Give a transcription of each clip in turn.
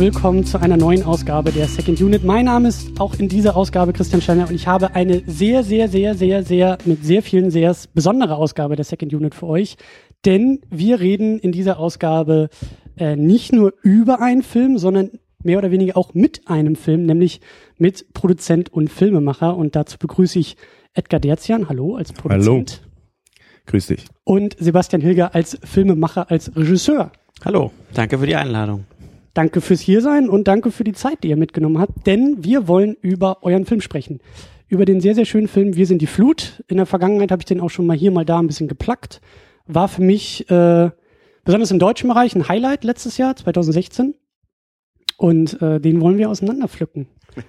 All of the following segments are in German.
Willkommen zu einer neuen Ausgabe der Second Unit. Mein Name ist auch in dieser Ausgabe Christian Steiner und ich habe eine sehr, sehr, sehr, sehr, sehr, mit sehr vielen Sehrs besondere Ausgabe der Second Unit für euch. Denn wir reden in dieser Ausgabe äh, nicht nur über einen Film, sondern mehr oder weniger auch mit einem Film, nämlich mit Produzent und Filmemacher. Und dazu begrüße ich Edgar Derzian, hallo, als Produzent. Hallo. Grüß dich. Und Sebastian Hilger als Filmemacher, als Regisseur. Hallo, danke für die Einladung. Danke fürs Hiersein und danke für die Zeit, die ihr mitgenommen habt, denn wir wollen über euren Film sprechen. Über den sehr, sehr schönen Film Wir sind die Flut. In der Vergangenheit habe ich den auch schon mal hier, mal da ein bisschen geplackt. War für mich äh, besonders im deutschen Bereich ein Highlight letztes Jahr, 2016. Und äh, den wollen wir auseinanderpflücken.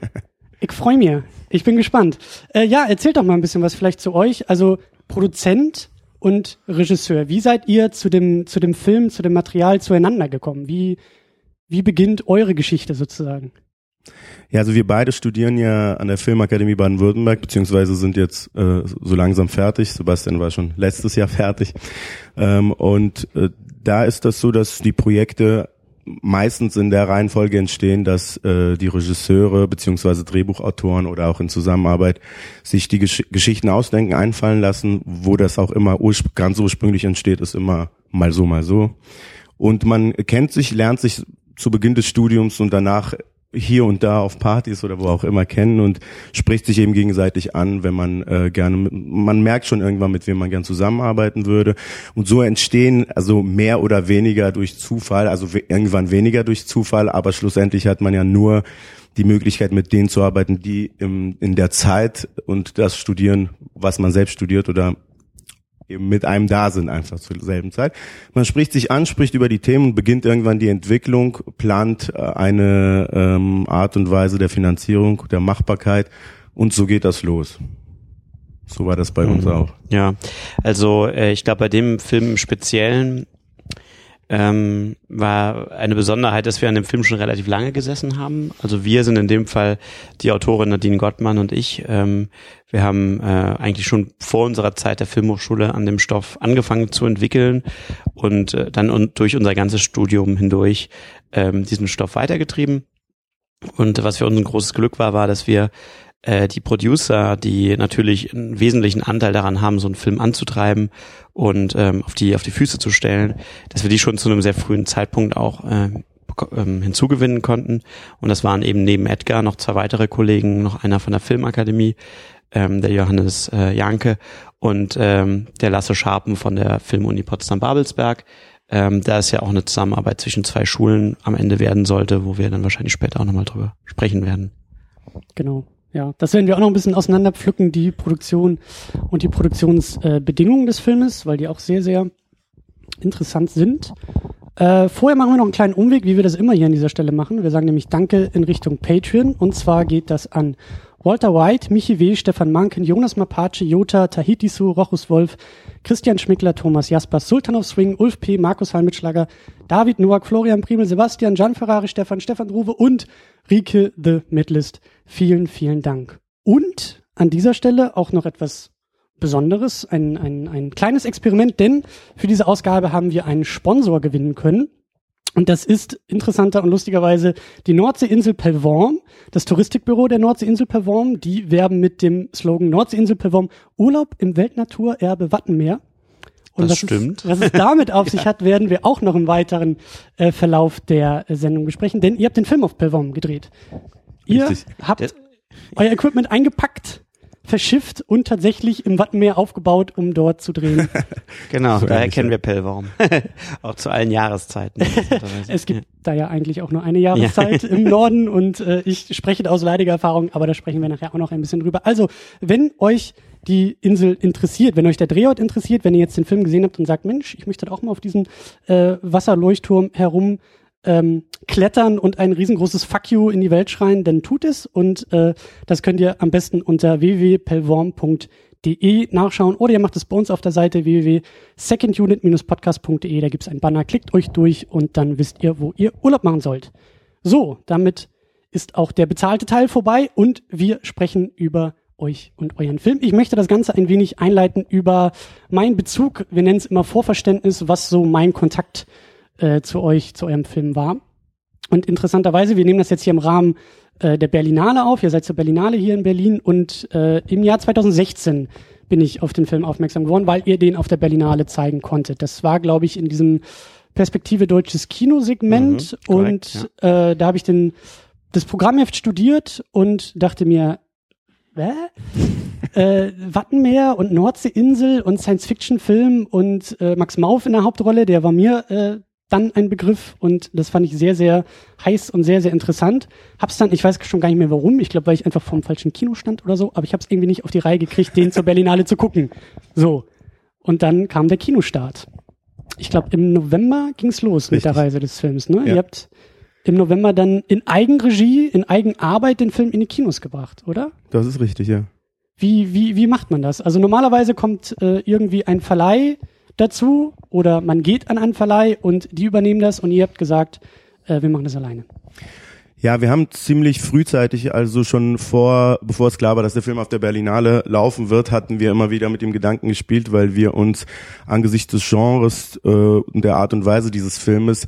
Ich freue mich. Ich bin gespannt. Äh, ja, erzählt doch mal ein bisschen was vielleicht zu euch. Also Produzent und Regisseur. Wie seid ihr zu dem, zu dem Film, zu dem Material zueinander gekommen? Wie, wie beginnt eure Geschichte sozusagen? Ja, also wir beide studieren ja an der Filmakademie Baden-Württemberg, beziehungsweise sind jetzt äh, so langsam fertig. Sebastian war schon letztes Jahr fertig. Ähm, und äh, da ist das so, dass die Projekte meistens in der Reihenfolge entstehen, dass äh, die Regisseure beziehungsweise Drehbuchautoren oder auch in Zusammenarbeit sich die Gesch Geschichten ausdenken, einfallen lassen, wo das auch immer ganz ursprünglich entsteht, ist immer mal so, mal so. Und man kennt sich, lernt sich zu Beginn des Studiums und danach hier und da auf Partys oder wo auch immer kennen und spricht sich eben gegenseitig an, wenn man äh, gerne, man merkt schon irgendwann, mit wem man gern zusammenarbeiten würde. Und so entstehen also mehr oder weniger durch Zufall, also irgendwann weniger durch Zufall, aber schlussendlich hat man ja nur die Möglichkeit, mit denen zu arbeiten, die im, in der Zeit und das studieren, was man selbst studiert oder eben mit einem da sind, einfach zur selben Zeit. Man spricht sich an, spricht über die Themen, beginnt irgendwann die Entwicklung, plant äh, eine ähm, Art und Weise der Finanzierung, der Machbarkeit und so geht das los. So war das bei mhm. uns auch. Ja, also äh, ich glaube, bei dem Film im Speziellen ähm, war eine Besonderheit, dass wir an dem Film schon relativ lange gesessen haben. Also wir sind in dem Fall die Autorin Nadine Gottmann und ich. Ähm, wir haben äh, eigentlich schon vor unserer Zeit der Filmhochschule an dem Stoff angefangen zu entwickeln und äh, dann und durch unser ganzes Studium hindurch ähm, diesen Stoff weitergetrieben. Und was für uns ein großes Glück war, war, dass wir äh, die Producer, die natürlich einen wesentlichen Anteil daran haben, so einen Film anzutreiben und ähm, auf die auf die Füße zu stellen, dass wir die schon zu einem sehr frühen Zeitpunkt auch äh, hinzugewinnen konnten. Und das waren eben neben Edgar noch zwei weitere Kollegen, noch einer von der Filmakademie, ähm, der Johannes äh, Janke und ähm, der Lasse Scharpen von der Filmuni Potsdam-Babelsberg. Ähm, da ist ja auch eine Zusammenarbeit zwischen zwei Schulen am Ende werden sollte, wo wir dann wahrscheinlich später auch nochmal drüber sprechen werden. Genau. Ja, das werden wir auch noch ein bisschen auseinanderpflücken, die Produktion und die Produktionsbedingungen äh, des Filmes, weil die auch sehr, sehr interessant sind. Äh, vorher machen wir noch einen kleinen Umweg, wie wir das immer hier an dieser Stelle machen. Wir sagen nämlich Danke in Richtung Patreon. Und zwar geht das an Walter White, Michi W., Stefan Manken, Jonas Mapace, Jota, Tahiti Su, Rochus Wolf, Christian Schmickler, Thomas Jaspers, Sultan of Swing, Ulf P., Markus Halmitschlager, David Noack, Florian Primel, Sebastian, Gian Ferrari, Stefan, Stefan Druwe und Rike The Midlist. Vielen, vielen Dank. Und an dieser Stelle auch noch etwas Besonderes, ein, ein, ein kleines Experiment, denn für diese Ausgabe haben wir einen Sponsor gewinnen können. Und das ist interessanter und lustigerweise die Nordseeinsel Pelvorm, das Touristikbüro der Nordseeinsel Pelvorm. Die werben mit dem Slogan Nordseeinsel Pelvorm Urlaub im Weltnaturerbe Wattenmeer. Und das was stimmt. Es, was es damit auf sich hat, werden wir auch noch im weiteren äh, Verlauf der äh, Sendung besprechen, denn ihr habt den Film auf Pelvorm gedreht. Ihr Richtig. habt euer Equipment eingepackt verschifft und tatsächlich im Wattenmeer aufgebaut, um dort zu drehen. genau, so daher kennen wir Pellworm. auch zu allen Jahreszeiten. es gibt ja. da ja eigentlich auch nur eine Jahreszeit ja. im Norden und äh, ich spreche aus leidiger Erfahrung, aber da sprechen wir nachher auch noch ein bisschen drüber. Also, wenn euch die Insel interessiert, wenn euch der Drehort interessiert, wenn ihr jetzt den Film gesehen habt und sagt, Mensch, ich möchte auch mal auf diesen äh, Wasserleuchtturm herum ähm, klettern und ein riesengroßes Fuck you in die Welt schreien, dann tut es. Und äh, das könnt ihr am besten unter www.pelvorm.de nachschauen oder ihr macht es bei uns auf der Seite www.secondunit-podcast.de. Da gibt's einen Banner, klickt euch durch und dann wisst ihr, wo ihr Urlaub machen sollt. So, damit ist auch der bezahlte Teil vorbei und wir sprechen über euch und euren Film. Ich möchte das Ganze ein wenig einleiten über meinen Bezug, wir nennen es immer Vorverständnis, was so mein Kontakt äh, zu euch, zu eurem Film war. Und interessanterweise, wir nehmen das jetzt hier im Rahmen äh, der Berlinale auf. Ihr seid zur Berlinale hier in Berlin und äh, im Jahr 2016 bin ich auf den Film aufmerksam geworden, weil ihr den auf der Berlinale zeigen konntet. Das war, glaube ich, in diesem Perspektive deutsches Kinosegment Mhm, und korrekt, äh, da habe ich den das Programmheft studiert und dachte mir, hä? äh, Wattenmeer und Nordseeinsel und Science-Fiction-Film und äh, Max Mauf in der Hauptrolle, der war mir äh, dann ein Begriff und das fand ich sehr, sehr heiß und sehr, sehr interessant. Hab's dann, ich weiß schon gar nicht mehr warum, ich glaube, weil ich einfach vom falschen Kino stand oder so, aber ich hab's irgendwie nicht auf die Reihe gekriegt, den zur Berlinale zu gucken. So. Und dann kam der Kinostart. Ich glaube, im November ging's los mit Richtig. der Reise des Films. Ne? Ja. Ihr habt im November dann in Eigenregie, in Eigenarbeit den Film in die Kinos gebracht, oder? Das ist richtig, ja. Wie, wie, wie macht man das? Also normalerweise kommt äh, irgendwie ein Verleih dazu oder man geht an einen Verleih und die übernehmen das und ihr habt gesagt, äh, wir machen das alleine. Ja, wir haben ziemlich frühzeitig, also schon vor, bevor es klar war, dass der Film auf der Berlinale laufen wird, hatten wir immer wieder mit dem Gedanken gespielt, weil wir uns angesichts des Genres äh, und der Art und Weise dieses Filmes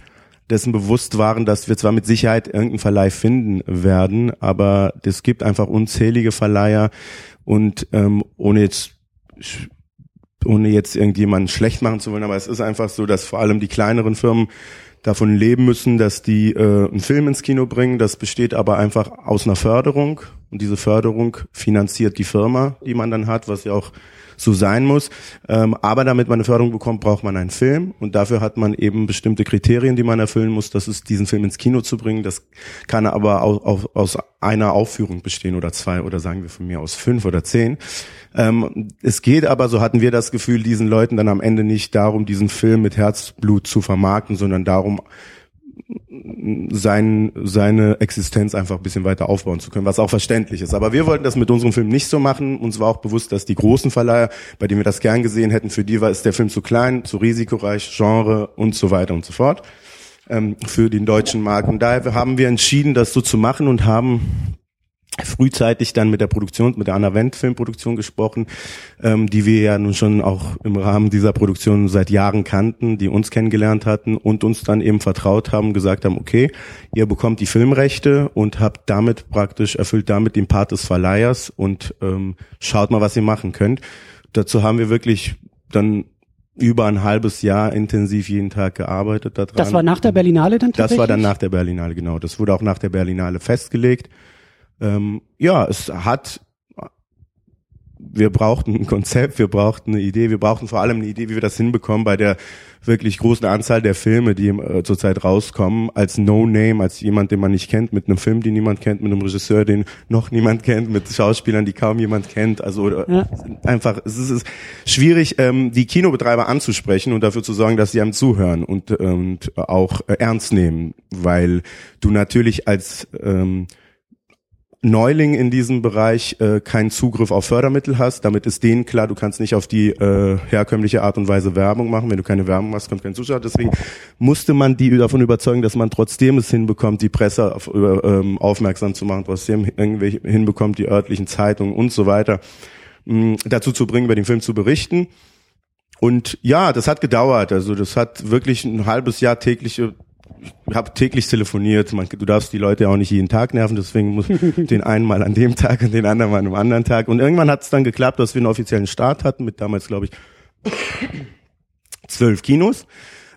dessen bewusst waren, dass wir zwar mit Sicherheit irgendeinen Verleih finden werden, aber es gibt einfach unzählige Verleiher und ähm, ohne jetzt ohne jetzt irgendjemanden schlecht machen zu wollen, aber es ist einfach so, dass vor allem die kleineren Firmen davon leben müssen, dass die äh, einen Film ins Kino bringen. Das besteht aber einfach aus einer Förderung und diese Förderung finanziert die Firma, die man dann hat, was ja auch so sein muss. Ähm, aber damit man eine Förderung bekommt, braucht man einen Film und dafür hat man eben bestimmte Kriterien, die man erfüllen muss. Das ist diesen Film ins Kino zu bringen. Das kann aber auch, auch aus einer Aufführung bestehen oder zwei oder sagen wir von mir aus fünf oder zehn. Ähm, es geht aber, so hatten wir das Gefühl, diesen Leuten dann am Ende nicht darum, diesen Film mit Herzblut zu vermarkten, sondern darum, sein, seine Existenz einfach ein bisschen weiter aufbauen zu können, was auch verständlich ist. Aber wir wollten das mit unserem Film nicht so machen. Uns war auch bewusst, dass die großen Verleiher, bei denen wir das gern gesehen hätten, für die war ist der Film zu klein, zu risikoreich, Genre und so weiter und so fort ähm, für den deutschen Markt. Und daher haben wir entschieden, das so zu machen und haben frühzeitig dann mit der Produktion, mit der Anna Wendt Filmproduktion gesprochen, ähm, die wir ja nun schon auch im Rahmen dieser Produktion seit Jahren kannten, die uns kennengelernt hatten und uns dann eben vertraut haben, gesagt haben, okay, ihr bekommt die Filmrechte und habt damit praktisch, erfüllt damit den Part des Verleihers und ähm, schaut mal, was ihr machen könnt. Dazu haben wir wirklich dann über ein halbes Jahr intensiv jeden Tag gearbeitet daran. Das war nach der Berlinale dann tatsächlich? Das war dann nach der Berlinale, genau. Das wurde auch nach der Berlinale festgelegt. Ähm, ja, es hat, wir brauchten ein Konzept, wir brauchten eine Idee, wir brauchten vor allem eine Idee, wie wir das hinbekommen bei der wirklich großen Anzahl der Filme, die äh, zurzeit rauskommen, als No-Name, als jemand, den man nicht kennt, mit einem Film, den niemand kennt, mit einem Regisseur, den noch niemand kennt, mit Schauspielern, die kaum jemand kennt. Also Ja. einfach, es ist, ist schwierig, ähm, die Kinobetreiber anzusprechen und dafür zu sorgen, dass sie einem zuhören und, und auch äh, ernst nehmen, weil du natürlich als ähm, Neuling in diesem Bereich äh, keinen Zugriff auf Fördermittel hast. Damit ist denen klar, du kannst nicht auf die äh, herkömmliche Art und Weise Werbung machen. Wenn du keine Werbung machst, kommt kein Zuschauer. Deswegen musste man die davon überzeugen, dass man trotzdem es hinbekommt, die Presse auf, ähm, aufmerksam zu machen, trotzdem irgendwie hinbekommt, die örtlichen Zeitungen und so weiter mh, dazu zu bringen, über den Film zu berichten. Und ja, das hat gedauert. Also das hat wirklich ein halbes Jahr tägliche ich habe täglich telefoniert. Man, du darfst die Leute ja auch nicht jeden Tag nerven, deswegen muss den einen mal an dem Tag und den anderen mal an einem anderen Tag. Und irgendwann hat es dann geklappt, dass wir einen offiziellen Start hatten mit damals, glaube ich, zwölf Kinos.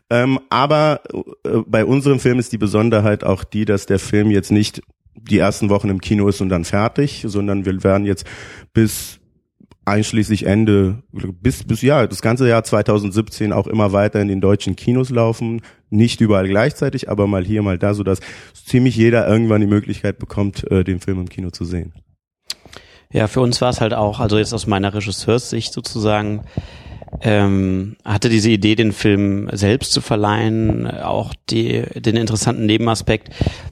Ähm, aber äh, bei unserem Film ist die Besonderheit auch die, dass der Film jetzt nicht die ersten Wochen im Kino ist und dann fertig, sondern wir werden jetzt bis einschließlich Ende bis bis ja das ganze Jahr 2017 auch immer weiter in den deutschen Kinos laufen, nicht überall gleichzeitig, aber mal hier mal da, so dass ziemlich jeder irgendwann die Möglichkeit bekommt, äh, den Film im Kino zu sehen. Ja, für uns war es halt auch, also jetzt aus meiner Regisseurssicht sozusagen, ähm, hatte diese Idee, den Film selbst zu verleihen, auch die, den interessanten Nebenaspekt,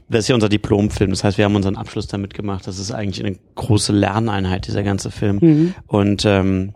das ist ja unser Diplomfilm, das heißt, wir haben unseren Abschluss damit gemacht, das ist eigentlich eine große Lerneinheit, dieser ganze Film. Mhm. Und ähm,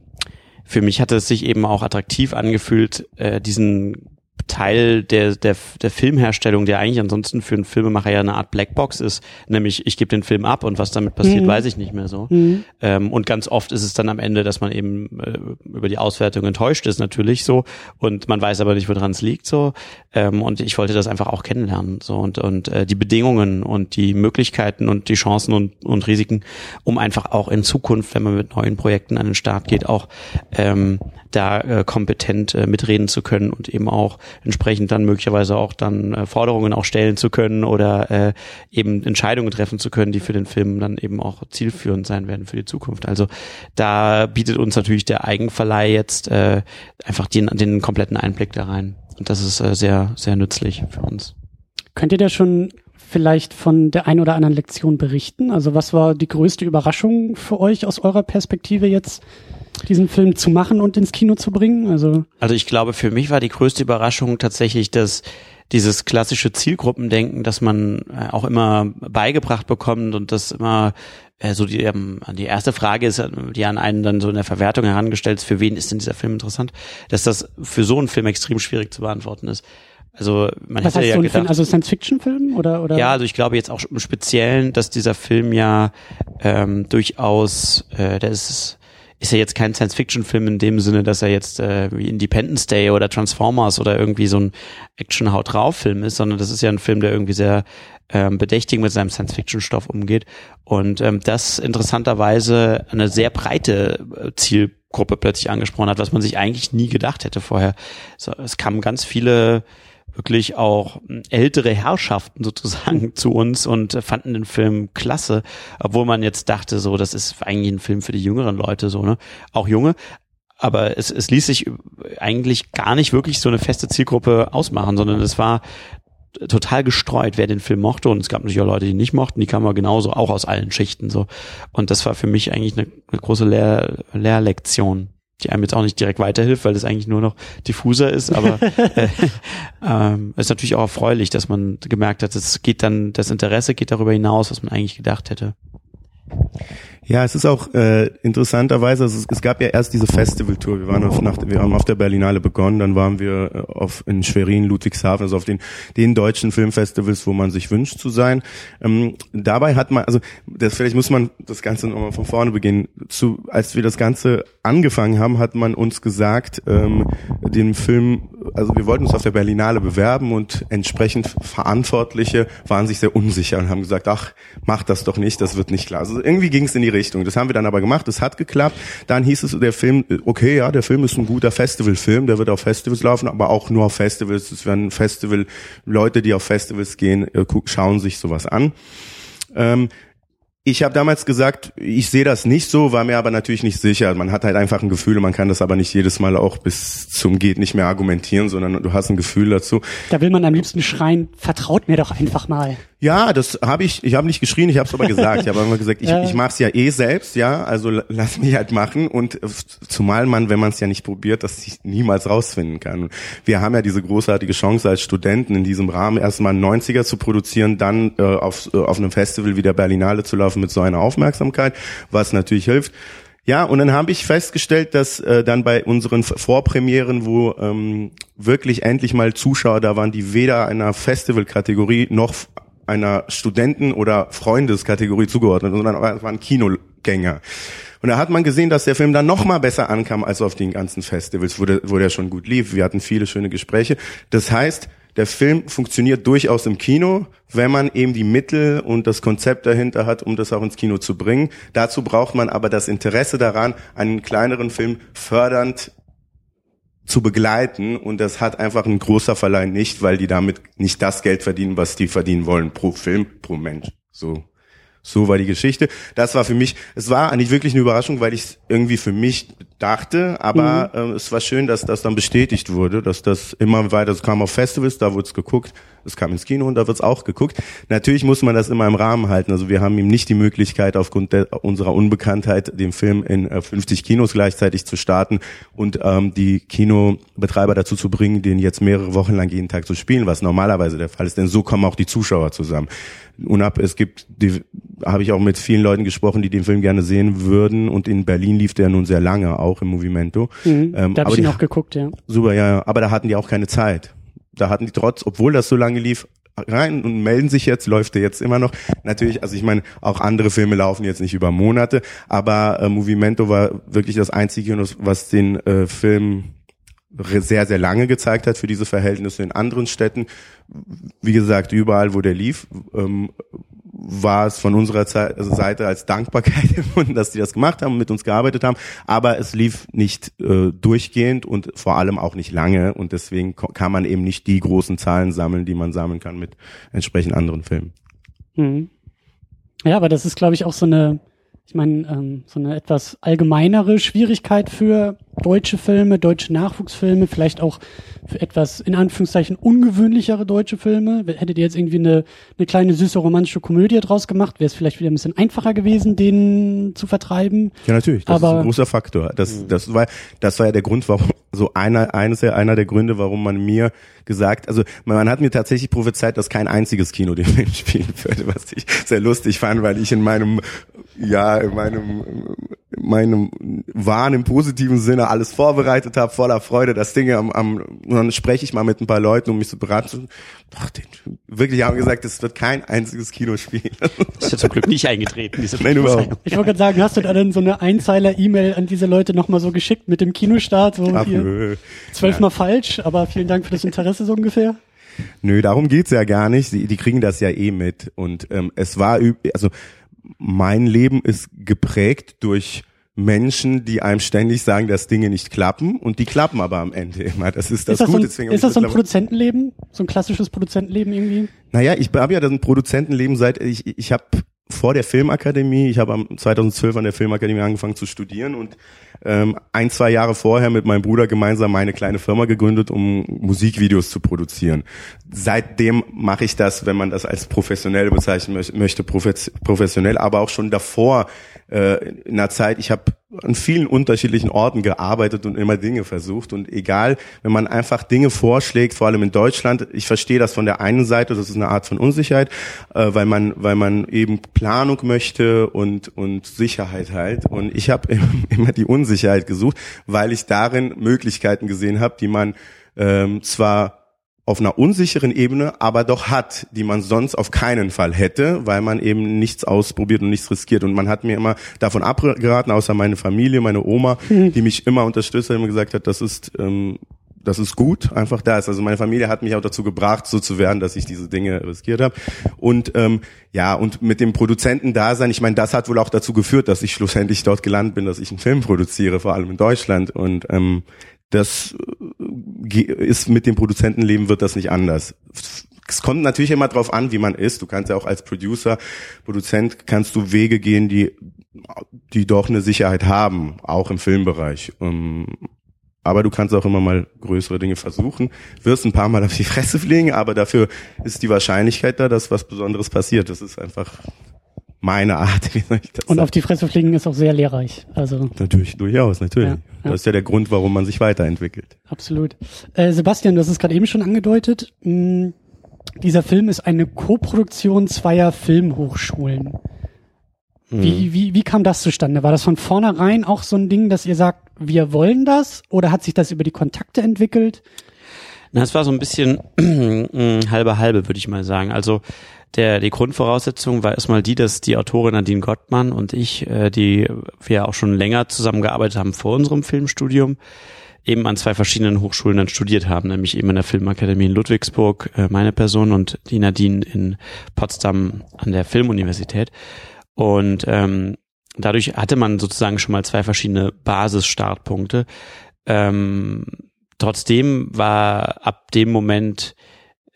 für mich hatte es sich eben auch attraktiv angefühlt, äh, diesen Teil der, der, der Filmherstellung, der eigentlich ansonsten für einen Filmemacher ja eine Art Blackbox ist, nämlich ich gebe den Film ab und was damit passiert, mhm. weiß ich nicht mehr so. Mhm. Ähm, und ganz oft ist es dann am Ende, dass man eben äh, über die Auswertung enttäuscht ist, natürlich so, und man weiß aber nicht, woran es liegt so. Ähm, und ich wollte das einfach auch kennenlernen so und, und äh, die Bedingungen und die Möglichkeiten und die Chancen und, und Risiken, um einfach auch in Zukunft, wenn man mit neuen Projekten an den Start geht, auch ähm, da äh, kompetent äh, mitreden zu können und eben auch entsprechend dann möglicherweise auch dann äh, Forderungen auch stellen zu können oder äh, eben Entscheidungen treffen zu können, die für den Film dann eben auch zielführend sein werden für die Zukunft. Also da bietet uns natürlich der Eigenverleih jetzt äh, einfach den, den kompletten Einblick da rein. Und das ist äh, sehr, sehr nützlich für uns. Könnt ihr da schon vielleicht von der ein oder anderen Lektion berichten? Also was war die größte Überraschung für euch aus eurer Perspektive jetzt diesen Film zu machen und ins Kino zu bringen? Also, also ich glaube, für mich war die größte Überraschung tatsächlich, dass dieses klassische Zielgruppendenken, das man äh, auch immer beigebracht bekommt und das immer äh, so die, ähm, die erste Frage ist, die an einen dann so in der Verwertung herangestellt ist, für wen ist denn dieser Film interessant, dass das für so einen Film extrem schwierig zu beantworten ist. Also man Was hätte ja so ein gedacht, Film, also Science-Fiction-Film oder oder? ja, also ich glaube jetzt auch im Speziellen, dass dieser Film ja ähm, durchaus, äh, der ist ist ja jetzt kein Science-Fiction-Film in dem Sinne, dass er jetzt äh, wie Independence Day oder Transformers oder irgendwie so ein Action-Haut-drauf-Film ist, sondern das ist ja ein Film, der irgendwie sehr ähm, bedächtig mit seinem Science-Fiction-Stoff umgeht und ähm, das interessanterweise eine sehr breite äh, Zielgruppe plötzlich angesprochen hat, was man sich eigentlich nie gedacht hätte vorher. So, es kamen ganz viele wirklich auch ältere Herrschaften sozusagen zu uns und fanden den Film klasse, obwohl man jetzt dachte, so, das ist eigentlich ein Film für die jüngeren Leute, so, ne? Auch junge. Aber es, es ließ sich eigentlich gar nicht wirklich so eine feste Zielgruppe ausmachen, sondern es war total gestreut, wer den Film mochte. Und es gab natürlich auch Leute, die nicht mochten, die kamen genauso auch aus allen Schichten so. Und das war für mich eigentlich eine, eine große Lehr Lehrlektion die einem jetzt auch nicht direkt weiterhilft, weil das eigentlich nur noch diffuser ist, aber äh, ähm, ist natürlich auch erfreulich, dass man gemerkt hat, es geht dann, das Interesse geht darüber hinaus, was man eigentlich gedacht hätte. Ja, es ist auch äh, interessanterweise, also es, es gab ja erst diese Festivaltour. Wir waren auf, nach, wir haben auf der Berlinale begonnen, dann waren wir äh, auf in Schwerin, Ludwigshafen, also auf den den deutschen Filmfestivals, wo man sich wünscht zu sein. Ähm, dabei hat man, also das vielleicht muss man das Ganze nochmal von vorne beginnen. Zu, als wir das Ganze angefangen haben, hat man uns gesagt, ähm, den Film, also wir wollten uns auf der Berlinale bewerben und entsprechend Verantwortliche waren sich sehr unsicher und haben gesagt, ach, mach das doch nicht, das wird nicht klar. Also irgendwie ging es in die Richtung. Das haben wir dann aber gemacht, es hat geklappt. Dann hieß es, der Film, okay, ja, der Film ist ein guter Festivalfilm, der wird auf Festivals laufen, aber auch nur auf Festivals. Es werden Festival, Leute, die auf Festivals gehen, äh, schauen sich sowas an. Ähm, ich habe damals gesagt, ich sehe das nicht so, war mir aber natürlich nicht sicher. Man hat halt einfach ein Gefühl, man kann das aber nicht jedes Mal auch bis zum geht nicht mehr argumentieren, sondern du hast ein Gefühl dazu. Da will man am liebsten schreien, vertraut mir doch einfach mal. Ja, das habe ich, ich habe nicht geschrien, ich habe es aber gesagt. Ich habe immer gesagt, ich, ich mache es ja eh selbst, ja, also lass mich halt machen. Und zumal man, wenn man es ja nicht probiert, das niemals rausfinden kann. Wir haben ja diese großartige Chance als Studenten in diesem Rahmen erstmal 90er zu produzieren, dann äh, auf, äh, auf einem Festival wie der Berlinale zu laufen mit so einer Aufmerksamkeit, was natürlich hilft. Ja, und dann habe ich festgestellt, dass äh, dann bei unseren Vorpremieren, wo ähm, wirklich endlich mal Zuschauer da waren, die weder einer Festivalkategorie noch einer Studenten- oder Freundeskategorie zugeordnet, sondern es waren Kinogänger. Und da hat man gesehen, dass der Film dann noch mal besser ankam als auf den ganzen Festivals, wo der, wo der schon gut lief. Wir hatten viele schöne Gespräche. Das heißt, der Film funktioniert durchaus im Kino, wenn man eben die Mittel und das Konzept dahinter hat, um das auch ins Kino zu bringen. Dazu braucht man aber das Interesse daran, einen kleineren Film fördernd zu begleiten und das hat einfach ein großer Verleih nicht, weil die damit nicht das Geld verdienen, was die verdienen wollen pro Film, pro Mensch. So. So war die Geschichte. Das war für mich, es war eigentlich wirklich eine Überraschung, weil ich es irgendwie für mich dachte, aber mhm. äh, es war schön, dass das dann bestätigt wurde, dass das immer weiter, es kam auf Festivals, da wurde es geguckt, es kam ins Kino und da wird es auch geguckt. Natürlich muss man das immer im Rahmen halten. Also wir haben ihm nicht die Möglichkeit, aufgrund der, unserer Unbekanntheit, den Film in äh, 50 Kinos gleichzeitig zu starten und ähm, die Kinobetreiber dazu zu bringen, den jetzt mehrere Wochen lang jeden Tag zu spielen, was normalerweise der Fall ist. Denn so kommen auch die Zuschauer zusammen. Unab, es gibt, die, habe ich auch mit vielen Leuten gesprochen, die den Film gerne sehen würden. Und in Berlin lief der nun sehr lange, auch im Movimento. Mhm, ähm, da habe ich ihn auch geguckt, ja. Super, ja. Aber da hatten die auch keine Zeit. Da hatten die trotz, obwohl das so lange lief, rein und melden sich jetzt, läuft der jetzt immer noch. Natürlich, also ich meine, auch andere Filme laufen jetzt nicht über Monate, aber äh, Movimento war wirklich das einzige, was den äh, Film sehr, sehr lange gezeigt hat für diese Verhältnisse in anderen Städten. Wie gesagt, überall, wo der lief, ähm, war es von unserer also Seite als Dankbarkeit empfunden, dass die das gemacht haben, mit uns gearbeitet haben. Aber es lief nicht äh, durchgehend und vor allem auch nicht lange. Und deswegen kann man eben nicht die großen Zahlen sammeln, die man sammeln kann mit entsprechend anderen Filmen. Mhm. Ja, aber das ist, glaube ich, auch so eine ich meine, ähm, so eine etwas allgemeinere Schwierigkeit für deutsche Filme, deutsche Nachwuchsfilme, vielleicht auch für etwas in Anführungszeichen ungewöhnlichere deutsche Filme. Hättet ihr jetzt irgendwie eine, eine kleine süße romantische Komödie draus gemacht, wäre es vielleicht wieder ein bisschen einfacher gewesen, den zu vertreiben. Ja, natürlich. Das Aber, ist ein großer Faktor. Das, das war, das war ja der Grund, warum so einer, eines einer der Gründe, warum man mir gesagt, also man hat mir tatsächlich prophezeit, dass kein einziges Kino den Film spielen würde, was ich sehr lustig fand, weil ich in meinem, ja, in meinem, meinem Wahn im positiven Sinne alles vorbereitet habe, voller Freude, das Ding am, am dann spreche ich mal mit ein paar Leuten, um mich zu beraten. Doch, den, wirklich haben gesagt, es wird kein einziges Kino spielen. Das ist ja zum Glück nicht eingetreten, diese Nein, überhaupt. Ich wollte gerade sagen, hast du da dann so eine Einzeiler-E-Mail an diese Leute nochmal so geschickt mit dem Kinostart? So Ach, hier, zwölfmal ja. falsch, aber vielen Dank für das Interesse so ungefähr. Nö, darum geht's ja gar nicht. Die, die kriegen das ja eh mit. Und ähm, es war, also mein Leben ist geprägt durch Menschen, die einem ständig sagen, dass Dinge nicht klappen und die klappen aber am Ende immer. Das ist das, ist das Gute. So ein, ist das so ein Produzentenleben? So ein klassisches Produzentenleben irgendwie? Naja, ich habe ja das Produzentenleben seit, ich, ich habe vor der Filmakademie, ich habe 2012 an der Filmakademie angefangen zu studieren und ähm, ein, zwei Jahre vorher mit meinem Bruder gemeinsam meine kleine Firma gegründet, um Musikvideos zu produzieren. Seitdem mache ich das, wenn man das als professionell bezeichnen möchte, professionell, aber auch schon davor äh, in einer Zeit, ich habe an vielen unterschiedlichen Orten gearbeitet und immer Dinge versucht. Und egal, wenn man einfach Dinge vorschlägt, vor allem in Deutschland, ich verstehe das von der einen Seite, das ist eine Art von Unsicherheit, äh, weil man, weil man eben Planung möchte und und Sicherheit halt. Und ich habe immer die Unsicherheit gesucht, weil ich darin Möglichkeiten gesehen habe, die man ähm, zwar auf einer unsicheren Ebene, aber doch hat, die man sonst auf keinen Fall hätte, weil man eben nichts ausprobiert und nichts riskiert. Und man hat mir immer davon abgeraten, außer meine Familie, meine Oma, mhm. die mich immer unterstützt hat, immer gesagt hat, das ist ähm, das ist gut, einfach da ist. Also meine Familie hat mich auch dazu gebracht, so zu werden, dass ich diese Dinge riskiert habe. Und ähm, ja, und mit dem Produzenten da sein, ich meine, das hat wohl auch dazu geführt, dass ich schlussendlich dort gelandet bin, dass ich einen Film produziere, vor allem in Deutschland. Und ähm, das äh, ist mit dem Produzentenleben wird das nicht anders. Es kommt natürlich immer drauf an, wie man ist. Du kannst ja auch als Producer, Produzent, kannst du Wege gehen, die, die doch eine Sicherheit haben, auch im Filmbereich. Ähm, aber du kannst auch immer mal größere Dinge versuchen, wirst ein paar Mal auf die Fresse fliegen, aber dafür ist die Wahrscheinlichkeit da, dass was Besonderes passiert. Das ist einfach meine Art. Wie soll ich das Und sagen? auf die Fresse fliegen ist auch sehr lehrreich. Also natürlich, durchaus, natürlich. Ja, ja. Das ist ja der Grund, warum man sich weiterentwickelt. Absolut. Äh, Sebastian, du hast es gerade eben schon angedeutet. Mh, hm, dieser Film ist eine Koproduktion zweier Filmhochschulen. Hm. Wie, wie, wie kam das zustande? War das von vornherein auch so ein Ding, dass ihr sagt, wir wollen das? Oder hat sich das über die Kontakte entwickelt? Na, es war so ein bisschen halbe halbe, würde ich mal sagen. Also der, die Grundvoraussetzung war erstmal die, dass die Autorin Nadine Gottmann und ich, äh, die wir auch schon länger zusammengearbeitet haben vor unserem Filmstudium, eben an zwei verschiedenen Hochschulen dann studiert haben, nämlich eben an der Filmakademie in Ludwigsburg, äh, meine Person, und die Nadine in Potsdam an der Filmuniversität. Und ähm, dadurch hatte man sozusagen schon mal zwei verschiedene Basisstartpunkte. Ähm, trotzdem war ab dem Moment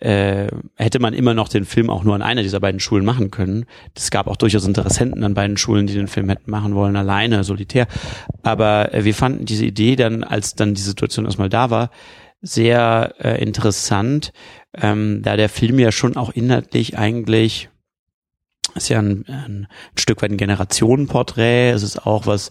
äh, hätte man immer noch den Film auch nur an einer dieser beiden Schulen machen können. Es gab auch durchaus Interessenten an beiden Schulen, die den Film hätten machen wollen, alleine, solitär. Aber äh, wir fanden diese Idee dann, als dann die Situation erstmal da war, sehr äh, interessant, ähm, da der Film ja schon auch inhaltlich eigentlich ist ja ein, ein, Stück weit ein Generationenporträt. Es ist auch was,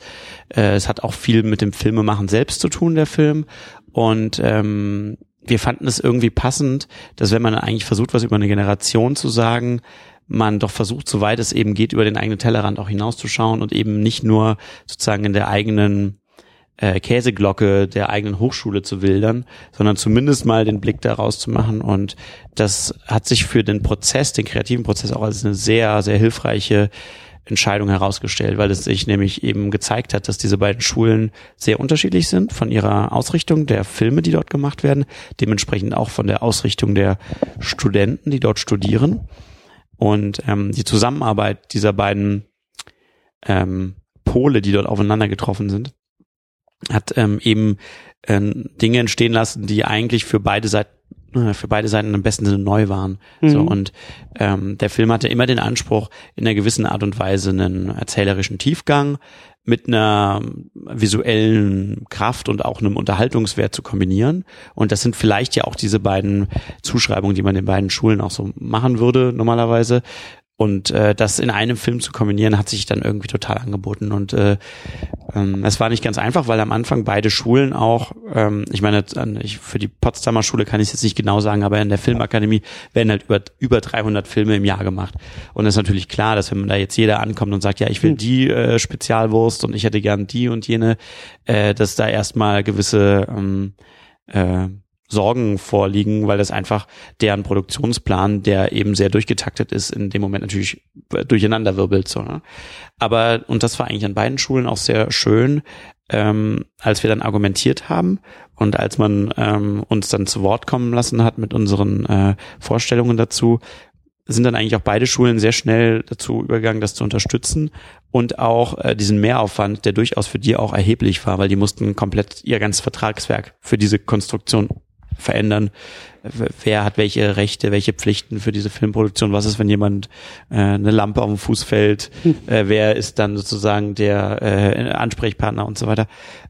äh, es hat auch viel mit dem Filmemachen selbst zu tun, der Film. Und ähm, wir fanden es irgendwie passend, dass wenn man eigentlich versucht, was über eine Generation zu sagen, man doch versucht, soweit es eben geht, über den eigenen Tellerrand auch hinauszuschauen und eben nicht nur sozusagen in der eigenen äh, Käseglocke der eigenen Hochschule zu wildern, sondern zumindest mal den Blick daraus zu machen. Und das hat sich für den Prozess, den kreativen Prozess auch als eine sehr, sehr hilfreiche Entscheidung herausgestellt, weil es sich nämlich eben gezeigt hat, dass diese beiden Schulen sehr unterschiedlich sind von ihrer Ausrichtung der Filme, die dort gemacht werden, dementsprechend auch von der Ausrichtung der Studenten, die dort studieren. Und ähm, die Zusammenarbeit dieser beiden ähm, Pole, die dort aufeinander getroffen sind, hat ähm, eben äh, Dinge entstehen lassen, die eigentlich für beide Seiten für beide Seiten im besten Sinne neu waren. Mhm. So und ähm, der Film hatte immer den Anspruch, in einer gewissen Art und Weise einen erzählerischen Tiefgang mit einer visuellen Kraft und auch einem Unterhaltungswert zu kombinieren. Und das sind vielleicht ja auch diese beiden Zuschreibungen, die man den beiden Schulen auch so machen würde normalerweise. Und äh, das in einem Film zu kombinieren, hat sich dann irgendwie total angeboten. Und äh, ähm, es war nicht ganz einfach, weil am Anfang beide Schulen auch, ähm, ich meine, ich, für die Potsdamer Schule kann ich es jetzt nicht genau sagen, aber in der Filmakademie werden halt über, über 300 Filme im Jahr gemacht. Und es ist natürlich klar, dass wenn man da jetzt jeder ankommt und sagt, ja, ich will hm. die äh, Spezialwurst und ich hätte gern die und jene, äh, dass da erstmal gewisse ähm, äh, Sorgen vorliegen, weil das einfach deren Produktionsplan, der eben sehr durchgetaktet ist, in dem Moment natürlich durcheinander wirbelt. So, ne? Aber, und das war eigentlich an beiden Schulen auch sehr schön, ähm, als wir dann argumentiert haben und als man ähm, uns dann zu Wort kommen lassen hat mit unseren äh, Vorstellungen dazu, sind dann eigentlich auch beide Schulen sehr schnell dazu übergegangen, das zu unterstützen und auch äh, diesen Mehraufwand, der durchaus für die auch erheblich war, weil die mussten komplett ihr ganzes Vertragswerk für diese Konstruktion verändern. Wer hat welche Rechte, welche Pflichten für diese Filmproduktion? Was ist, wenn jemand äh, eine Lampe auf den Fuß fällt? Hm. Äh, wer ist dann sozusagen der äh, Ansprechpartner und so weiter?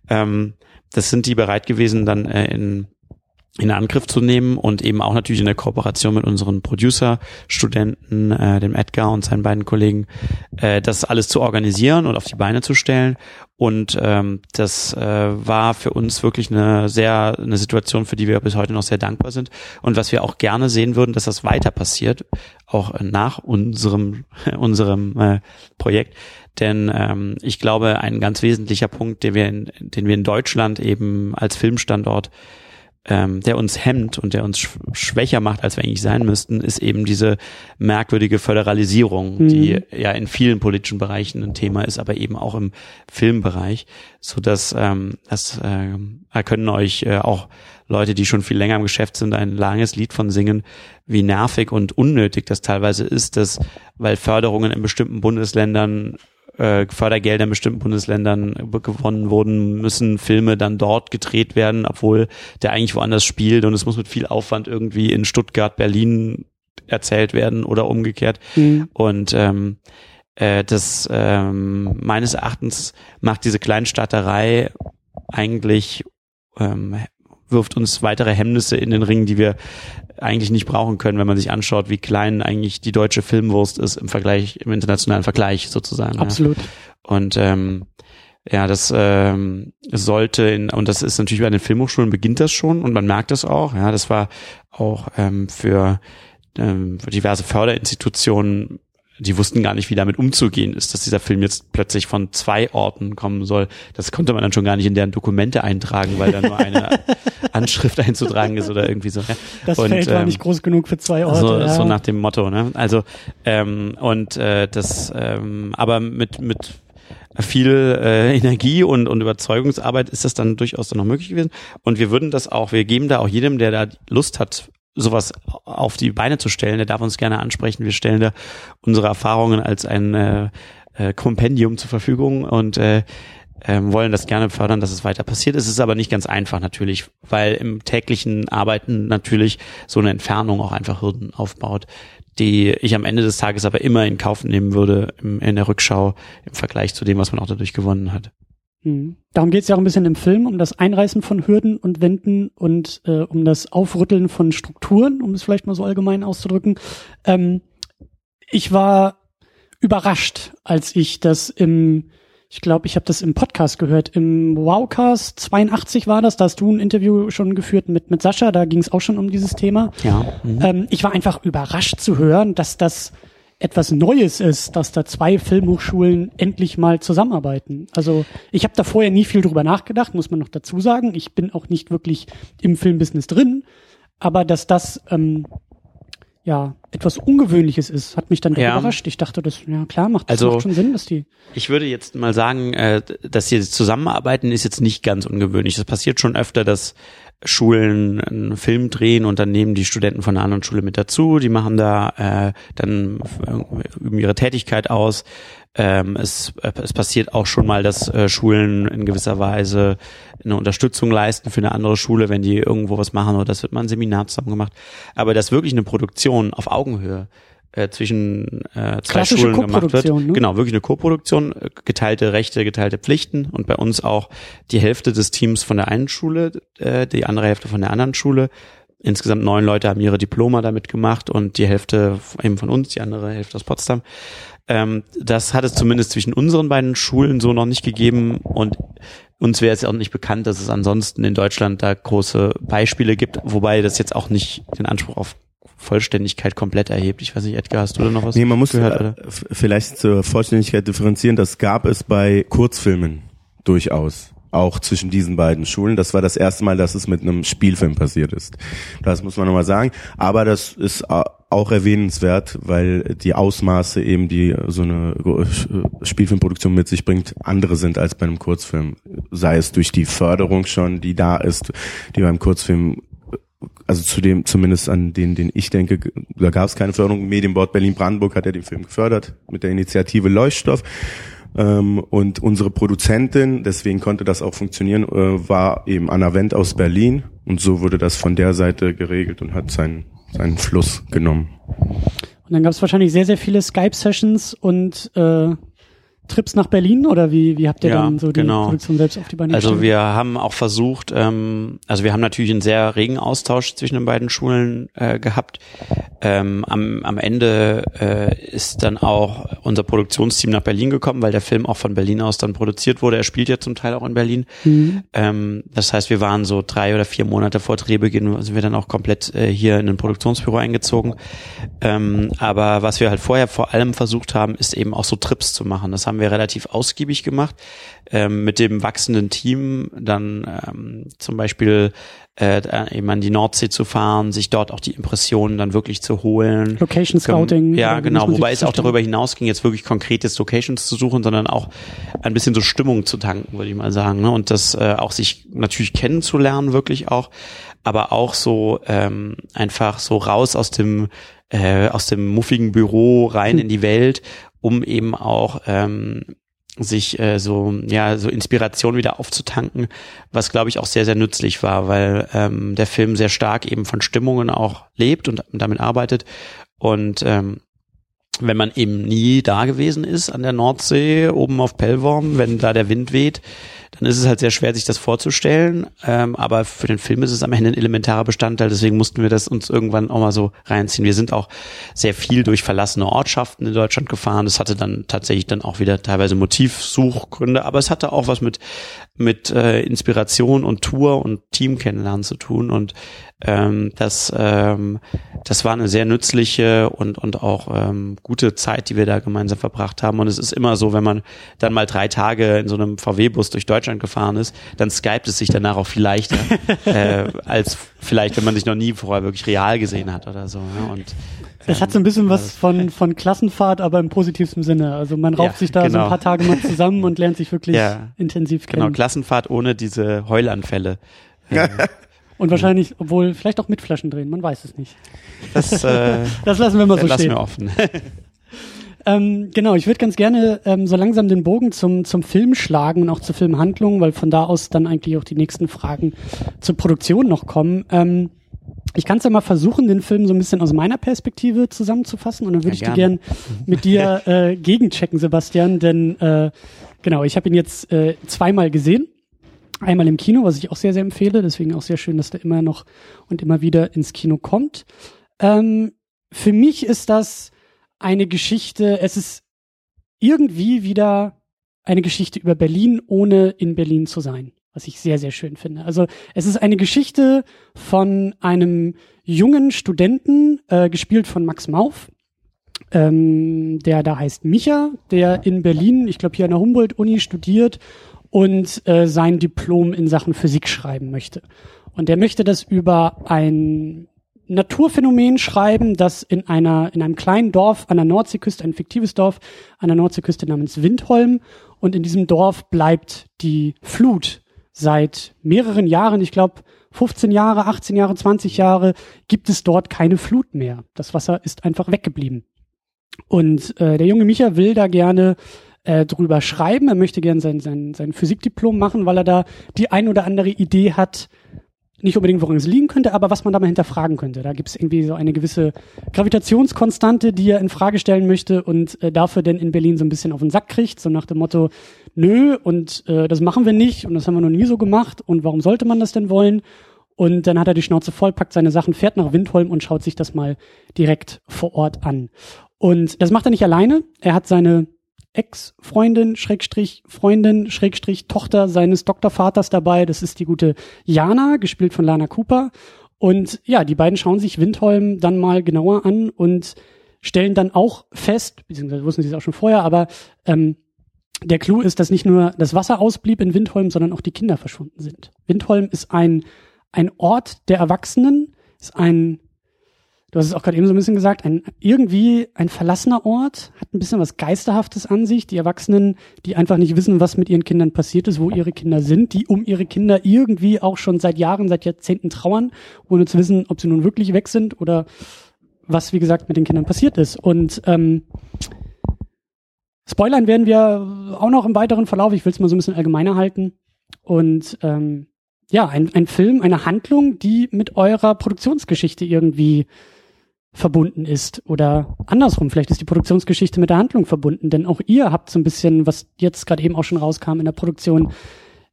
Ähm, das sind die bereit gewesen, dann äh, in in Angriff zu nehmen und eben auch natürlich in der Kooperation mit unseren Producer-Studenten, äh, dem Edgar und seinen beiden Kollegen, äh, das alles zu organisieren und auf die Beine zu stellen. Und ähm, das äh, war für uns wirklich eine sehr eine Situation, für die wir bis heute noch sehr dankbar sind und was wir auch gerne sehen würden, dass das weiter passiert, auch nach unserem unserem äh, Projekt. Denn ähm, ich glaube, ein ganz wesentlicher Punkt, den wir in, den wir in Deutschland eben als Filmstandort ähm, der uns hemmt und der uns sch schwächer macht, als wir eigentlich sein müssten, ist eben diese merkwürdige Föderalisierung, mhm. die ja in vielen politischen Bereichen ein Thema ist, aber eben auch im Filmbereich, so dass ähm, das äh, können euch äh, auch Leute, die schon viel länger im Geschäft sind, ein langes Lied von singen, wie nervig und unnötig das teilweise ist, dass weil Förderungen in bestimmten Bundesländern äh, Fördergelder in bestimmten Bundesländern gewonnen wurden, müssen Filme dann dort gedreht werden, obwohl der eigentlich woanders spielt und es muss mit viel Aufwand irgendwie in Stuttgart, Berlin erzählt werden oder umgekehrt. Mhm. Und ähm, äh, das ähm, meines Erachtens macht diese Kleinstaaterei eigentlich ähm, wirft uns weitere Hemmnisse in den Ring, die wir eigentlich nicht brauchen können, wenn man sich anschaut, wie klein eigentlich die deutsche Filmwurst ist im Vergleich, im internationalen Vergleich sozusagen. Absolut. Ja. Und ähm, ja, das ähm, sollte in, und das ist natürlich bei den Filmhochschulen beginnt das schon und man merkt das auch. Ja, das war auch ähm, für, ähm, für diverse Förderinstitutionen die wussten gar nicht, wie damit umzugehen ist, dass dieser Film jetzt plötzlich von zwei Orten kommen soll. Das konnte man dann schon gar nicht in deren Dokumente eintragen, weil da nur eine Anschrift einzutragen ist oder irgendwie so. Das und, Feld war ähm, nicht groß genug für zwei Orte. So, ja. so nach dem Motto, ne? Also ähm, und äh, das, ähm, aber mit mit viel äh, Energie und, und Überzeugungsarbeit ist das dann durchaus dann noch möglich gewesen. Und wir würden das auch, wir geben da auch jedem, der da Lust hat, sowas auf die Beine zu stellen, der darf uns gerne ansprechen. Wir stellen da unsere Erfahrungen als ein äh, äh, Kompendium zur Verfügung und äh, ähm, wollen das gerne fördern, dass es weiter passiert. Es ist aber nicht ganz einfach natürlich, weil im täglichen Arbeiten natürlich so eine Entfernung auch einfach Hürden aufbaut, die ich am Ende des Tages aber immer in Kauf nehmen würde in der Rückschau im Vergleich zu dem, was man auch dadurch gewonnen hat. Mhm. Darum geht es ja auch ein bisschen im Film, um das Einreißen von Hürden und Wänden und äh, um das Aufrütteln von Strukturen, um es vielleicht mal so allgemein auszudrücken. Ähm, ich war überrascht, als ich das im, ich glaube, ich habe das im Podcast gehört, im Wowcast 82 war das, da hast du ein Interview schon geführt mit, mit Sascha, da ging es auch schon um dieses Thema. Ja. Mhm. Ähm, ich war einfach überrascht zu hören, dass das etwas Neues ist, dass da zwei Filmhochschulen endlich mal zusammenarbeiten. Also ich habe da vorher nie viel drüber nachgedacht, muss man noch dazu sagen. Ich bin auch nicht wirklich im Filmbusiness drin, aber dass das ähm, ja etwas Ungewöhnliches ist, hat mich dann Ja. überrascht. Ich dachte, das ja klar macht, das Also- macht schon Sinn, dass die Ich würde jetzt mal sagen, äh, dass sie zusammenarbeiten ist jetzt nicht ganz ungewöhnlich. Es passiert schon öfter, dass Schulen einen Film drehen und dann nehmen die Studenten von einer anderen Schule mit dazu. Die machen da äh, dann äh, üben ihre Tätigkeit aus. Ähm, es, äh, es passiert auch schon mal, dass äh, Schulen in gewisser Weise eine Unterstützung leisten für eine andere Schule, wenn die irgendwo was machen oder das wird mal ein Seminar zusammen gemacht. Aber dass wirklich eine Produktion auf Augenhöhe äh, zwischen äh, zwei Klassische Schulen gemacht wird. Ne? Genau, wirklich eine Co-Produktion, äh, geteilte Rechte, geteilte Pflichten und bei uns auch die Hälfte des Teams von der einen Schule, äh, die andere Hälfte von der anderen Schule. Insgesamt neun Leute haben ihre Diploma damit gemacht und die Hälfte eben von uns, die andere Hälfte aus Potsdam. Ähm, das hat es zumindest zwischen unseren beiden Schulen so noch nicht gegeben und uns wäre es ja auch nicht bekannt, dass es ansonsten in Deutschland da große Beispiele gibt, wobei das jetzt auch nicht den Anspruch auf Vollständigkeit komplett erhebt. Ich weiß nicht, Edgar, hast du da noch was Nee, man muss gehört? äh, Oder? f- vielleicht zur Vollständigkeit differenzieren. Das gab es bei Kurzfilmen durchaus. Auch zwischen diesen beiden Schulen. Das war das erste Mal, dass es mit einem Spielfilm passiert ist. Das muss man nochmal sagen. Aber das ist a- auch erwähnenswert, weil die Ausmaße eben, die so eine äh, Spielfilmproduktion mit sich bringt, andere sind als bei einem Kurzfilm. Sei es durch die Förderung schon, die da ist, die beim Kurzfilm also zu dem, zumindest an den, den ich denke, da gab es keine Förderung. Medienbord Berlin-Brandenburg hat ja den Film gefördert mit der Initiative Leuchtstoff. Ähm, und unsere Produzentin, deswegen konnte das auch funktionieren, äh, war eben Anna Wendt aus Berlin. Und so wurde das von der Seite geregelt und hat seinen, seinen Fluss genommen. Und dann gab es wahrscheinlich sehr, sehr viele Skype-Sessions und äh, Trips nach Berlin oder wie, wie habt ihr Ja, dann so die genau. Produktion selbst auf die Beine Also gestellt? wir haben auch versucht, ähm, also wir haben natürlich einen sehr regen Austausch zwischen den beiden Schulen äh, gehabt. Ähm, am, am Ende äh, ist dann auch unser Produktionsteam nach Berlin gekommen, weil der Film auch von Berlin aus dann produziert wurde. Er spielt ja zum Teil auch in Berlin. Mhm. Ähm, das heißt, wir waren so drei oder vier Monate vor Drehbeginn, sind wir dann auch komplett äh, hier in ein Produktionsbüro eingezogen. Ähm, aber was wir halt vorher vor allem versucht haben, ist eben auch so Trips zu machen. Das haben wir relativ ausgiebig gemacht. Ähm, mit dem wachsenden Team dann ähm, zum Beispiel äh, eben an die Nordsee zu fahren, sich dort auch die Impressionen dann wirklich zu holen. Location Scouting. Ja, wie genau. Wobei es auch darüber hinausging, jetzt wirklich konkret jetzt Locations zu suchen, sondern auch ein bisschen so Stimmung zu tanken, würde ich mal sagen. Ne? Und das äh, auch sich natürlich kennenzulernen, wirklich auch, aber auch so ähm, einfach so raus aus dem äh, aus dem muffigen Büro rein in die Welt, um eben auch ähm, sich äh, so ja so Inspiration wieder aufzutanken, was glaube ich auch sehr sehr nützlich war, weil ähm, der Film sehr stark eben von Stimmungen auch lebt und damit arbeitet. Und ähm, wenn man eben nie da gewesen ist an der Nordsee, oben auf Pellworm, wenn da der Wind weht, dann ist es halt sehr schwer, sich das vorzustellen. Ähm, aber für den Film ist es am Ende ein elementarer Bestandteil, deswegen mussten wir das uns irgendwann auch mal so reinziehen. Wir sind auch sehr viel durch verlassene Ortschaften in Deutschland gefahren. Das hatte dann tatsächlich dann auch wieder teilweise Motivsuchgründe, aber es hatte auch was mit mit äh, Inspiration und Tour und Team kennenlernen zu tun und ähm, das ähm, das war eine sehr nützliche und und auch ähm, gute Zeit, die wir da gemeinsam verbracht haben und es ist immer so, wenn man dann mal drei Tage in so einem VW-Bus durch Deutschland gefahren ist, dann skypt es sich danach auch viel leichter äh, als vielleicht, wenn man sich noch nie vorher wirklich real gesehen hat oder so. Ja? Und Es hat so ein bisschen was von, von Klassenfahrt, aber im positivsten Sinne. Also man rauft Ja, sich da so genau. ein paar Tage mal zusammen und lernt sich wirklich Ja. intensiv genau kennen. Klassenfahrt ohne diese Heulanfälle. Und wahrscheinlich, obwohl, vielleicht auch mit Flaschen drehen, man weiß es nicht. Das äh, Das lassen wir mal so lassen stehen. wir offen. Ähm, genau, ich würde ganz gerne ähm, so langsam den Bogen zum, zum Film schlagen und auch zur Filmhandlung, weil von da aus dann eigentlich auch die nächsten Fragen zur Produktion noch kommen. Ähm, ich kann es ja mal versuchen, den Film so ein bisschen aus meiner Perspektive zusammenzufassen und dann würde Ja, ich die gern gerne. mit dir äh, gegenchecken, Sebastian, denn äh, genau, ich habe ihn jetzt äh, zweimal gesehen. Einmal im Kino, was ich auch sehr, sehr empfehle, deswegen auch sehr schön, dass der immer noch und immer wieder ins Kino kommt. Ähm, für mich ist das eine Geschichte, es ist irgendwie wieder eine Geschichte über Berlin, ohne in Berlin zu sein, was ich sehr, sehr schön finde. Also es ist eine Geschichte von einem jungen Studenten, äh, gespielt von Max Mauf, ähm, der da heißt Micha, der in Berlin, ich glaube hier an der Humboldt-Uni studiert und äh, sein Diplom in Sachen Physik schreiben möchte. Und der möchte das über ein Naturphänomen schreiben, das in einer in einem kleinen Dorf an der Nordseeküste, ein fiktives Dorf an der Nordseeküste namens Windholm und in diesem Dorf bleibt die Flut seit mehreren Jahren, ich glaube 15 Jahre, 18 Jahre, 20 Jahre gibt es dort keine Flut mehr. Das Wasser ist einfach weggeblieben. Und äh, der junge Micha will da gerne äh, drüber schreiben. Er möchte gerne sein, sein, sein Physikdiplom machen, weil er da die ein oder andere Idee hat, nicht unbedingt, woran es liegen könnte, aber was man da mal hinterfragen könnte. Da gibt es irgendwie so eine gewisse Gravitationskonstante, die er in Frage stellen möchte und äh, dafür denn in Berlin so ein bisschen auf den Sack kriegt, so nach dem Motto, nö, und äh, das machen wir nicht und das haben wir noch nie so gemacht und warum sollte man das denn wollen? Und dann hat er die Schnauze voll, packt seine Sachen, fährt nach Windholm und schaut sich das mal direkt vor Ort an. Und das macht er nicht alleine. Er hat seine Ex-Freundin, Schrägstrich, Freundin, Schrägstrich, Tochter seines Doktorvaters dabei. Das ist die gute Jana, gespielt von Lana Cooper. Und ja, die beiden schauen sich Windholm dann mal genauer an und stellen dann auch fest, beziehungsweise wussten sie es auch schon vorher, aber ähm, der Clou ist, dass nicht nur das Wasser ausblieb in Windholm, sondern auch die Kinder verschwunden sind. Windholm ist ein, ein Ort der Erwachsenen, ist ein du hast es auch gerade eben so ein bisschen gesagt, ein irgendwie ein verlassener Ort, hat ein bisschen was Geisterhaftes an sich. Die Erwachsenen, die einfach nicht wissen, was mit ihren Kindern passiert ist, wo ihre Kinder sind, die um ihre Kinder irgendwie auch schon seit Jahren, seit Jahrzehnten trauern, ohne zu wissen, ob sie nun wirklich weg sind oder was, wie gesagt, mit den Kindern passiert ist. Und ähm, Spoilern werden wir auch noch im weiteren Verlauf. Ich will es mal so ein bisschen allgemeiner halten. Und ähm, ja, ein, ein Film, eine Handlung, die mit eurer Produktionsgeschichte irgendwie verbunden ist oder andersrum, vielleicht ist die Produktionsgeschichte mit der Handlung verbunden, denn auch ihr habt so ein bisschen, was jetzt gerade eben auch schon rauskam in der Produktion,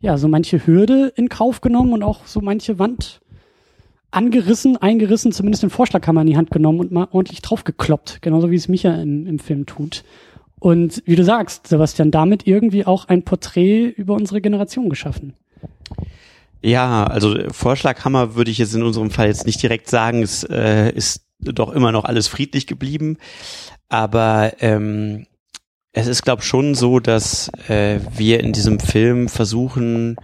ja, so manche Hürde in Kauf genommen und auch so manche Wand angerissen, eingerissen, zumindest den Vorschlaghammer in die Hand genommen und mal ordentlich draufgekloppt, genauso wie es Micha im, im Film tut. Und wie du sagst, Sebastian, damit irgendwie auch ein Porträt über unsere Generation geschaffen. Ja, also Vorschlaghammer würde ich jetzt in unserem Fall jetzt nicht direkt sagen. Es äh, ist doch immer noch alles friedlich geblieben. Aber ähm, es ist, glaube schon so, dass äh, wir in diesem Film versuchen,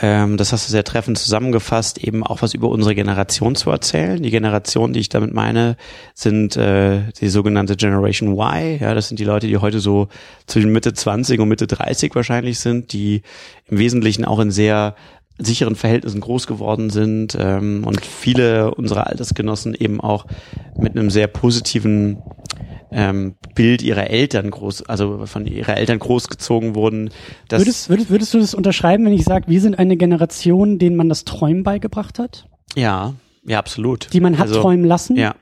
ähm, das hast du sehr treffend zusammengefasst, eben auch was über unsere Generation zu erzählen. Die Generation, die ich damit meine, sind äh, die sogenannte Generation Y. Ja, das sind die Leute, die heute so zwischen Mitte 20 und Mitte 30 wahrscheinlich sind, die im Wesentlichen auch in sehr sicheren Verhältnissen groß geworden sind ähm, und viele unserer Altersgenossen eben auch mit einem sehr positiven ähm, Bild ihrer Eltern groß, also von ihrer Eltern großgezogen wurden. Würdest, würdest, würdest du das unterschreiben, wenn ich sage, wir sind eine Generation, denen man das Träumen beigebracht hat? Ja, ja, absolut. Die man hat also, träumen lassen? Ja,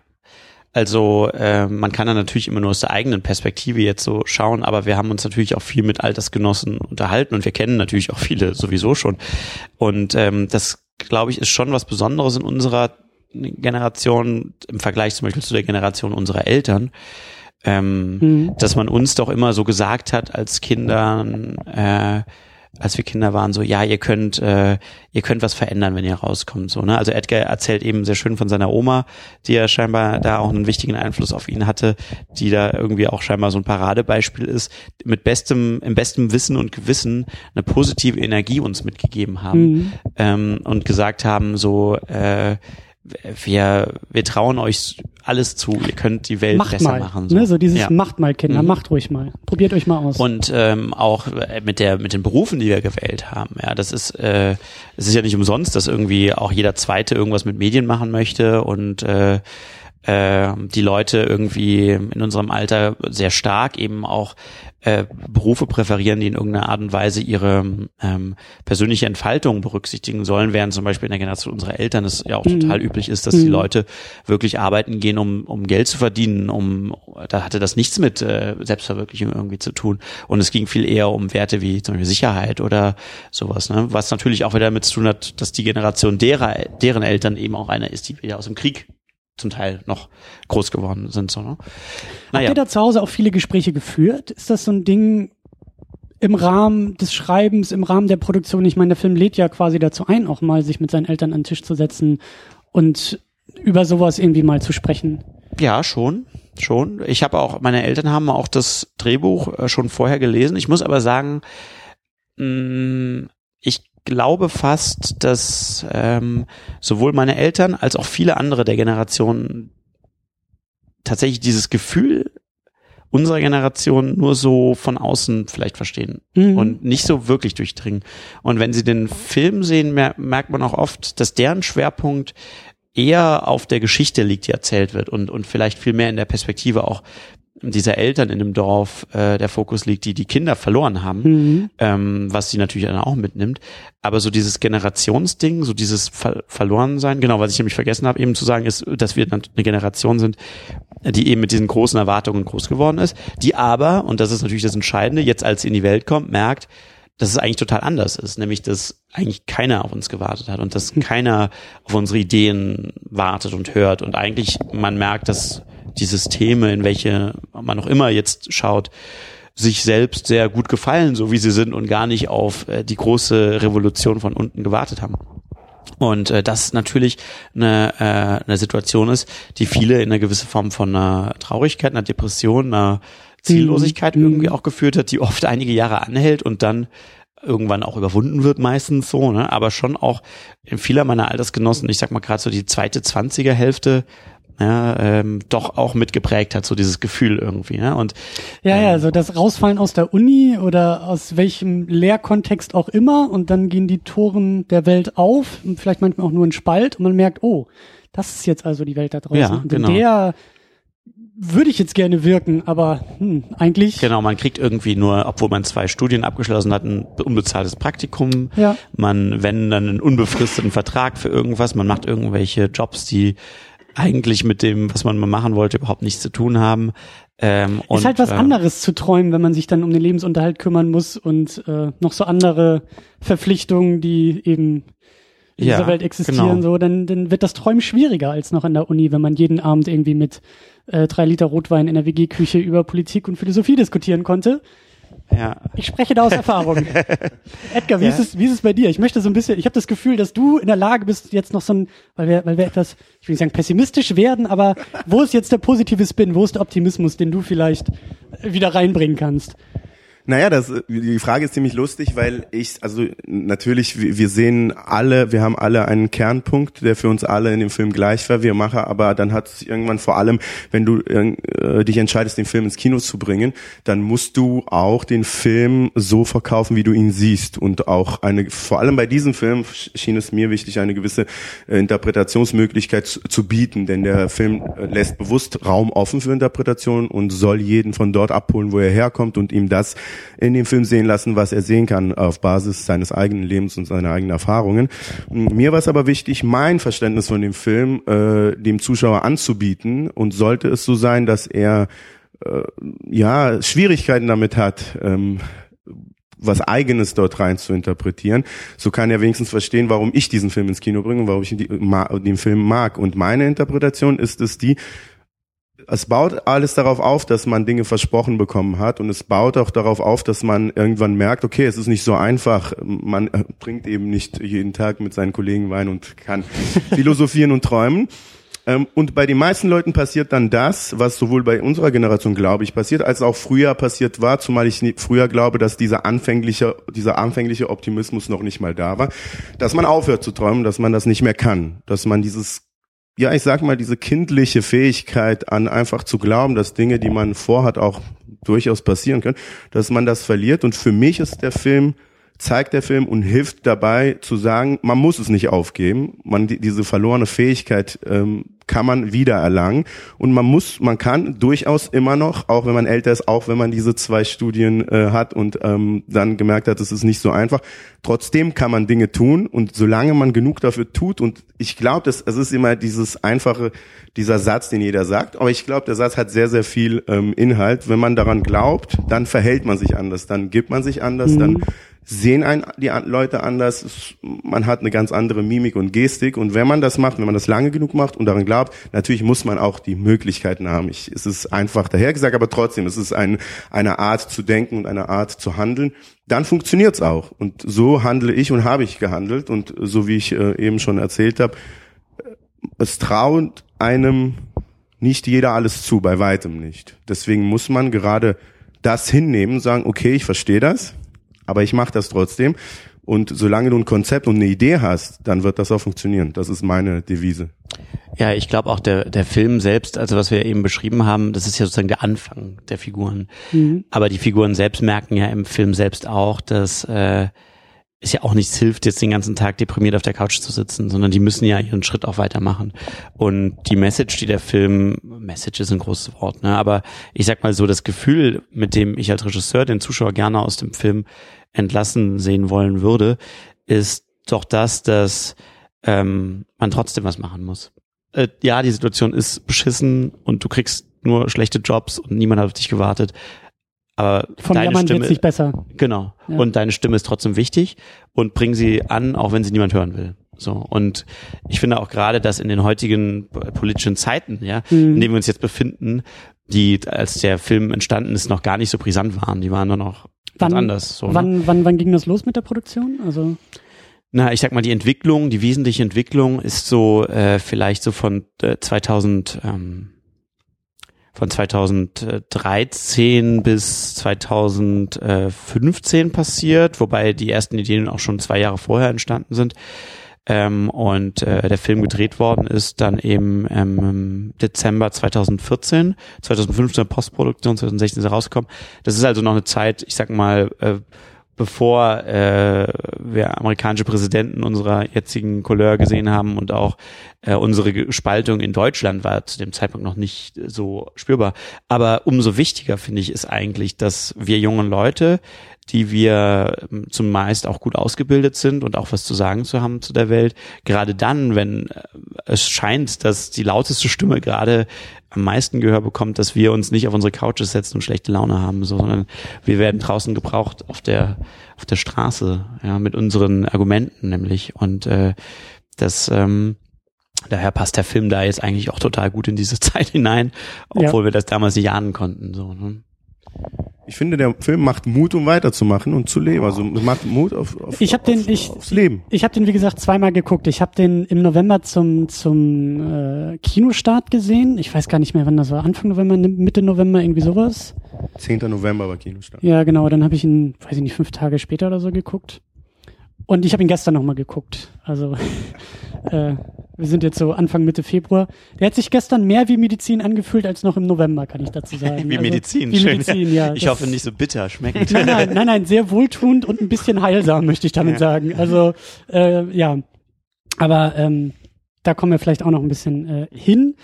also äh, man kann da natürlich immer nur aus der eigenen Perspektive jetzt so schauen, aber wir haben uns natürlich auch viel mit Altersgenossen unterhalten und wir kennen natürlich auch viele sowieso schon. Und ähm, das, glaube ich, ist schon was Besonderes in unserer Generation im Vergleich zum Beispiel zu der Generation unserer Eltern. Ähm, mhm. dass man uns doch immer so gesagt hat als Kindern, äh, als wir Kinder waren, so ja, ihr könnt, äh, ihr könnt was verändern, wenn ihr rauskommt. So, ne? Also Edgar erzählt eben sehr schön von seiner Oma, die ja scheinbar da auch einen wichtigen Einfluss auf ihn hatte, die da irgendwie auch scheinbar so ein Paradebeispiel ist, mit bestem, im bestem Wissen und Gewissen eine positive Energie uns mitgegeben haben mhm. ähm, und gesagt haben, so äh, wir, wir trauen euch alles zu, ihr könnt die Welt macht besser mal, machen. So. Ne, so dieses ja. macht mal Kinder, mhm. macht ruhig mal, probiert euch mal aus. Und ähm, auch mit der mit den Berufen, die wir gewählt haben, ja, das ist äh, es ist ja nicht umsonst, dass irgendwie auch jeder Zweite irgendwas mit Medien machen möchte und äh, äh, die Leute irgendwie in unserem Alter sehr stark eben auch äh, Berufe präferieren, die in irgendeiner Art und Weise ihre ähm, persönliche Entfaltung berücksichtigen sollen, während zum Beispiel in der Generation unserer Eltern es ja auch mhm. total üblich ist, dass mhm. die Leute wirklich arbeiten gehen, um, um Geld zu verdienen, um da hatte das nichts mit äh, Selbstverwirklichung irgendwie zu tun. Und es ging viel eher um Werte wie zum Beispiel Sicherheit oder sowas, ne? Was natürlich auch wieder damit zu tun hat, dass die Generation derer, deren Eltern eben auch einer ist, die wieder aus dem Krieg zum Teil noch groß geworden sind. So, ne? naja. Habt ihr da zu Hause auch viele Gespräche geführt? Ist das so ein Ding im Rahmen des Schreibens, im Rahmen der Produktion? Ich meine, der Film lädt ja quasi dazu ein, auch mal sich mit seinen Eltern an den Tisch zu setzen und über sowas irgendwie mal zu sprechen. Ja, schon. schon. Ich habe auch, meine Eltern haben auch das Drehbuch äh, schon vorher gelesen. Ich muss aber sagen, mh, mm, glaube fast, dass ähm, sowohl meine Eltern als auch viele andere der Generation tatsächlich dieses Gefühl unserer Generation nur so von außen vielleicht verstehen mhm. und nicht so wirklich durchdringen. Und wenn sie den Film sehen, mer merkt man auch oft, dass deren Schwerpunkt eher auf der Geschichte liegt, die erzählt wird und, und vielleicht viel mehr in der Perspektive auch dieser Eltern in dem Dorf äh, der Fokus liegt, die die Kinder verloren haben, mhm. ähm, was sie natürlich dann auch mitnimmt. Aber so dieses Generationsding, so dieses Ver Verlorensein, genau, was ich nämlich vergessen habe, eben zu sagen, ist, dass wir eine Generation sind, die eben mit diesen großen Erwartungen groß geworden ist, die aber, und das ist natürlich das Entscheidende, jetzt als sie in die Welt kommt, merkt, dass es eigentlich total anders ist, nämlich dass eigentlich keiner auf uns gewartet hat und dass hm. keiner auf unsere Ideen wartet und hört und eigentlich man merkt, dass die Systeme, in welche man noch immer jetzt schaut, sich selbst sehr gut gefallen, so wie sie sind und gar nicht auf äh, die große Revolution von unten gewartet haben. Und äh, das natürlich eine, äh, eine Situation ist, die viele in eine gewisse Form von einer Traurigkeit, einer Depression, einer Ziellosigkeit mhm. irgendwie auch geführt hat, die oft einige Jahre anhält und dann irgendwann auch überwunden wird meistens so, ne? aber schon auch in vieler meiner Altersgenossen, ich sag mal gerade so die zweite Zwanziger Hälfte, ja, ähm, doch auch mitgeprägt hat, so dieses Gefühl irgendwie. Ne? Und ja, ja, ähm, so das Rausfallen aus der Uni oder aus welchem Lehrkontext auch immer und dann gehen die Toren der Welt auf, und vielleicht manchmal auch nur ein Spalt und man merkt, oh, das ist jetzt also die Welt da draußen. Ja, und genau. der würde ich jetzt gerne wirken, aber hm, eigentlich. Genau, man kriegt irgendwie nur, obwohl man zwei Studien abgeschlossen hat, ein unbezahltes Praktikum. Ja. Man, wenn dann einen unbefristeten Vertrag für irgendwas, man macht irgendwelche Jobs, die eigentlich mit dem, was man mal machen wollte, überhaupt nichts zu tun haben. Ähm, ist und, halt was äh, anderes zu träumen, wenn man sich dann um den Lebensunterhalt kümmern muss und äh, noch so andere Verpflichtungen, die eben in ja, dieser Welt existieren, genau. so, dann, dann wird das Träumen schwieriger als noch an der Uni, wenn man jeden Abend irgendwie mit äh, drei Liter Rotwein in der WG-Küche über Politik und Philosophie diskutieren konnte. Ja. Ich spreche da aus Erfahrung. Edgar, wie, ja. ist es, wie ist es bei dir? Ich möchte so ein bisschen, ich habe das Gefühl, dass du in der Lage bist, jetzt noch so ein, weil wir, weil wir etwas, ich will nicht sagen pessimistisch werden, aber wo ist jetzt der positive Spin? Wo ist der Optimismus, den du vielleicht wieder reinbringen kannst? Naja, das, die Frage ist ziemlich lustig, weil ich, also natürlich, wir sehen alle, wir haben alle einen Kernpunkt, der für uns alle in dem Film gleich war. Wir machen aber dann hat es irgendwann vor allem, wenn du äh, dich entscheidest, den Film ins Kino zu bringen, dann musst du auch den Film so verkaufen, wie du ihn siehst. Und auch eine, vor allem bei diesem Film schien es mir wichtig, eine gewisse äh, Interpretationsmöglichkeit zu, zu bieten, denn der Film äh, lässt bewusst Raum offen für Interpretation und soll jeden von dort abholen, wo er herkommt und ihm das in dem Film sehen lassen, was er sehen kann auf Basis seines eigenen Lebens und seiner eigenen Erfahrungen. Mir war es aber wichtig, mein Verständnis von dem Film äh, dem Zuschauer anzubieten und sollte es so sein, dass er äh, ja Schwierigkeiten damit hat, ähm, was Eigenes dort rein zu interpretieren, so kann er wenigstens verstehen, warum ich diesen Film ins Kino bringe und warum ich den Film mag. Und meine Interpretation ist es die, es baut alles darauf auf, dass man Dinge versprochen bekommen hat und es baut auch darauf auf, dass man irgendwann merkt, okay, es ist nicht so einfach. Man äh, trinkt eben nicht jeden Tag mit seinen Kollegen Wein und kann philosophieren und träumen. Ähm, und bei den meisten Leuten passiert dann das, was sowohl bei unserer Generation, glaube ich, passiert, als auch früher passiert war, zumal ich früher glaube, dass dieser anfängliche, dieser anfängliche Optimismus noch nicht mal da war, dass man aufhört zu träumen, dass man das nicht mehr kann, dass man dieses ja, ich sag mal, diese kindliche Fähigkeit an einfach zu glauben, dass Dinge, die man vorhat, auch durchaus passieren können, dass man das verliert. Und für mich ist der Film, zeigt der Film und hilft dabei zu sagen, man muss es nicht aufgeben. Man, die, diese verlorene Fähigkeit ähm, kann man wieder erlangen. Und man muss, man kann durchaus immer noch, auch wenn man älter ist, auch wenn man diese zwei Studien äh, hat und ähm, dann gemerkt hat, es ist nicht so einfach, trotzdem kann man Dinge tun. Und solange man genug dafür tut, und ich glaube, es ist immer dieses einfache, dieser Satz, den jeder sagt, aber ich glaube, der Satz hat sehr, sehr viel ähm, Inhalt. Wenn man daran glaubt, dann verhält man sich anders, dann gibt man sich anders, mhm. dann sehen ein, die Leute anders, man hat eine ganz andere Mimik und Gestik und wenn man das macht, wenn man das lange genug macht und daran glaubt, natürlich muss man auch die Möglichkeiten haben. Ich, es ist einfach dahergesagt, aber trotzdem, es ist ein, eine Art zu denken und eine Art zu handeln. Dann funktioniert's auch und so handle ich und habe ich gehandelt und so wie ich äh, eben schon erzählt habe, es traut einem nicht jeder alles zu, bei weitem nicht. Deswegen muss man gerade das hinnehmen, sagen, okay, ich verstehe das, aber ich mache das trotzdem. Und solange du ein Konzept und eine Idee hast, dann wird das auch funktionieren. Das ist meine Devise. Ja, ich glaube auch der, der Film selbst, also was wir eben beschrieben haben, das ist ja sozusagen der Anfang der Figuren. Mhm. Aber die Figuren selbst merken ja im Film selbst auch, dass äh, es ja auch nichts hilft, jetzt den ganzen Tag deprimiert auf der Couch zu sitzen, sondern die müssen ja ihren Schritt auch weitermachen. Und die Message, die der Film, Message ist ein großes Wort, ne? aber ich sag mal so, das Gefühl, mit dem ich als Regisseur den Zuschauer gerne aus dem Film entlassen sehen wollen würde, ist doch das, dass ähm, man trotzdem was machen muss. Äh, ja, die Situation ist beschissen und du kriegst nur schlechte Jobs und niemand hat auf dich gewartet. Aber Von deine Stimme wird's nicht besser. Genau. Ja. Und deine Stimme ist trotzdem wichtig und bring sie an, auch wenn sie niemand hören will. So. Und ich finde auch gerade, dass in den heutigen politischen Zeiten, ja, mhm. in denen wir uns jetzt befinden, die, als der Film entstanden ist, noch gar nicht so brisant waren. Die waren nur noch wann, anders. So, ne? wann, ne? wann, wann ging das los mit der Produktion? Also na, ich sag mal, die Entwicklung, die wesentliche Entwicklung ist so äh, vielleicht so von äh, 2000 ähm, von 2013 bis 2015 passiert, wobei die ersten Ideen auch schon zwei Jahre vorher entstanden sind. Ähm, und äh, der Film gedreht worden ist dann eben ähm, im Dezember 2014, 2015 Postproduktion, 2016 ist er rausgekommen. Das ist also noch eine Zeit, ich sag mal, äh, bevor äh, wir amerikanische Präsidenten unserer jetzigen Couleur gesehen haben und auch äh, unsere Spaltung in Deutschland war zu dem Zeitpunkt noch nicht so spürbar. Aber umso wichtiger finde ich ist eigentlich, dass wir jungen Leute die wir ähm, zumeist auch gut ausgebildet sind und auch was zu sagen zu haben zu der Welt. Gerade dann, wenn äh, es scheint, dass die lauteste Stimme gerade am meisten Gehör bekommt, dass wir uns nicht auf unsere Couches setzen und schlechte Laune haben, sondern wir werden draußen gebraucht auf der auf der Straße, ja, mit unseren Argumenten nämlich. Und äh, das ähm, Daher passt der Film da jetzt eigentlich auch total gut in diese Zeit hinein, obwohl ja. wir das damals nicht ahnen konnten. So, ne? Ich finde, der Film macht Mut, um weiterzumachen und zu leben. Also macht Mut auf, auf, ich hab den, ich, aufs Leben. Ich habe den, wie gesagt, zweimal geguckt. Ich habe den im November zum, zum äh, Kinostart gesehen. Ich weiß gar nicht mehr, wann das war. Anfang November, Mitte November, irgendwie sowas. 10. November war Kinostart. Ja, genau. Dann habe ich ihn, weiß ich nicht, fünf Tage später oder so geguckt. Und ich habe ihn gestern nochmal geguckt. Also äh, wir sind jetzt so Anfang Mitte Februar. Der hat sich gestern mehr wie Medizin angefühlt als noch im November, kann ich dazu sagen. wie also, Medizin, wie schön. Medizin, ja. Ich hoffe nicht so bitter schmeckend. nein, nein, nein, nein, sehr wohltuend und ein bisschen heilsam, möchte ich damit ja. sagen. Also äh, ja, aber ähm, da kommen wir vielleicht auch noch ein bisschen äh, hin.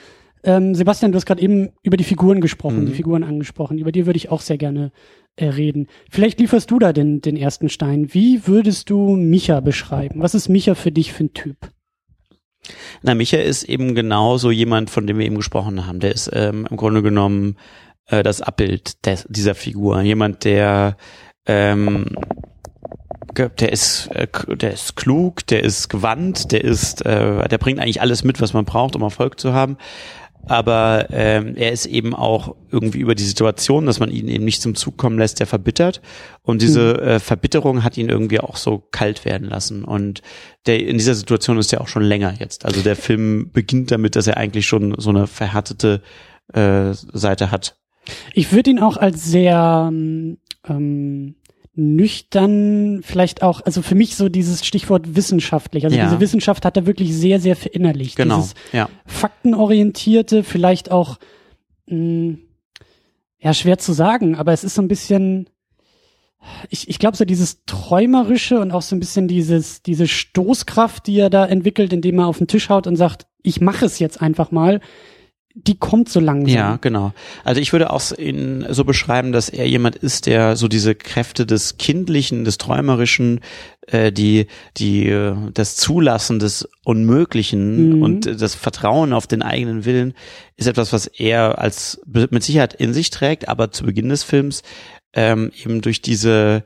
Ähm, Sebastian, du hast gerade eben über die Figuren gesprochen, mhm. die Figuren angesprochen. Über die würde ich auch sehr gerne äh, reden. Vielleicht lieferst du da den, den ersten Stein. Wie würdest du Micha beschreiben? Was ist Micha für dich für ein Typ? Na, Micha ist eben genau so jemand, von dem wir eben gesprochen haben. Der ist ähm, im Grunde genommen äh, das Abbild des, dieser Figur. Jemand, der ähm, der ist, äh, der ist klug, der ist gewandt, der ist, äh, der bringt eigentlich alles mit, was man braucht, um Erfolg zu haben aber ähm, er ist eben auch irgendwie über die Situation, dass man ihn eben nicht zum Zug kommen lässt, der verbittert. Und diese mhm. äh, Verbitterung hat ihn irgendwie auch so kalt werden lassen. Und der in dieser Situation ist er auch schon länger jetzt. Also der Film beginnt damit, dass er eigentlich schon so eine verhärtete äh, Seite hat. Ich würde ihn auch als sehr ähm, nüchtern, vielleicht auch, also für mich so dieses Stichwort wissenschaftlich. Also ja. diese Wissenschaft hat er wirklich sehr, sehr verinnerlicht. Genau. Dieses ja. faktenorientierte, vielleicht auch, mh, hm, ja, schwer zu sagen, aber es ist so ein bisschen, ich, ich glaube so dieses träumerische und auch so ein bisschen dieses diese Stoßkraft, die er da entwickelt, indem er auf den Tisch haut und sagt, ich mache es jetzt einfach mal die kommt so langsam. Ja, genau. Also ich würde auch ihn so beschreiben, dass er jemand ist, der so diese Kräfte des Kindlichen, des Träumerischen, äh, die, die, äh, das Zulassen des Unmöglichen mhm. und das Vertrauen auf den eigenen Willen ist etwas, was er als mit Sicherheit in sich trägt, aber zu Beginn des Films ähm, eben durch diese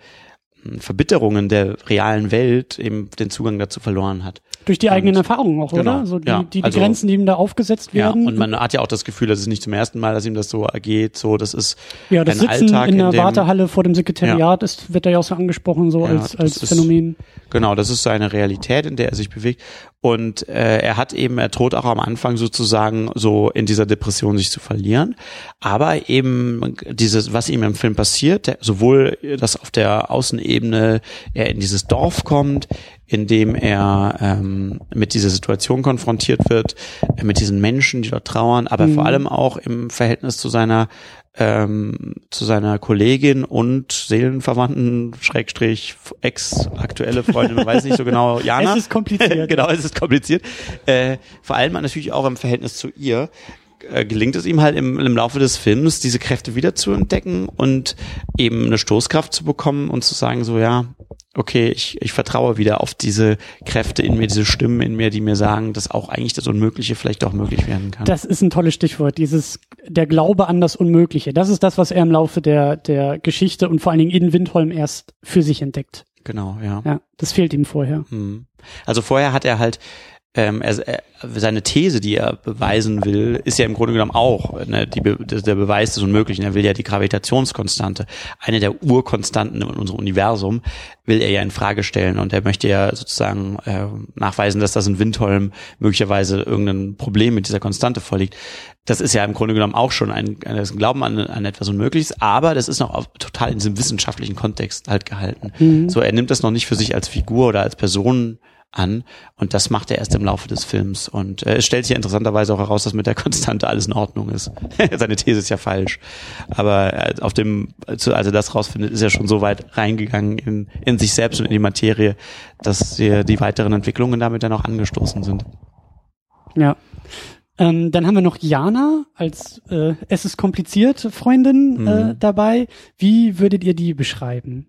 hm, Verbitterungen der realen Welt eben den Zugang dazu verloren hat. Durch die eigenen Erfahrungen auch, genau, oder? So die, ja, die, die also, Grenzen, die ihm da aufgesetzt werden. Ja, und man hat ja auch das Gefühl, das ist nicht zum ersten Mal, dass ihm das so ergeht. So, das ist ja, das ein Sitzen Alltag in der in Wartehalle vor dem Sekretariat ja. ist, wird da ja auch so angesprochen, so ja, als, als ist, Phänomen. Genau, das ist seine Realität, in der er sich bewegt. Und äh, er hat eben, er droht auch am Anfang sozusagen so in dieser Depression sich zu verlieren. Aber eben dieses, was ihm im Film passiert, sowohl das auf der Außenebene, er in dieses Dorf kommt, in dem er ähm, mit dieser Situation konfrontiert wird, äh, mit diesen Menschen, die dort trauern, aber Mhm. vor allem auch im Verhältnis zu seiner ähm, zu seiner Kollegin und Seelenverwandten, Schrägstrich, ex-aktuelle Freundin, man weiß nicht so genau, Jana. Es ist kompliziert. genau, es ist kompliziert. Äh, vor allem natürlich auch im Verhältnis zu ihr äh, gelingt es ihm halt im, im Laufe des Films, diese Kräfte wieder zu entdecken und eben eine Stoßkraft zu bekommen und zu sagen, so ja, okay, ich, ich vertraue wieder auf diese Kräfte in mir, diese Stimmen in mir, die mir sagen, dass auch eigentlich das Unmögliche vielleicht auch möglich werden kann. Das ist ein tolles Stichwort, dieses der Glaube an das Unmögliche. Das ist das, was er im Laufe der, der Geschichte und vor allen Dingen in Windholm erst für sich entdeckt. genau, ja. Ja, das fehlt ihm vorher. Hm. Also vorher hat er halt ähm, er, er, seine These, die er beweisen will, ist ja im Grunde genommen auch ne, die, der Beweis des Unmöglichen. Er will ja die Gravitationskonstante, eine der Urkonstanten in unserem Universum, will er ja in Frage stellen und er möchte ja sozusagen äh, nachweisen, dass das in Windholm möglicherweise irgendein Problem mit dieser Konstante vorliegt. Das ist ja im Grunde genommen auch schon ein, ein Glauben an, an etwas Unmögliches, aber das ist noch auf, total in diesem wissenschaftlichen Kontext halt gehalten. So, er nimmt das noch nicht für sich als Figur oder als Person an und das macht er erst im Laufe des Films und äh, es stellt sich ja interessanterweise auch heraus, dass mit der Konstante alles in Ordnung ist. Seine These ist ja falsch, aber äh, auf dem, als er das rausfindet, ist er schon so weit reingegangen in, in sich selbst und in die Materie, dass die, die weiteren Entwicklungen damit dann auch angestoßen sind. Ja. Ähm, dann haben wir noch Jana als äh, es ist kompliziert Freundin äh, Mhm. dabei. Wie würdet ihr die beschreiben?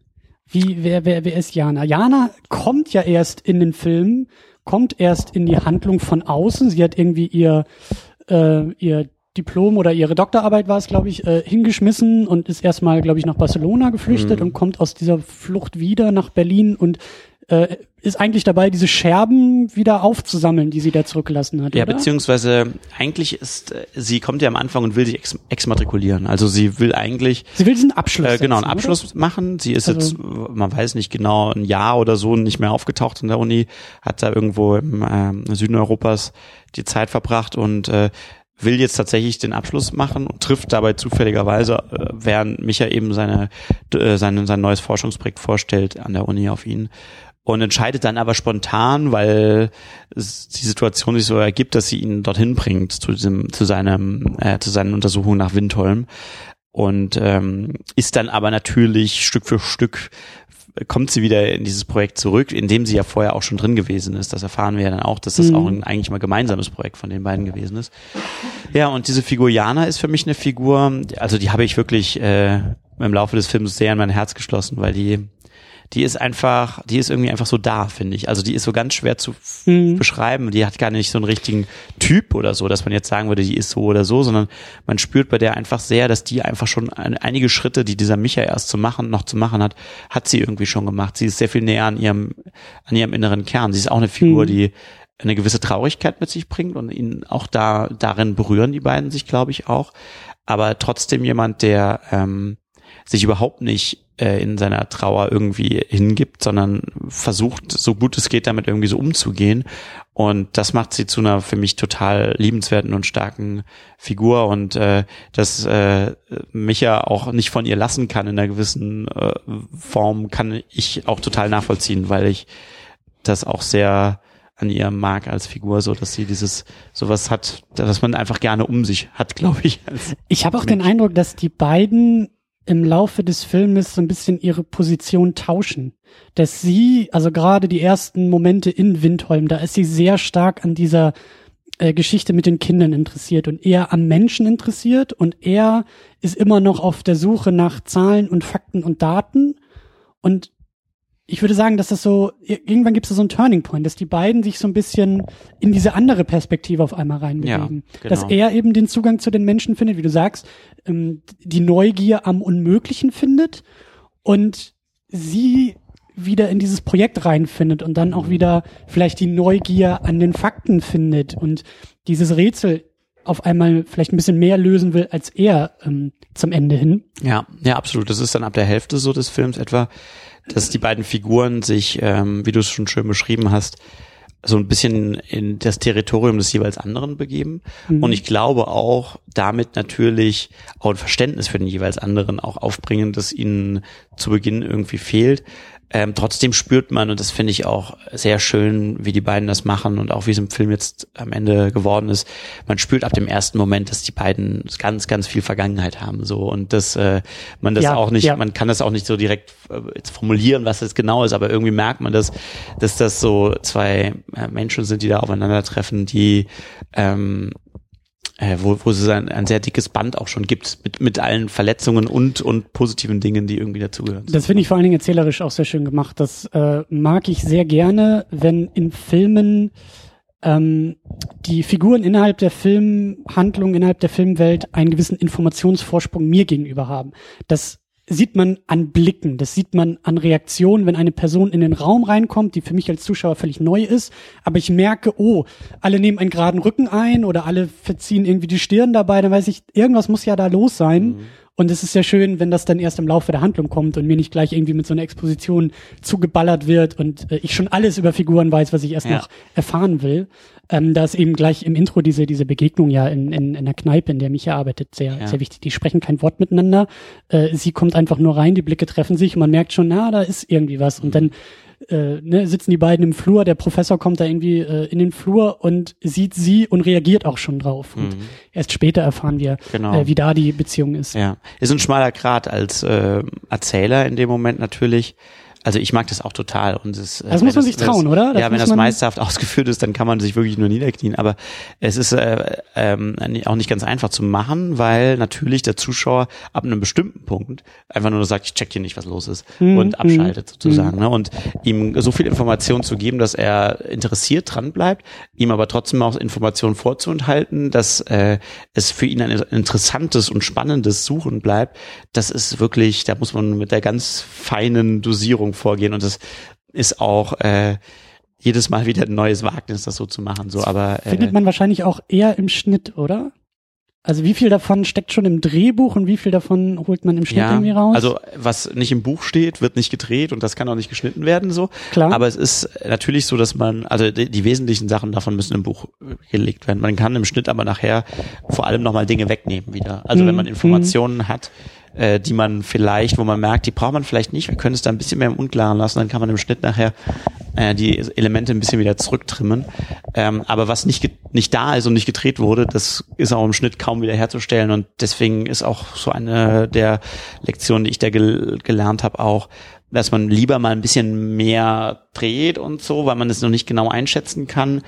Wie wer wer wer ist Jana? Jana kommt ja erst in den Film, kommt erst in die Handlung von außen. Sie hat irgendwie ihr äh, ihr Diplom oder ihre Doktorarbeit war es, glaube ich, äh, hingeschmissen und ist erstmal, glaube ich, nach Barcelona geflüchtet Mhm. und kommt aus dieser Flucht wieder nach Berlin und äh, ist eigentlich dabei, diese Scherben wieder aufzusammeln, die sie da zurückgelassen hat. Ja, oder? beziehungsweise eigentlich ist, äh, sie kommt ja am Anfang und will sich ex exmatrikulieren. Also sie will eigentlich Sie will diesen Abschluss. Äh, genau, einen Abschluss machen. Sie ist Also- jetzt, man weiß nicht genau, ein Jahr oder so nicht mehr aufgetaucht in der Uni, hat da irgendwo im ähm, Süden Europas die Zeit verbracht und äh, will jetzt tatsächlich den Abschluss machen und trifft dabei zufälligerweise, äh, während Micha eben seine, äh, sein, sein neues Forschungsprojekt vorstellt an der Uni auf ihn und entscheidet dann aber spontan, weil die Situation sich so ergibt, dass sie ihn dorthin bringt zu diesem, zu seinem, äh, zu seinen Untersuchungen nach Windholm und ähm, ist dann aber natürlich Stück für Stück kommt sie wieder in dieses Projekt zurück, in dem sie ja vorher auch schon drin gewesen ist. Das erfahren wir ja dann auch, dass das Mhm. auch ein eigentlich mal gemeinsames Projekt von den beiden gewesen ist. Ja, und diese Figur Jana ist für mich eine Figur, also die habe ich wirklich äh, im Laufe des Films sehr in mein Herz geschlossen, weil die die ist einfach, die ist irgendwie einfach so da, finde ich. Also die ist so ganz schwer zu Mhm. beschreiben. Die hat gar nicht so einen richtigen Typ oder so, dass man jetzt sagen würde, die ist so oder so, sondern man spürt bei der einfach sehr, dass die einfach schon ein, einige Schritte, die dieser Micha erst zu machen, noch zu machen hat, hat sie irgendwie schon gemacht. Sie ist sehr viel näher an ihrem, an ihrem inneren Kern. Sie ist auch eine Figur, Mhm. die eine gewisse Traurigkeit mit sich bringt und ihn auch da, darin berühren die beiden sich, glaube ich, auch. Aber trotzdem jemand, der, ähm, sich überhaupt nicht äh, in seiner Trauer irgendwie hingibt, sondern versucht, so gut es geht, damit irgendwie so umzugehen. Und das macht sie zu einer für mich total liebenswerten und starken Figur und äh, dass äh, Micha auch nicht von ihr lassen kann in einer gewissen äh, Form, kann ich auch total nachvollziehen, weil ich das auch sehr an ihr mag als Figur, so dass sie dieses sowas hat, dass man einfach gerne um sich hat, glaube ich. Ich habe auch den Eindruck, dass die beiden im Laufe des Filmes so ein bisschen ihre Position tauschen. Dass sie, also gerade die ersten Momente in Windholm, da ist sie sehr stark an dieser äh, Geschichte mit den Kindern interessiert und eher am Menschen interessiert und er ist immer noch auf der Suche nach Zahlen und Fakten und Daten und ich würde sagen, dass das so, irgendwann gibt es da so einen Turning Point, dass die beiden sich so ein bisschen in diese andere Perspektive auf einmal reinbewegen. Ja, Dass genau. er eben den Zugang zu den Menschen findet, wie du sagst, ähm, die Neugier am Unmöglichen findet und sie wieder in dieses Projekt reinfindet und dann auch wieder vielleicht die Neugier an den Fakten findet und dieses Rätsel auf einmal vielleicht ein bisschen mehr lösen will als er ähm, zum Ende hin. Ja, ja, absolut. Das ist dann ab der Hälfte so des Films etwa, dass die beiden Figuren sich, ähm, wie du es schon schön beschrieben hast, so ein bisschen in das Territorium des jeweils anderen begeben. Mhm. Und ich glaube auch damit natürlich auch ein Verständnis für den jeweils anderen auch aufbringen, das ihnen zu Beginn irgendwie fehlt. Ähm, trotzdem spürt man, und das finde ich auch sehr schön, wie die beiden das machen und auch wie es im Film jetzt am Ende geworden ist, man spürt ab dem ersten Moment, dass die beiden ganz, ganz viel Vergangenheit haben, so und dass äh, man das ja, auch nicht, ja. man kann das auch nicht so direkt äh, formulieren, was das genau ist, aber irgendwie merkt man das, dass das so zwei äh, Menschen sind, die da aufeinandertreffen, die ähm, äh, wo, wo es ein, ein sehr dickes Band auch schon gibt mit, mit allen Verletzungen und, und positiven Dingen, die irgendwie dazugehören. Das finde ich vor allen Dingen erzählerisch auch sehr schön gemacht. Das äh, mag ich sehr gerne, wenn in Filmen ähm, die Figuren innerhalb der Filmhandlung, innerhalb der Filmwelt einen gewissen Informationsvorsprung mir gegenüber haben. Das sieht man an Blicken, das sieht man an Reaktionen, wenn eine Person in den Raum reinkommt, die für mich als Zuschauer völlig neu ist, aber ich merke, oh, alle nehmen einen geraden Rücken ein oder alle verziehen irgendwie die Stirn dabei, dann weiß ich, irgendwas muss ja da los sein. Mhm. Und es ist sehr schön, wenn das dann erst im Laufe der Handlung kommt und mir nicht gleich irgendwie mit so einer Exposition zugeballert wird und äh, ich schon alles über Figuren weiß, was ich erst ja. noch erfahren will. Ähm, da ist eben gleich im Intro diese, diese Begegnung ja in, in, in der Kneipe, in der Micha arbeitet, sehr, ja. sehr wichtig. Die sprechen kein Wort miteinander. Äh, sie kommt einfach nur rein, die Blicke treffen sich und man merkt schon, na, da ist irgendwie was. Und dann äh, ne, sitzen die beiden im Flur, der Professor kommt da irgendwie äh, in den Flur und sieht sie und reagiert auch schon drauf. Und mhm. erst später erfahren wir, genau. äh, wie da die Beziehung ist. Ja, ist ein schmaler Grad als äh, Erzähler in dem Moment natürlich. Also ich mag das auch total und es, das muss man sich trauen, oder? Das ja, wenn das meisterhaft ausgeführt ist, dann kann man sich wirklich nur niederknien. Aber es ist äh, ähm, auch nicht ganz einfach zu machen, weil natürlich der Zuschauer ab einem bestimmten Punkt einfach nur sagt, ich check hier nicht, was los ist mhm. und abschaltet sozusagen. Mhm. Ne? Und ihm so viel Information zu geben, dass er interessiert dran bleibt, ihm aber trotzdem auch Informationen vorzuenthalten, dass äh, es für ihn ein interessantes und spannendes Suchen bleibt. Das ist wirklich, da muss man mit der ganz feinen Dosierung vorgehen und das ist auch äh, jedes Mal wieder ein neues Wagnis, das so zu machen. So, aber äh, findet man wahrscheinlich auch eher im Schnitt, oder? Also wie viel davon steckt schon im Drehbuch und wie viel davon holt man im Schnitt ja, irgendwie raus? Also was nicht im Buch steht, wird nicht gedreht und das kann auch nicht geschnitten werden so. Klar. Aber es ist natürlich so, dass man, also die, die wesentlichen Sachen davon müssen im Buch gelegt werden. Man kann im Schnitt aber nachher vor allem nochmal Dinge wegnehmen wieder. Also mhm. wenn man Informationen mhm. hat, äh, die man vielleicht, wo man merkt, die braucht man vielleicht nicht, wir können es da ein bisschen mehr im Unklaren lassen, dann kann man im Schnitt nachher äh, die Elemente ein bisschen wieder zurücktrimmen. Ähm, aber was nicht, nicht da ist und nicht gedreht wurde, das ist auch im Schnitt kaum wieder herzustellen und deswegen ist auch so eine der Lektionen, die ich da gel gelernt habe, auch, dass man lieber mal ein bisschen mehr dreht und so, weil man es noch nicht genau einschätzen kann,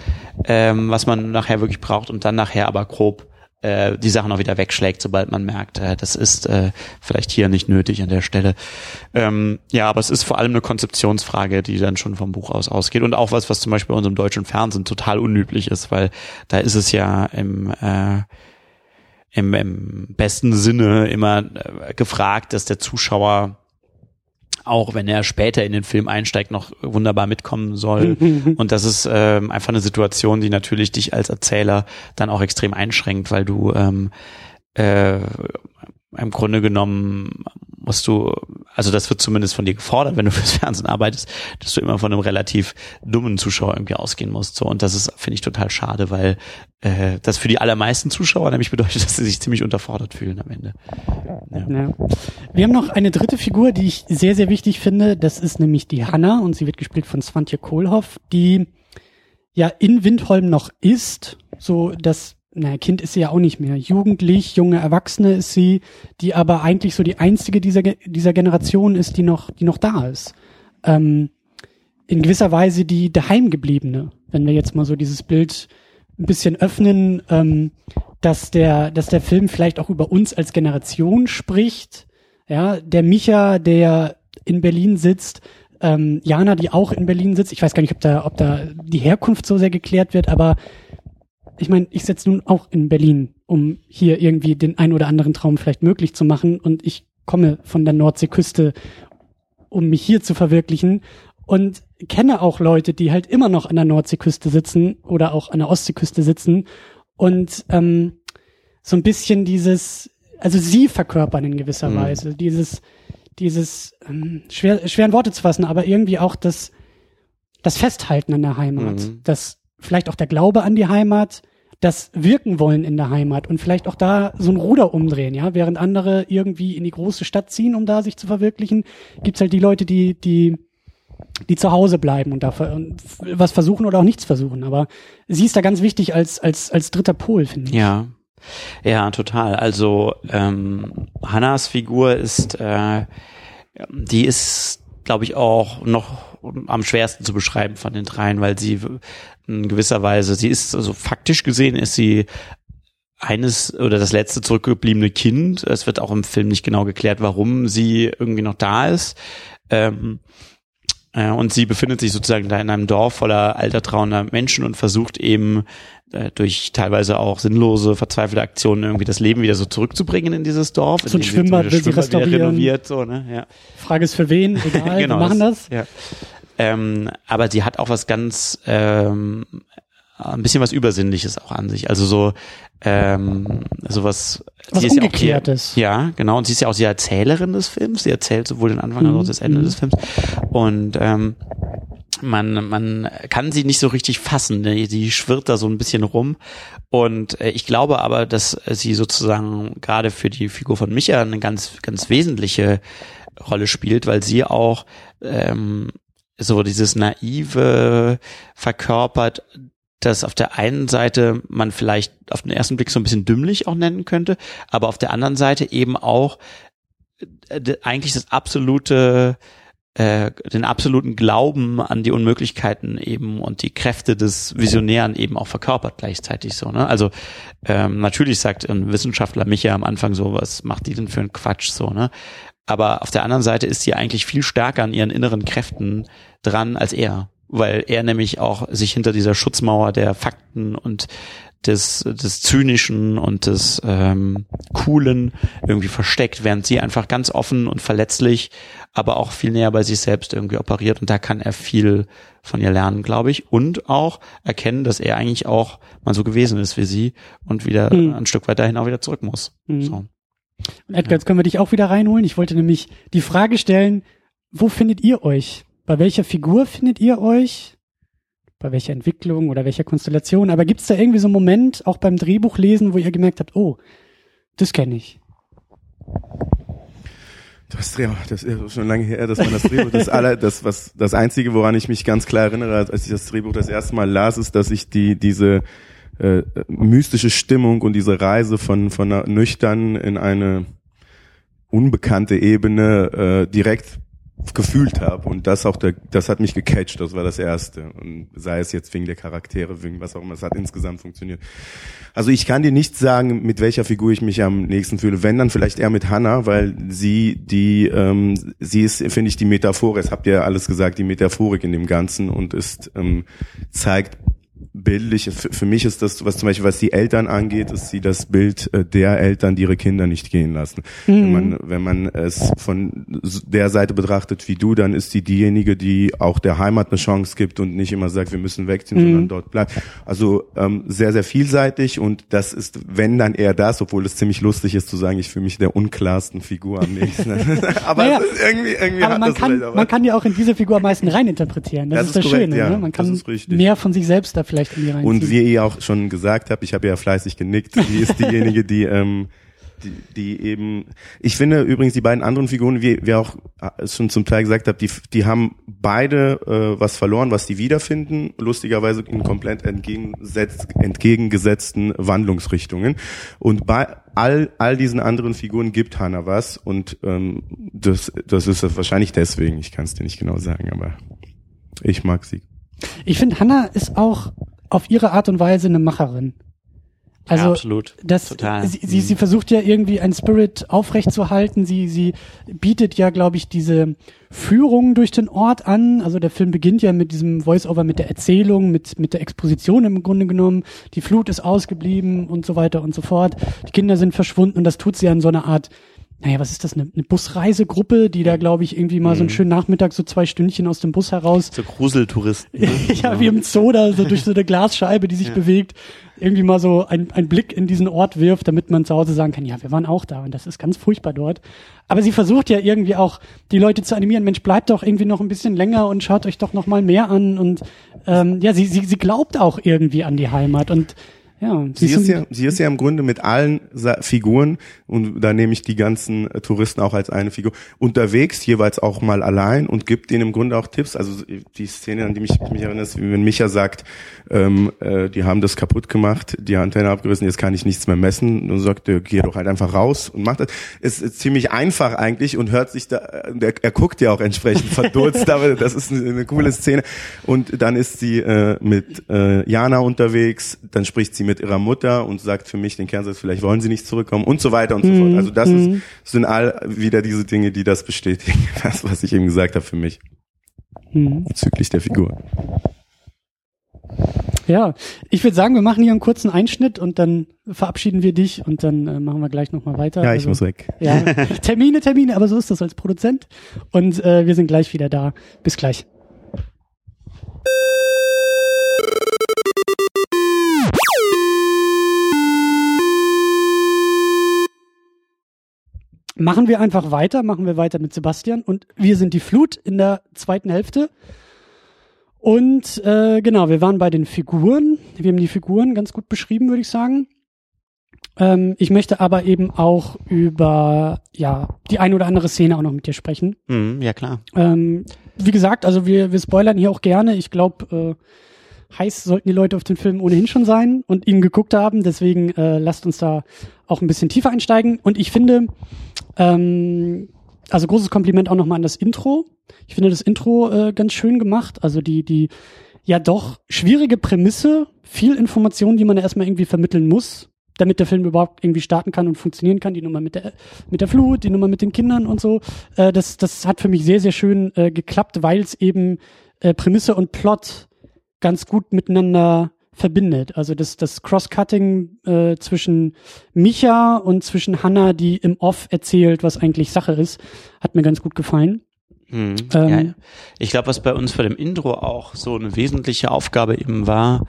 ähm, was man nachher wirklich braucht und dann nachher aber grob äh, die Sachen auch wieder wegschlägt, sobald man merkt, äh, das ist äh, vielleicht hier nicht nötig an der Stelle. Ähm, ja, aber es ist vor allem eine Konzeptionsfrage, die dann schon vom Buch aus ausgeht und auch was, was zum Beispiel bei unserem deutschen Fernsehen total unüblich ist, weil da ist es ja im äh, im, im besten Sinne immer äh, gefragt, dass der Zuschauer auch wenn er später in den Film einsteigt, noch wunderbar mitkommen soll. und das ist ähm, einfach eine Situation, die natürlich dich als Erzähler dann auch extrem einschränkt, weil du ähm, äh, im Grunde genommen musst du, also das wird zumindest von dir gefordert, wenn du fürs Fernsehen arbeitest, dass du immer von einem relativ dummen Zuschauer irgendwie ausgehen musst. So und das ist finde ich total schade, weil äh, das für die allermeisten Zuschauer nämlich bedeutet, dass sie sich ziemlich unterfordert fühlen am Ende. Ja. Ja. Wir haben noch eine dritte Figur, die ich sehr sehr wichtig finde. Das ist nämlich die Hanna und sie wird gespielt von Svantje Kohlhoff, die ja in Windholm noch ist, so dass naja, Kind ist sie ja auch nicht mehr. Jugendlich, junge Erwachsene ist sie, die aber eigentlich so die einzige dieser, dieser Generation ist, die noch, die noch da ist. Ähm, in gewisser Weise die daheimgebliebene, wenn wir jetzt mal so dieses Bild ein bisschen öffnen, ähm, dass der, dass der Film vielleicht auch über uns als Generation spricht. Ja, der Micha, der in Berlin sitzt, ähm, Jana, die auch in Berlin sitzt. Ich weiß gar nicht, ob da, ob da die Herkunft so sehr geklärt wird, aber ich meine, ich sitze nun auch in Berlin, um hier irgendwie den ein oder anderen Traum vielleicht möglich zu machen. Und ich komme von der Nordseeküste, um mich hier zu verwirklichen. Und kenne auch Leute, die halt immer noch an der Nordseeküste sitzen oder auch an der Ostseeküste sitzen und ähm, so ein bisschen dieses, also sie verkörpern in gewisser mhm. Weise dieses, dieses ähm, schwer, schwer in Worte zu fassen, aber irgendwie auch das das Festhalten an der Heimat, mhm. das vielleicht auch der Glaube an die Heimat, das Wirken wollen in der Heimat und vielleicht auch da so ein Ruder umdrehen, ja, während andere irgendwie in die große Stadt ziehen, um da sich zu verwirklichen, gibt's halt die Leute, die, die, die zu Hause bleiben und da was versuchen oder auch nichts versuchen. Aber sie ist da ganz wichtig als, als, als dritter Pol, finde ich. Ja. Ja, total. Also ähm, Hannas Figur ist, äh, die ist, glaube ich, auch noch am schwersten zu beschreiben von den dreien, weil sie in gewisser Weise, sie ist also faktisch gesehen ist sie eines oder das letzte zurückgebliebene Kind. Es wird auch im Film nicht genau geklärt, warum sie irgendwie noch da ist. Ähm, äh, und sie befindet sich sozusagen da in einem Dorf voller alter trauender Menschen und versucht eben äh, durch teilweise auch sinnlose, verzweifelte Aktionen irgendwie das Leben wieder so zurückzubringen in dieses Dorf. So ein Schwimmbad will sie restaurieren. Renoviert, so, ne? ja. Frage ist für wen, egal, genau, wir machen das. Ja. Ähm, aber sie hat auch was ganz, ähm, ein bisschen was Übersinnliches auch an sich. Also so, ähm, sowas. Was sie ist Ungeklärtes. Ja, auch, ja, genau. Und sie ist ja auch die Erzählerin des Films. Sie erzählt sowohl den Anfang als auch mhm. das Ende mhm. des Films. Und ähm, man, man kann sie nicht so richtig fassen. Sie schwirrt da so ein bisschen rum. Und äh, ich glaube aber, dass sie sozusagen gerade für die Figur von Micha eine ganz, ganz wesentliche Rolle spielt, weil sie auch ähm, so dieses naive verkörpert, das auf der einen Seite man vielleicht auf den ersten Blick so ein bisschen dümmlich auch nennen könnte, aber auf der anderen Seite eben auch äh, eigentlich das absolute äh, den absoluten Glauben an die Unmöglichkeiten eben und die Kräfte des Visionären eben auch verkörpert gleichzeitig so. Ne? Also ähm, natürlich sagt ein Wissenschaftler mich ja am Anfang so, was macht die denn für einen Quatsch so, ne? Aber auf der anderen Seite ist sie eigentlich viel stärker an ihren inneren Kräften dran als er, weil er nämlich auch sich hinter dieser Schutzmauer der Fakten und des, des Zynischen und des ähm, Coolen irgendwie versteckt, während sie einfach ganz offen und verletzlich, aber auch viel näher bei sich selbst irgendwie operiert und da kann er viel von ihr lernen, glaube ich, und auch erkennen, dass er eigentlich auch mal so gewesen ist wie sie und wieder mhm. ein Stück weit dahin auch wieder zurück muss. Mhm. So. Und Edgar, jetzt können wir dich auch wieder reinholen. Ich wollte nämlich die Frage stellen, wo findet ihr euch? Bei welcher Figur findet ihr euch? Bei welcher Entwicklung oder welcher Konstellation? Aber gibt es da irgendwie so einen Moment, auch beim Drehbuchlesen, wo ihr gemerkt habt, oh, das kenne ich? Das Drehbuch, das ist schon lange her, dass man das Drehbuch, das aller, das was, das einzige, woran ich mich ganz klar erinnere, als ich das Drehbuch das erste Mal las, ist, dass ich die, diese, äh, mystische Stimmung und diese Reise von, von einer nüchtern in eine unbekannte Ebene äh, direkt gefühlt habe und das auch der, das hat mich gecatcht, das war das erste. Und sei es jetzt wegen der Charaktere, wegen was auch immer, es hat insgesamt funktioniert. Also ich kann dir nicht sagen, mit welcher Figur ich mich am nächsten fühle, wenn dann vielleicht eher mit Hannah, weil sie die, ähm, sie ist, finde ich, die Metaphor, es habt ihr ja alles gesagt, die Metaphorik in dem Ganzen und ist ähm, zeigt bildlich, für, für mich ist das, was zum Beispiel, was die Eltern angeht, ist sie das Bild äh, der Eltern, die ihre Kinder nicht gehen lassen. Mhm. Wenn man, wenn man es von der Seite betrachtet wie du, dann ist sie diejenige, die auch der Heimat eine Chance gibt und nicht immer sagt, wir müssen wegziehen, mhm. sondern dort bleibt. Also ähm, sehr, sehr vielseitig und das ist, wenn dann eher das, obwohl es ziemlich lustig ist zu sagen, ich fühle mich der unklarsten Figur am nächsten. aber naja, irgendwie, irgendwie aber man kann, man kann ja auch in diese Figur am meisten reininterpretieren. Das, das ist, das korrekt, Schöne. Ja, ne? Man kann mehr von sich selbst da vielleicht in die reinziehen. Und wie ihr auch schon gesagt habt, ich habe ja fleißig genickt, die ist diejenige, die ähm, die, die eben, ich finde übrigens die beiden anderen Figuren, wie wir auch äh, schon zum Teil gesagt habt, die, die haben beide äh, was verloren, was die wiederfinden, lustigerweise in komplett entgegengesetzt, entgegengesetzten Wandlungsrichtungen. Und bei all, all diesen anderen Figuren gibt Hannah was und ähm, das, das ist wahrscheinlich deswegen, ich kann es dir nicht genau sagen, aber ich mag sie. Ich finde, Hannah ist auch auf ihre Art und Weise eine Macherin. Also ja, absolut. Das, Total. Sie, sie, sie mhm. versucht ja irgendwie einen Spirit aufrechtzuerhalten. Sie, sie bietet ja, glaube ich, diese Führung durch den Ort an. Also der Film beginnt ja mit diesem Voice-Over, mit der Erzählung, mit, mit der Exposition im Grunde genommen. Die Flut ist ausgeblieben und so weiter und so fort. Die Kinder sind verschwunden und das tut sie ja in so einer Art naja, was ist das, eine, eine Busreisegruppe, die da, glaube ich, irgendwie mal so einen Mhm. schönen Nachmittag so zwei Stündchen aus dem Bus heraus So Gruseltouristen. ne? ja, wie im Zoo da, so durch so eine Glasscheibe, die sich Ja. bewegt, irgendwie mal so ein, ein Blick in diesen Ort wirft, damit man zu Hause sagen kann, ja, wir waren auch da und das ist ganz furchtbar dort. Aber sie versucht ja irgendwie auch, die Leute zu animieren, Mensch, bleibt doch irgendwie noch ein bisschen länger und schaut euch doch noch mal mehr an und ähm, ja, sie, sie, sie glaubt auch irgendwie an die Heimat und ja, Sie so ist ja, sie ist ja im Grunde mit allen Sa Figuren und da nehme ich die ganzen äh, Touristen auch als eine Figur unterwegs, jeweils auch mal allein und gibt denen im Grunde auch Tipps. Also die Szene, an die mich, mich erinnert, ist, wenn Micha sagt, ähm, äh, die haben das kaputt gemacht, die Antenne abgerissen, jetzt kann ich nichts mehr messen. Und sagt, er, geh doch halt einfach raus und macht das. Es ist ziemlich einfach eigentlich und hört sich da, äh, er, er guckt ja auch entsprechend verdutzt, aber das ist eine, eine coole Szene. Und dann ist sie äh, mit äh, Jana unterwegs, dann spricht sie mit ihrer Mutter und sagt für mich den Kernsatz, vielleicht wollen sie nicht zurückkommen und so weiter und so fort. Also das ist, sind all wieder diese Dinge, die das bestätigen, das, was ich eben gesagt habe für mich Mhm. bezüglich der Figur. Ja, ich würde sagen, wir machen hier einen kurzen Einschnitt und dann verabschieden wir dich und dann äh, machen wir gleich nochmal weiter. Ja, ich Also- muss weg. Ja, Termine, Termine, aber so ist das als Produzent. Und äh, wir sind gleich wieder da. Bis gleich. Machen wir einfach weiter, machen wir weiter mit Sebastian und wir sind die Flut in der zweiten Hälfte. Und äh, genau, wir waren bei den Figuren. Wir haben die Figuren ganz gut beschrieben, würde ich sagen. Ähm, ich möchte aber eben auch über ja die eine oder andere Szene auch noch mit dir sprechen. Mhm, ja, klar. Ähm, wie gesagt, also wir, wir spoilern hier auch gerne. Ich glaube, äh, heiß sollten die Leute auf den Film ohnehin schon sein und ihn geguckt haben. Deswegen äh, lasst uns da auch ein bisschen tiefer einsteigen. Und ich finde, ähm, also großes Kompliment auch nochmal an das Intro. Ich finde das Intro äh, ganz schön gemacht. Also die, die ja doch schwierige Prämisse, viel Information, die man erstmal irgendwie vermitteln muss, damit der Film überhaupt irgendwie starten kann und funktionieren kann. Die Nummer mit der, mit der Flut, die Nummer mit den Kindern und so. Äh, das, das hat für mich sehr, sehr schön äh, geklappt, weil es eben äh, Prämisse und Plot ganz gut miteinander verbindet. Also das, das Cross-Cutting äh, zwischen Micha und zwischen Hannah, die im Off erzählt, was eigentlich Sache ist, hat mir ganz gut gefallen. Mhm. Ähm, ja, ich glaube, was bei uns bei dem Intro auch so eine wesentliche Aufgabe eben war,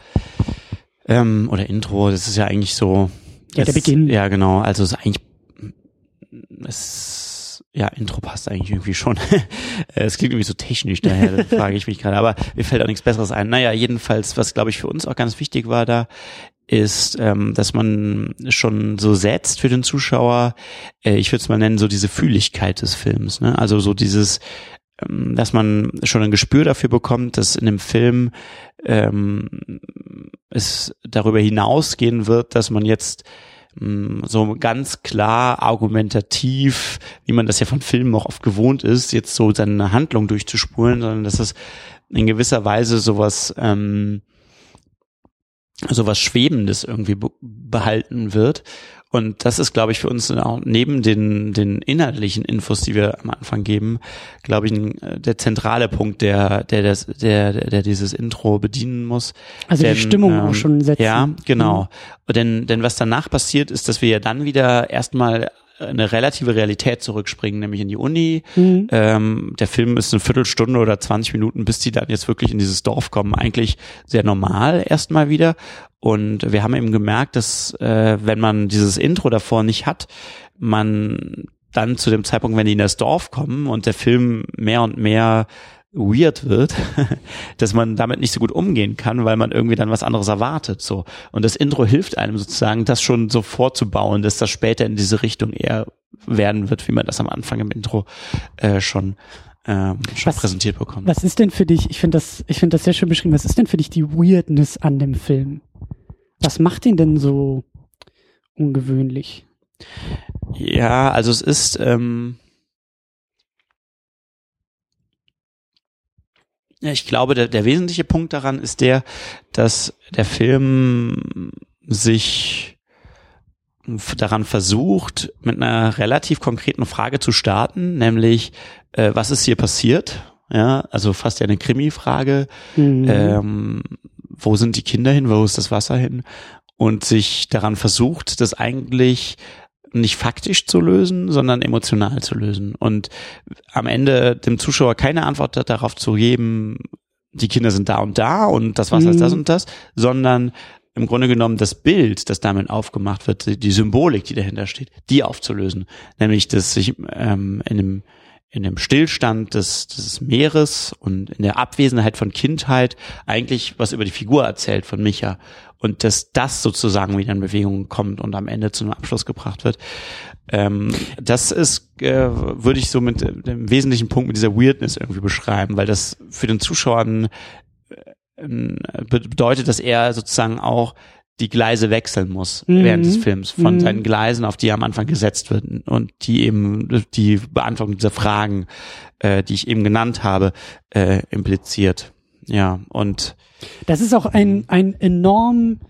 ähm, oder Intro, das ist ja eigentlich so. Ja, der es- Beginn. Ja, genau. Also es ist eigentlich, es, ja, Intro passt eigentlich irgendwie schon. es klingt irgendwie so technisch daher, da frage ich mich gerade. Aber mir fällt auch nichts Besseres ein. Naja, jedenfalls, was glaube ich für uns auch ganz wichtig war da, ist, ähm, dass man schon so setzt für den Zuschauer, äh, ich würde es mal nennen, so diese Fühligkeit des Films. Ne? Also so dieses, ähm, dass man schon ein Gespür dafür bekommt, dass in dem Film ähm, es darüber hinausgehen wird, dass man jetzt so ganz klar argumentativ, wie man das ja von Filmen auch oft gewohnt ist, jetzt so seine Handlung durchzuspulen, sondern dass es in gewisser Weise sowas ähm, sowas Schwebendes irgendwie be behalten wird. Und das ist, glaube ich, für uns auch neben den, den inhaltlichen Infos, die wir am Anfang geben, glaube ich, äh, der zentrale Punkt, der, der, das, der, der, dieses Intro bedienen muss. Also Denn, die Stimmung ähm, auch schon setzen. Ja, genau. Denn, denn was danach passiert, ist, dass wir ja dann wieder erstmal eine relative Realität zurückspringen, nämlich in die Uni. Mhm. Ähm, der Film ist eine Viertelstunde oder 20 Minuten, bis die dann jetzt wirklich in dieses Dorf kommen. Eigentlich sehr normal erstmal wieder. Und wir haben eben gemerkt, dass äh, wenn man dieses Intro davor nicht hat, man dann zu dem Zeitpunkt, wenn die in das Dorf kommen und der Film mehr und mehr weird wird, dass man damit nicht so gut umgehen kann, weil man irgendwie dann was anderes erwartet, so. Und das Intro hilft einem sozusagen, das schon so vorzubauen, dass das später in diese Richtung eher werden wird, wie man das am Anfang im Intro äh, schon ähm, schon Was- präsentiert bekommt. Was ist denn für dich, ich finde das, ich finde das sehr schön beschrieben, was ist denn für dich die Weirdness an dem Film? Was macht ihn denn so ungewöhnlich? Ja, also es ist ähm, ja, ich glaube, der, der wesentliche Punkt daran ist der, dass der Film sich daran versucht, mit einer relativ konkreten Frage zu starten, nämlich äh, was ist hier passiert? Ja, also fast ja eine Krimi-Frage. Mhm. Ähm, wo sind die Kinder hin? Wo ist das Wasser hin? Und sich daran versucht, das eigentlich nicht faktisch zu lösen, sondern emotional zu lösen und am Ende dem Zuschauer keine Antwort darauf zu geben, die Kinder sind da und da und das Wasser mhm. ist das und das, sondern im Grunde genommen das Bild, das damit aufgemacht wird, die Symbolik, die dahinter steht, die aufzulösen. Nämlich, dass sich ähm, in dem in dem Stillstand des, des Meeres und in der Abwesenheit von Kindheit eigentlich was über die Figur erzählt von Micha und dass das sozusagen wieder in Bewegung kommt und am Ende zu einem Abschluss gebracht wird. Ähm, das ist, äh, würde ich so mit dem wesentlichen Punkt mit dieser Weirdness irgendwie beschreiben, weil das für den Zuschauer ein, äh, bedeutet, dass er sozusagen auch die Gleise wechseln muss mhm. während des Films von mhm. seinen Gleisen, auf die er am Anfang gesetzt wird und die eben die Beantwortung dieser Fragen, äh, die ich eben genannt habe, äh, impliziert. Ja, und das ist auch ein, ein enorm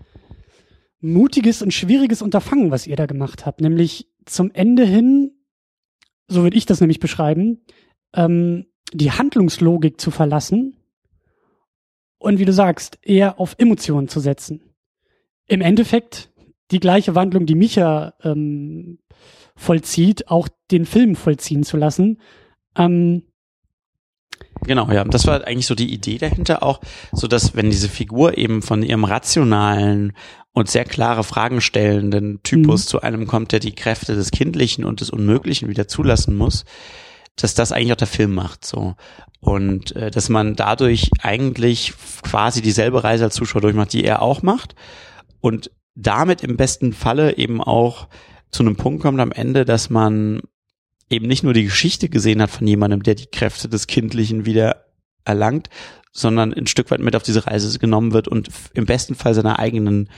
mutiges und schwieriges Unterfangen, was ihr da gemacht habt, nämlich zum Ende hin, so würde ich das nämlich beschreiben, ähm, die Handlungslogik zu verlassen und wie du sagst, eher auf Emotionen zu setzen im Endeffekt die gleiche Wandlung, die Micha ähm, vollzieht, auch den Film vollziehen zu lassen. Ähm, Genau, ja. Das war eigentlich so die Idee dahinter auch, so dass wenn diese Figur eben von ihrem rationalen und sehr klare Fragen stellenden Typus mhm. zu einem kommt, der die Kräfte des Kindlichen und des Unmöglichen wieder zulassen muss, dass das eigentlich auch der Film macht, so. Und äh, dass man dadurch eigentlich quasi dieselbe Reise als Zuschauer durchmacht, die er auch macht und damit im besten Falle eben auch zu einem Punkt kommt am Ende, dass man eben nicht nur die Geschichte gesehen hat von jemandem, der die Kräfte des Kindlichen wieder erlangt, sondern ein Stück weit mit auf diese Reise genommen wird und im besten Fall seine eigenen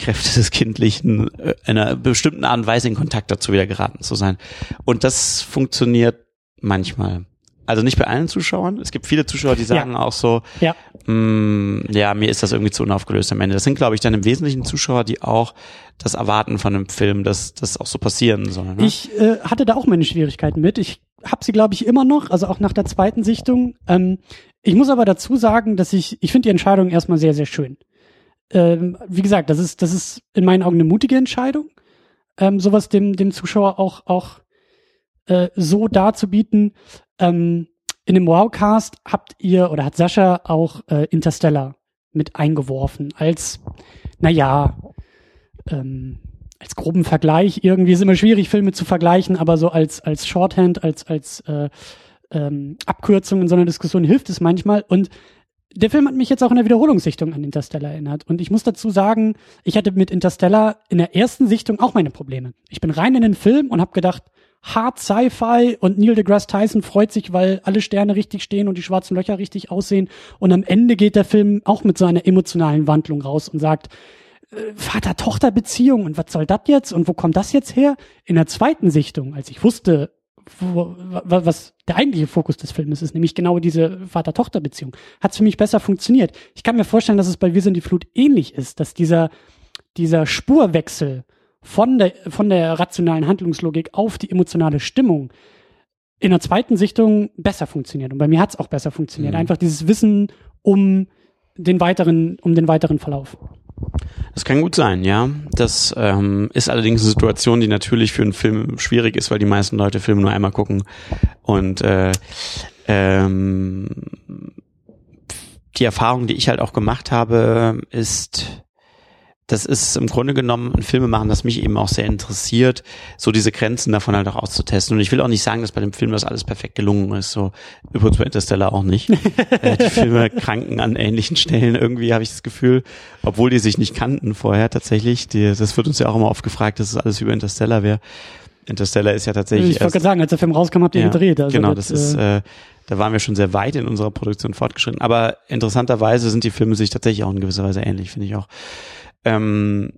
Kräfte des Kindlichen äh, in einer bestimmten Art und Weise in Kontakt dazu wieder geraten zu sein. Und das funktioniert manchmal. Also nicht bei allen Zuschauern. Es gibt viele Zuschauer, die sagen ja. auch so, ja. Mh, mm, ja, mir ist das irgendwie zu unaufgelöst am Ende. Das sind, glaube ich, dann im Wesentlichen Zuschauer, die auch das erwarten von einem Film, dass das auch so passieren soll. Ne? Ich äh, hatte da auch meine Schwierigkeiten mit. Ich habe sie, glaube ich, immer noch, also auch nach der zweiten Sichtung. Ähm, ich muss aber dazu sagen, dass ich, ich finde die Entscheidung erstmal sehr, sehr schön. Ähm, wie gesagt, das ist, das ist in meinen Augen eine mutige Entscheidung, ähm, sowas dem, dem Zuschauer auch, auch äh, so darzubieten. Ähm, in dem Wowcast habt ihr oder hat Sascha auch äh, Interstellar mit eingeworfen als, naja, ähm, als groben Vergleich. Irgendwie ist immer schwierig, Filme zu vergleichen, aber so als, als Shorthand, als, als äh, ähm, Abkürzung in so einer Diskussion hilft es manchmal. Und der Film hat mich jetzt auch in der Wiederholungssichtung an Interstellar erinnert. Und ich muss dazu sagen, ich hatte mit Interstellar in der ersten Sichtung auch meine Probleme. Ich bin rein in den Film und habe gedacht, hart Sci-Fi und Neil deGrasse Tyson freut sich, weil alle Sterne richtig stehen und die schwarzen Löcher richtig aussehen. Und am Ende geht der Film auch mit so einer emotionalen Wandlung raus und sagt, äh, Vater-Tochter-Beziehung und was soll das jetzt und wo kommt das jetzt her? In der zweiten Sichtung, als ich wusste, wo, was der eigentliche Fokus des Films ist, nämlich genau diese Vater-Tochter-Beziehung, hat es für mich besser funktioniert. Ich kann mir vorstellen, dass es bei Wir sind die Flut ähnlich ist, dass dieser, dieser Spurwechsel von der, von der rationalen Handlungslogik auf die emotionale Stimmung in der zweiten Sichtung besser funktioniert. Und bei mir hat es auch besser funktioniert. Mhm. Einfach dieses Wissen um den weiteren, um den weiteren Verlauf. Das kann gut sein, ja. Das ähm, ist allerdings eine Situation, die natürlich für einen Film schwierig ist, weil die meisten Leute Filme nur einmal gucken. Und äh, ähm, die Erfahrung, die ich halt auch gemacht habe, ist, das ist im Grunde genommen ein Film machen, das mich eben auch sehr interessiert, so diese Grenzen davon halt auch auszutesten. Und ich will auch nicht sagen, dass bei dem Film das alles perfekt gelungen ist. So übrigens bei Interstellar auch nicht. äh, die Filme kranken an ähnlichen Stellen irgendwie, habe ich das Gefühl, obwohl die sich nicht kannten vorher tatsächlich. Die, das wird uns ja auch immer oft gefragt, dass es alles über Interstellar wäre. Interstellar ist ja tatsächlich. Ich wollte gerade sagen, als der Film rauskam, habt ihr ja, gedreht. Also genau, das, das ist, äh, da waren wir schon sehr weit in unserer Produktion fortgeschritten. Aber interessanterweise sind die Filme sich tatsächlich auch in gewisser Weise ähnlich, finde ich auch. Ähm,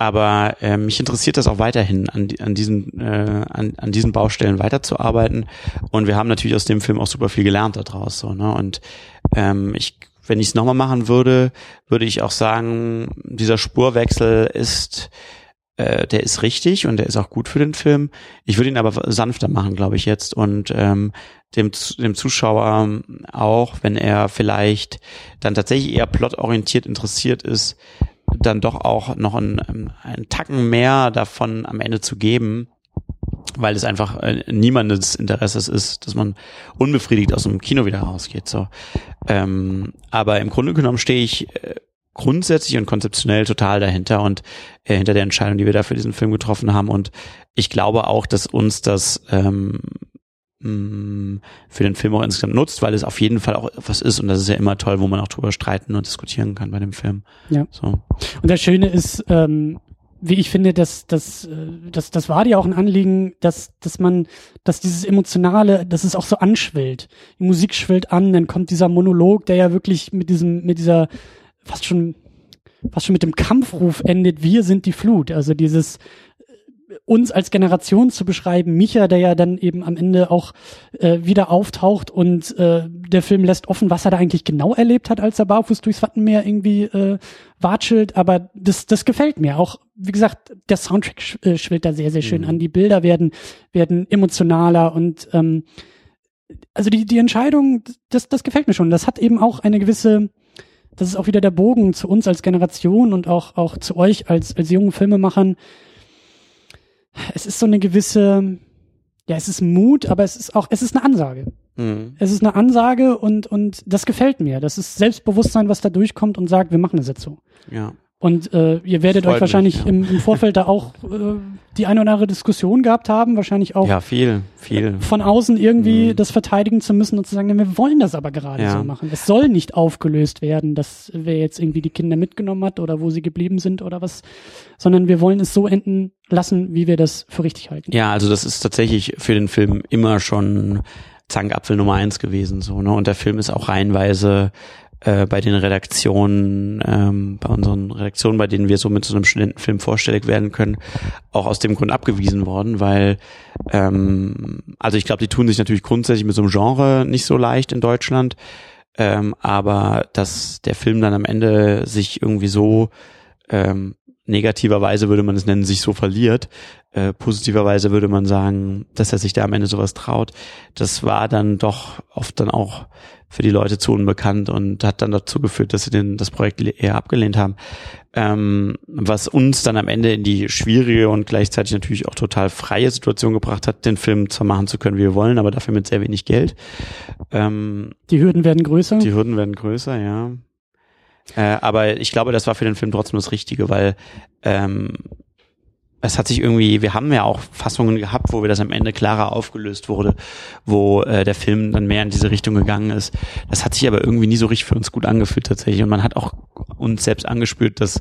aber äh, mich interessiert das auch weiterhin, an, an, diesen, äh, an, an diesen Baustellen weiterzuarbeiten. Und wir haben natürlich aus dem Film auch super viel gelernt daraus. So, ne? Und ähm, ich, wenn ich es nochmal machen würde, würde ich auch sagen, dieser Spurwechsel ist äh, der ist richtig und der ist auch gut für den Film. Ich würde ihn aber sanfter machen, glaube ich jetzt und ähm, dem, dem Zuschauer auch, wenn er vielleicht dann tatsächlich eher plotorientiert interessiert ist, dann doch auch noch einen, einen Tacken mehr davon am Ende zu geben, weil es einfach äh, niemandes Interesses ist, dass man unbefriedigt aus dem Kino wieder rausgeht. So, ähm, aber im Grunde genommen stehe ich äh, grundsätzlich und konzeptionell total dahinter und äh, hinter der Entscheidung, die wir da für diesen Film getroffen haben. Und ich glaube auch, dass uns das ähm, mh, für den Film auch insgesamt nutzt, weil es auf jeden Fall auch was ist und das ist ja immer toll, wo man auch drüber streiten und diskutieren kann bei dem Film. Ja. So. Und das Schöne ist, ähm, wie ich finde, dass das, äh, das, das war dir auch ein Anliegen, dass, dass man, dass dieses Emotionale, dass es auch so anschwillt. Die Musik schwillt an, dann kommt dieser Monolog, der ja wirklich mit diesem, mit dieser, fast schon, fast schon mit dem Kampfruf endet, wir sind die Flut. Also dieses, uns als Generation zu beschreiben, Micha, der ja dann eben am Ende auch äh, wieder auftaucht und äh, der Film lässt offen, was er da eigentlich genau erlebt hat, als er barfuß durchs Wattenmeer irgendwie äh, watschelt, aber das, das gefällt mir. Auch, wie gesagt, der Soundtrack sch äh, schwillt da sehr, sehr schön mhm. an. Die Bilder werden, werden emotionaler und ähm, also die, die Entscheidung, das, das gefällt mir schon. Das hat eben auch eine gewisse, das ist auch wieder der Bogen zu uns als Generation und auch, auch zu euch als, als jungen Filmemachern, es ist so eine gewisse, ja, es ist Mut, aber es ist auch, es ist eine Ansage. Mhm. Es ist eine Ansage und, und das gefällt mir. Das ist Selbstbewusstsein, was da durchkommt und sagt, wir machen das jetzt so. Ja. Und äh, ihr werdet euch wahrscheinlich mich, ja. im, im Vorfeld da auch äh, die eine oder andere Diskussion gehabt haben, wahrscheinlich auch ja, viel, viel. von außen irgendwie mhm. das verteidigen zu müssen und zu sagen, wir wollen das aber gerade ja. so machen. Es soll nicht aufgelöst werden, dass wer jetzt irgendwie die Kinder mitgenommen hat oder wo sie geblieben sind oder was, sondern wir wollen es so enden lassen, wie wir das für richtig halten. Ja, also das ist tatsächlich für den Film immer schon Zankapfel Nummer eins gewesen, so, ne? Und der Film ist auch reihenweise äh, bei den Redaktionen, ähm, bei unseren Redaktionen, bei denen wir so mit so einem Studentenfilm vorstellig werden können, auch aus dem Grund abgewiesen worden, weil ähm, also ich glaube, die tun sich natürlich grundsätzlich mit so einem Genre nicht so leicht in Deutschland, ähm, aber dass der Film dann am Ende sich irgendwie so ähm, negativerweise würde man es nennen, sich so verliert. Äh, positiverweise würde man sagen, dass er sich da am Ende sowas traut. Das war dann doch oft dann auch für die Leute zu unbekannt und hat dann dazu geführt, dass sie den, das Projekt eher abgelehnt haben. Ähm, was uns dann am Ende in die schwierige und gleichzeitig natürlich auch total freie Situation gebracht hat, den Film zwar machen zu können, wie wir wollen, aber dafür mit sehr wenig Geld. Ähm, die Hürden werden größer. Die Hürden werden größer, ja. Äh, aber ich glaube, das war für den Film trotzdem das Richtige, weil ähm, es hat sich irgendwie, wir haben ja auch Fassungen gehabt, wo wir das am Ende klarer aufgelöst wurde, wo äh, der Film dann mehr in diese Richtung gegangen ist. Das hat sich aber irgendwie nie so richtig für uns gut angefühlt tatsächlich. Und man hat auch uns selbst angespürt, dass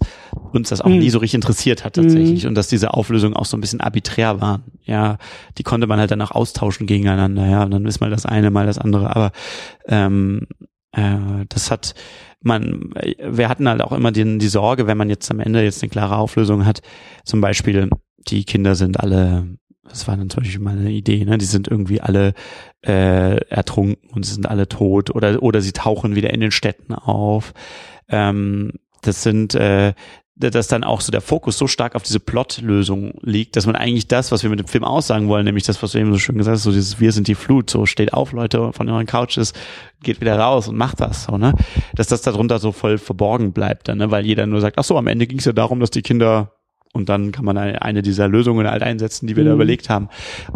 uns das auch mhm. nie so richtig interessiert hat tatsächlich mhm. und dass diese Auflösungen auch so ein bisschen arbiträr waren. Ja, die konnte man halt dann auch austauschen gegeneinander. Ja, und dann ist mal das eine, mal das andere. Aber ähm, äh, das hat man, wir hatten halt auch immer den, die Sorge, wenn man jetzt am Ende jetzt eine klare Auflösung hat, zum Beispiel, die Kinder sind alle, das war dann zum mal eine Idee, ne, die sind irgendwie alle äh, ertrunken und sie sind alle tot oder, oder sie tauchen wieder in den Städten auf. Ähm, das sind äh, dass dann auch so der Fokus so stark auf diese Plotlösung liegt, dass man eigentlich das, was wir mit dem Film aussagen wollen, nämlich das, was du eben so schön gesagt hast, so dieses Wir sind die Flut, so steht auf, Leute, von euren Couches, geht wieder raus und macht das, so, ne? Dass das darunter so voll verborgen bleibt dann, ne? Weil jeder nur sagt, ach so, am Ende ging es ja darum, dass die Kinder und dann kann man eine, dieser Lösungen halt einsetzen, die wir mhm. da überlegt haben.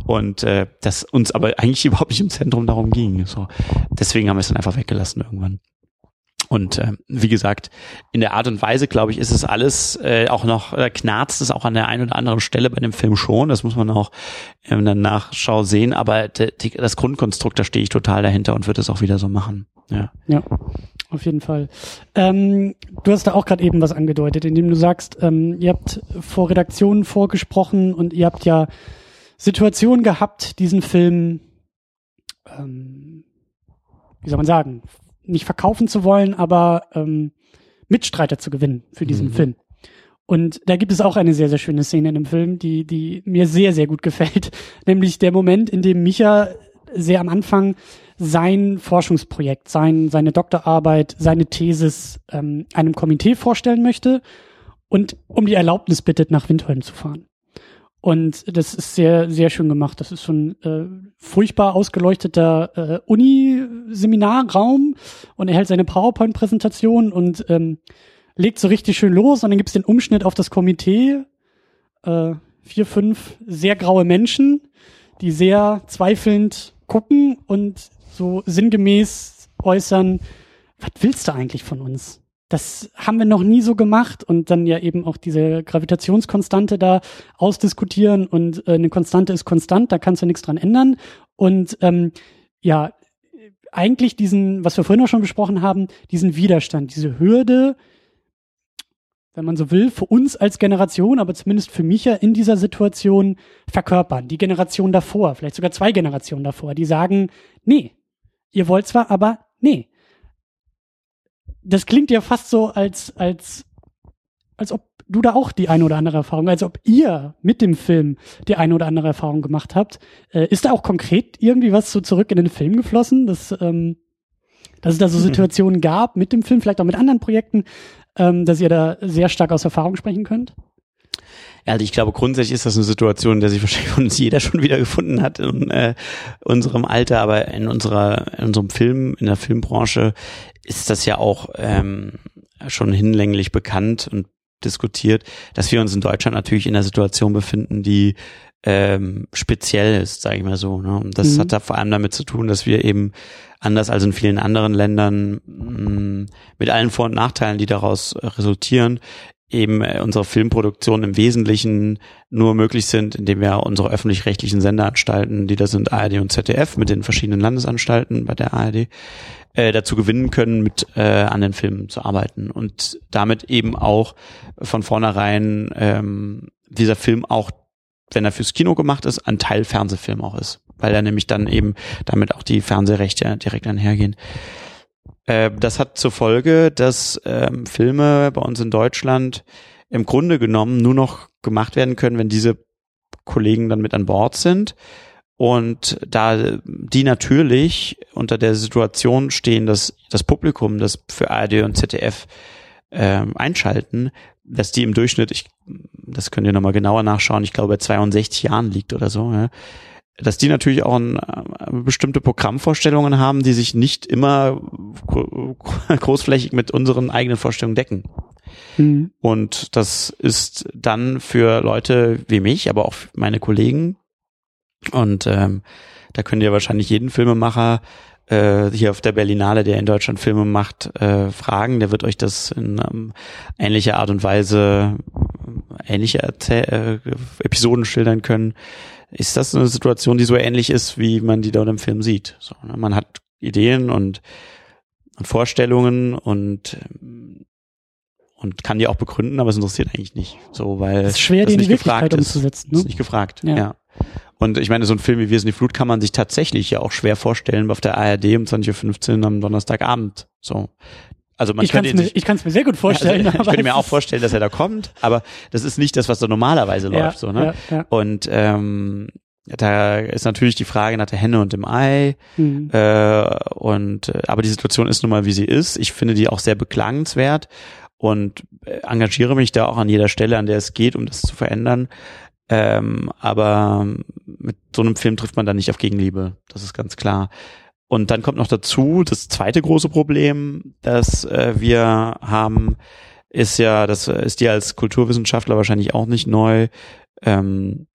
Und äh, dass uns aber eigentlich überhaupt nicht im Zentrum darum ging. So. Deswegen haben wir es dann einfach weggelassen irgendwann. Und äh, wie gesagt, in der Art und Weise, glaube ich, ist es alles äh, auch noch, äh, knarzt es auch an der einen oder anderen Stelle bei dem Film schon. Das muss man auch in der Nachschau sehen. Aber das Grundkonstrukt, da stehe ich total dahinter und würde es auch wieder so machen. Ja. Ja. Auf jeden Fall. Ähm, du hast da auch gerade eben was angedeutet, indem du sagst, ähm, ihr habt vor Redaktionen vorgesprochen und ihr habt ja Situationen gehabt, diesen Film, ähm, wie soll man sagen, nicht verkaufen zu wollen, aber ähm, Mitstreiter zu gewinnen für diesen mhm. Film. Und da gibt es auch eine sehr, sehr schöne Szene in dem Film, die, die mir sehr, sehr gut gefällt. Nämlich der Moment, in dem Micha sehr am Anfang sein Forschungsprojekt, sein, seine Doktorarbeit, seine Thesis ähm, einem Komitee vorstellen möchte und um die Erlaubnis bittet, nach Windholm zu fahren. Und das ist sehr, sehr schön gemacht. Das ist so ein äh, furchtbar ausgeleuchteter äh, Uni-Seminarraum und er hält seine PowerPoint-Präsentation und ähm, legt so richtig schön los und dann gibt's den Umschnitt auf das Komitee. Äh, vier, fünf sehr graue Menschen, die sehr zweifelnd gucken und so sinngemäß äußern, was willst du eigentlich von uns? Das haben wir noch nie so gemacht und dann ja eben auch diese Gravitationskonstante da ausdiskutieren und äh, eine Konstante ist konstant, da kannst du nichts dran ändern. Und ähm, ja, eigentlich diesen, was wir vorhin auch schon besprochen haben, diesen Widerstand, diese Hürde, wenn man so will, für uns als Generation, aber zumindest für mich ja in dieser Situation verkörpern. Die Generation davor, vielleicht sogar zwei Generationen davor, die sagen, nee, ihr wollt zwar, aber nee. Das klingt ja fast so, als, als, als ob du da auch die eine oder andere Erfahrung, als ob ihr mit dem Film die eine oder andere Erfahrung gemacht habt. Äh, ist da auch konkret irgendwie was so zurück in den Film geflossen, dass, ähm, dass es da so mhm. Situationen gab mit dem Film, vielleicht auch mit anderen Projekten, ähm, dass ihr da sehr stark aus Erfahrung sprechen könnt? Ja, also ich glaube, grundsätzlich ist das eine Situation, in der sich wahrscheinlich von uns jeder schon wieder gefunden hat in äh, unserem Alter, aber in unserer, in unserem Film, in der Filmbranche ist das ja auch ähm, schon hinlänglich bekannt und diskutiert, dass wir uns in Deutschland natürlich in einer Situation befinden, die ähm, speziell ist, sage ich mal so. Ne? Und das mhm. hat da vor allem damit zu tun, dass wir eben anders als in vielen anderen Ländern mh, mm, mit allen Vor- und Nachteilen, die daraus resultieren, eben äh, unsere Filmproduktionen im Wesentlichen nur möglich sind, indem wir unsere öffentlich-rechtlichen Senderanstalten, die da sind ARD und ZDF mit den verschiedenen Landesanstalten bei der ARD, äh, dazu gewinnen können, mit äh, an den Filmen zu arbeiten. Und damit eben auch von vornherein ähm, dieser Film auch, wenn er fürs Kino gemacht ist, ein Teil Fernsehfilm auch ist, weil er nämlich dann eben damit auch die Fernsehrechte direkt einhergehen. Äh, das hat zur Folge, dass ähm, Filme bei uns in Deutschland im Grunde genommen nur noch gemacht werden können, wenn diese Kollegen dann mit an Bord sind und da die natürlich unter der Situation stehen, dass das Publikum, das für ARD und ZDF ähm, einschalten, dass die im Durchschnitt, ich, das könnt ihr nochmal genauer nachschauen, ich glaube bei 62 Jahren liegt oder so, ja, dass die natürlich auch ein, äh, bestimmte Programmvorstellungen haben, die sich nicht immer großflächig mit unseren eigenen Vorstellungen decken. Mhm. Und das ist dann für Leute wie mich, aber auch meine Kollegen und ähm, da könnt ihr wahrscheinlich jeden Filmemacher äh, hier auf der Berlinale, der in Deutschland Filme macht, äh, fragen. Der wird euch das in ähm, ähnlicher Art und Weise, ähnliche Erzähl äh, Episoden schildern können. Ist das eine Situation, die so ähnlich ist, wie man die dort im Film sieht? So, ne? Man hat Ideen und, und Vorstellungen und und kann die auch begründen, aber es interessiert eigentlich nicht. So, weil es ist schwer, die in die Wirklichkeit umzusetzen. Ne? Ist nicht gefragt. Ja. ja. Und ich meine, so ein Film wie Wir sind die Flut kann man sich tatsächlich ja auch schwer vorstellen auf der ARD um 20.15 Uhr am Donnerstagabend. So. Also man ich kann es mir, ich kann's mir sehr gut vorstellen. Also, ich könnte mir auch vorstellen, dass er da kommt, aber das ist nicht das, was da normalerweise ja, läuft. So, ne? Ja, ja. Und ähm, da ist natürlich die Frage nach der Henne und dem Ei. Mhm. Äh, und äh, aber die Situation ist nun mal, wie sie ist. Ich finde die auch sehr beklagenswert und äh, engagiere mich da auch an jeder Stelle, an der es geht, um das zu verändern. Ähm, aber mit so einem Film trifft man da nicht auf Gegenliebe. Das ist ganz klar. Und dann kommt noch dazu, das zweite große Problem, das äh, wir haben, ist ja, das ist dir als Kulturwissenschaftler wahrscheinlich auch nicht neu, ähm,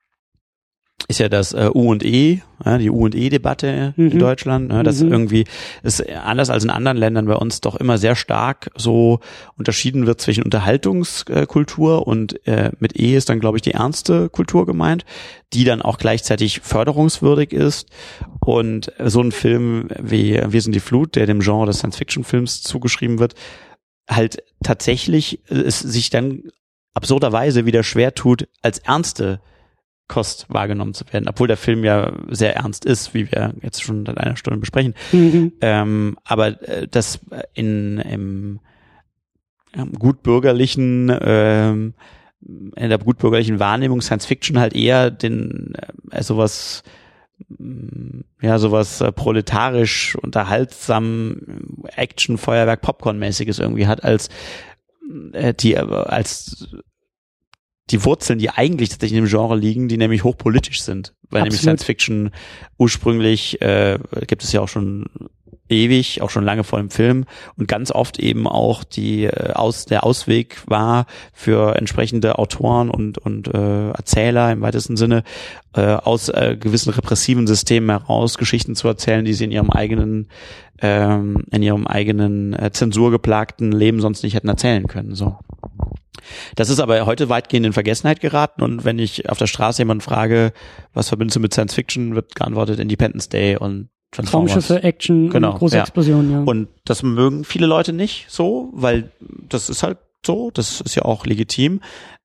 ist ja das äh, U und E, ja, die U und E-Debatte mhm. in Deutschland, ne, das mhm. irgendwie ist anders als in anderen Ländern bei uns doch immer sehr stark so unterschieden wird zwischen Unterhaltungskultur und äh, mit E ist dann glaube ich die ernste Kultur gemeint, die dann auch gleichzeitig förderungswürdig ist und so ein Film wie Wir sind die Flut, der dem Genre des Science-Fiction-Films zugeschrieben wird, halt tatsächlich es sich dann absurderweise wieder schwer tut als ernste Kost wahrgenommen zu werden, obwohl der Film ja sehr ernst ist, wie wir jetzt schon seit einer Stunde besprechen. Mhm. Ähm, aber äh, das in im ähm, gutbürgerlichen ähm, in der gutbürgerlichen Wahrnehmung Science Fiction halt eher den äh, sowas mm, ja sowas äh, proletarisch unterhaltsam Action Feuerwerk Popcorn mäßiges irgendwie hat als äh, die äh, als die Wurzeln, die eigentlich tatsächlich in dem Genre liegen, die nämlich hochpolitisch sind. Weil Absolut. nämlich Science Fiction ursprünglich, äh, gibt es ja auch schon ewig, auch schon lange vor dem Film und ganz oft eben auch die äh, aus der Ausweg war für entsprechende Autoren und und äh, Erzähler im weitesten Sinne äh, aus äh, gewissen repressiven Systemen heraus Geschichten zu erzählen, die sie in ihrem eigenen ähm, in ihrem eigenen äh, zensurgeplagten Leben sonst nicht hätten erzählen können. So. Das ist aber heute weitgehend in Vergessenheit geraten und wenn ich auf der Straße jemanden frage, was verbindest du mit Science Fiction, wird geantwortet Independence Day und Traumschiffe, Action, genau, große ja. Explosionen, ja. Und das mögen viele Leute nicht so, weil das ist halt so, das ist ja auch legitim.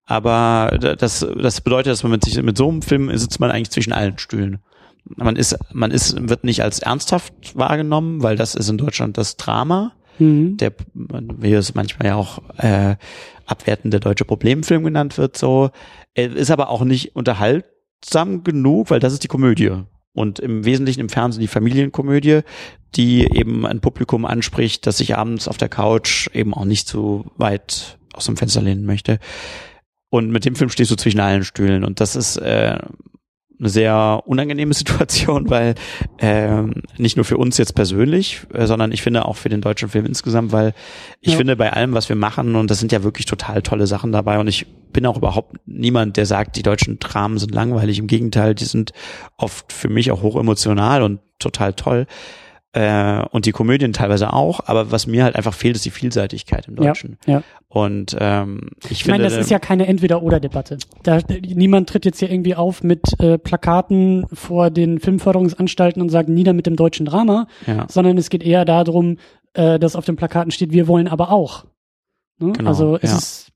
Aber das, das bedeutet, dass man mit, sich, mit so einem Film sitzt man eigentlich zwischen allen Stühlen. Man ist, man ist, wird nicht als ernsthaft wahrgenommen, weil das ist in Deutschland das Drama. Mhm. Der, wie es manchmal ja auch äh, abwertend der deutsche Problemfilm genannt wird, so, Er ist aber auch nicht unterhaltsam genug, weil das ist die Komödie. Und im Wesentlichen im Fernsehen die Familienkomödie, die eben ein Publikum anspricht, das sich abends auf der Couch eben auch nicht so weit aus dem Fenster lehnen möchte. Und mit dem Film stehst du zwischen allen Stühlen. Und das ist äh, eine sehr unangenehme Situation, weil ähm, nicht nur für uns jetzt persönlich, äh, sondern ich finde auch für den deutschen Film insgesamt, weil ich Ja. finde bei allem, was wir machen, und das sind ja wirklich total tolle Sachen dabei, und ich bin auch überhaupt niemand, der sagt, die deutschen Dramen sind langweilig. Im Gegenteil, die sind oft für mich auch hochemotional und total toll. Äh, und die Komödien teilweise auch, aber was mir halt einfach fehlt, ist die Vielseitigkeit im Ja, Deutschen. ja. Und ähm, ich, Ich finde, meine, das ist ja keine Entweder-Oder-Debatte. Da, niemand tritt jetzt hier irgendwie auf mit äh, Plakaten vor den Filmförderungsanstalten und sagt, nieder mit dem deutschen Drama, ja, sondern es geht eher darum, äh, dass auf den Plakaten steht, wir wollen aber auch. Ne? Genau, also es ja. ist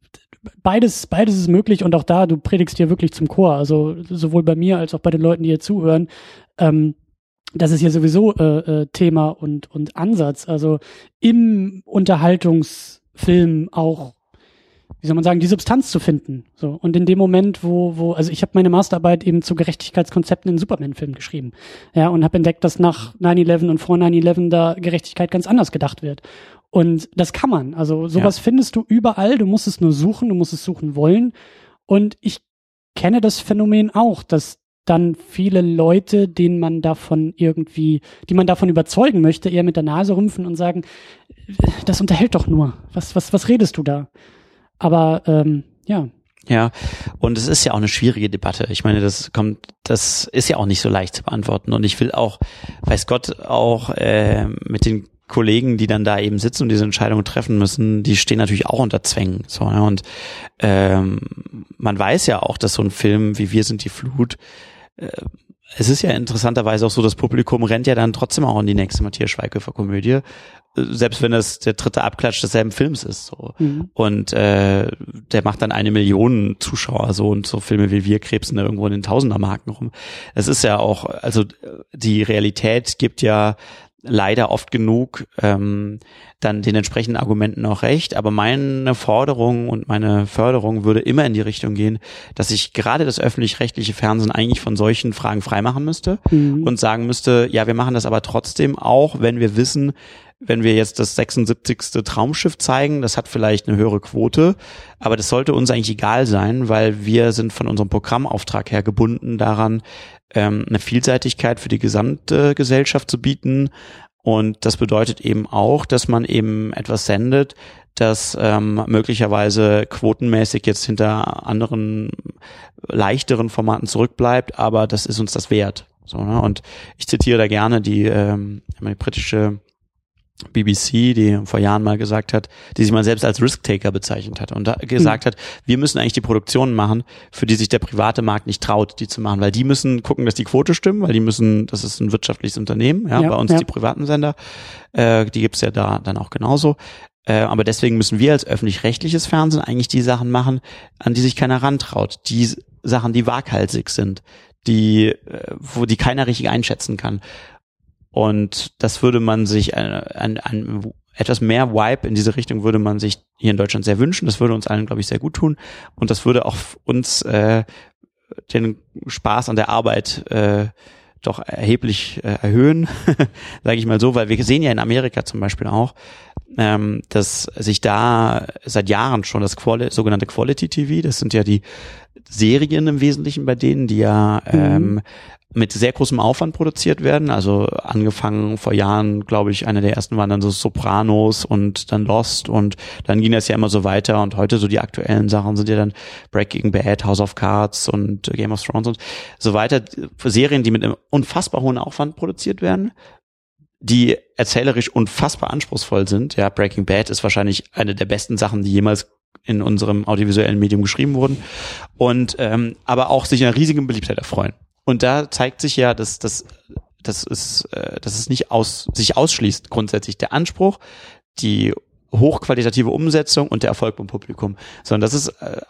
beides, beides ist möglich und auch da, du predigst hier wirklich zum Chor. Also sowohl bei mir als auch bei den Leuten, die hier zuhören. Ähm, das ist ja sowieso äh, äh, Thema und, und Ansatz. Also im Unterhaltungsfilm auch, wie soll man sagen, die Substanz zu finden. So und in dem Moment, wo, wo, also ich habe meine Masterarbeit eben zu Gerechtigkeitskonzepten in Superman-Filmen geschrieben, ja, und habe entdeckt, dass nach 9/11 und vor 9/11 da Gerechtigkeit ganz anders gedacht wird. Und das kann man. Also sowas findest du überall. Du musst es nur suchen. Du musst es suchen wollen. Und ich kenne das Phänomen auch, dass dann viele Leute, denen man davon irgendwie, die man davon überzeugen möchte, eher mit der Nase rümpfen und sagen, das unterhält doch nur. Was, was, was redest du da? Aber ähm, ja, Ja, und es ist ja auch eine schwierige Debatte. Ich meine, das kommt, das ist ja auch nicht so leicht zu beantworten. Und ich will auch, weiß Gott, auch äh, mit den Kollegen, die dann da eben sitzen und diese Entscheidungen treffen müssen, die stehen natürlich auch unter Zwängen. So, ne? Und ähm, man weiß ja auch, dass so ein Film wie Wir sind die Flut es ist ja interessanterweise auch so, das Publikum rennt ja dann trotzdem auch in die nächste Matthias Schweighöfer Komödie, äh, selbst wenn das der dritte Abklatsch desselben Films ist. So. Mhm. Und äh, der macht dann eine Million Zuschauer so und so Filme wie wir krebsen da irgendwo in den Tausendermarken rum. Es ist ja auch, also die Realität gibt ja leider oft genug ähm, dann den entsprechenden Argumenten auch recht. Aber meine Forderung und meine Förderung würde immer in die Richtung gehen, dass ich gerade das öffentlich-rechtliche Fernsehen eigentlich von solchen Fragen freimachen müsste Mhm. und sagen müsste, ja, wir machen das aber trotzdem auch, wenn wir wissen, wenn wir jetzt das 76. Traumschiff zeigen, das hat vielleicht eine höhere Quote, aber das sollte uns eigentlich egal sein, weil wir sind von unserem Programmauftrag her gebunden daran, ähm, eine Vielseitigkeit für die gesamte Gesellschaft zu bieten. Und das bedeutet eben auch, dass man eben etwas sendet, das ähm, möglicherweise quotenmäßig jetzt hinter anderen leichteren Formaten zurückbleibt, aber das ist uns das wert. So, ne? Und ich zitiere da gerne die, ähm, die britische BBC, die vor Jahren mal gesagt hat, die sich mal selbst als Risk-Taker bezeichnet hat und gesagt hat, wir müssen eigentlich die Produktionen machen, für die sich der private Markt nicht traut, die zu machen, weil die müssen gucken, dass die Quote stimmt, weil die müssen, das ist ein wirtschaftliches Unternehmen, ja, Ja, bei uns ja. die privaten Sender, äh, die gibt's ja da dann auch genauso. Äh, aber deswegen müssen wir als öffentlich-rechtliches Fernsehen eigentlich die Sachen machen, an die sich keiner rantraut. Die Sachen, die waghalsig sind, die, äh, wo die keiner richtig einschätzen kann. Und das würde man sich äh, ein, ein, etwas mehr Vibe in diese Richtung würde man sich hier in Deutschland sehr wünschen. Das würde uns allen, glaube ich, sehr gut tun. Und das würde auch uns äh, den Spaß an der Arbeit äh, doch erheblich äh, erhöhen, sage ich mal so, weil wir sehen ja in Amerika zum Beispiel auch, ähm, dass sich da seit Jahren schon das Quali sogenannte Quality TV, das sind ja die Serien im Wesentlichen bei denen, die ja Mhm. ähm, mit sehr großem Aufwand produziert werden. Also angefangen vor Jahren, glaube ich, einer der ersten waren dann so Sopranos und dann Lost und dann ging das ja immer so weiter und heute so die aktuellen Sachen sind ja dann Breaking Bad, House of Cards und Game of Thrones und so weiter. Serien, die mit einem unfassbar hohen Aufwand produziert werden die erzählerisch unfassbar anspruchsvoll sind. Ja, Breaking Bad ist wahrscheinlich eine der besten Sachen, die jemals in unserem audiovisuellen Medium geschrieben wurden. Und ähm, aber auch sich einer riesigen Beliebtheit erfreuen. Und da zeigt sich ja, dass das das ist, äh, dass es nicht aus sich ausschließt grundsätzlich der Anspruch, die hochqualitative Umsetzung und der Erfolg beim Publikum, sondern das ist äh,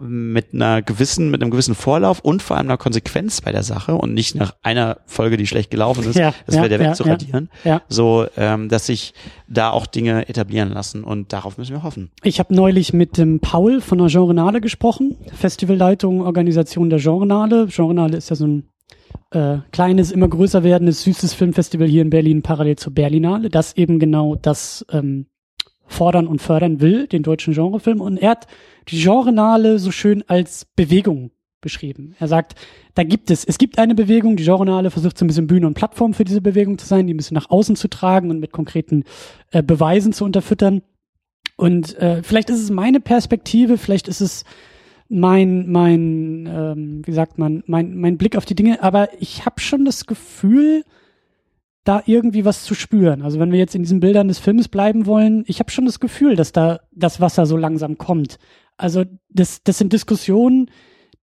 mit einer gewissen, mit einem gewissen Vorlauf und vor allem einer Konsequenz bei der Sache und nicht nach einer Folge, die schlecht gelaufen ist, Ja, das ja, wäre der ja, wegzuradieren. Ja. So, ähm, dass sich da auch Dinge etablieren lassen und darauf müssen wir hoffen. Ich habe neulich mit dem Paul von der Genrenale gesprochen, Festivalleitung, Organisation der Genrenale. Genrenale ist ja so ein äh, kleines, immer größer werdendes, süßes Filmfestival hier in Berlin, parallel zur Berlinale, das eben genau das ähm, fordern und fördern will, den deutschen Genrefilm. Und er hat die Genrenale so schön als Bewegung beschrieben. Er sagt, da gibt es, es gibt eine Bewegung, die Genrenale versucht so ein bisschen Bühne und Plattform für diese Bewegung zu sein, die ein bisschen nach außen zu tragen und mit konkreten äh, Beweisen zu unterfüttern. Und äh, vielleicht ist es meine Perspektive, vielleicht ist es mein, mein, ähm, wie sagt man, mein, mein Blick auf die Dinge, aber ich habe schon das Gefühl, da irgendwie was zu spüren. Also wenn wir jetzt in diesen Bildern des Films bleiben wollen, ich habe schon das Gefühl, dass da das Wasser so langsam kommt. Also das, das sind Diskussionen,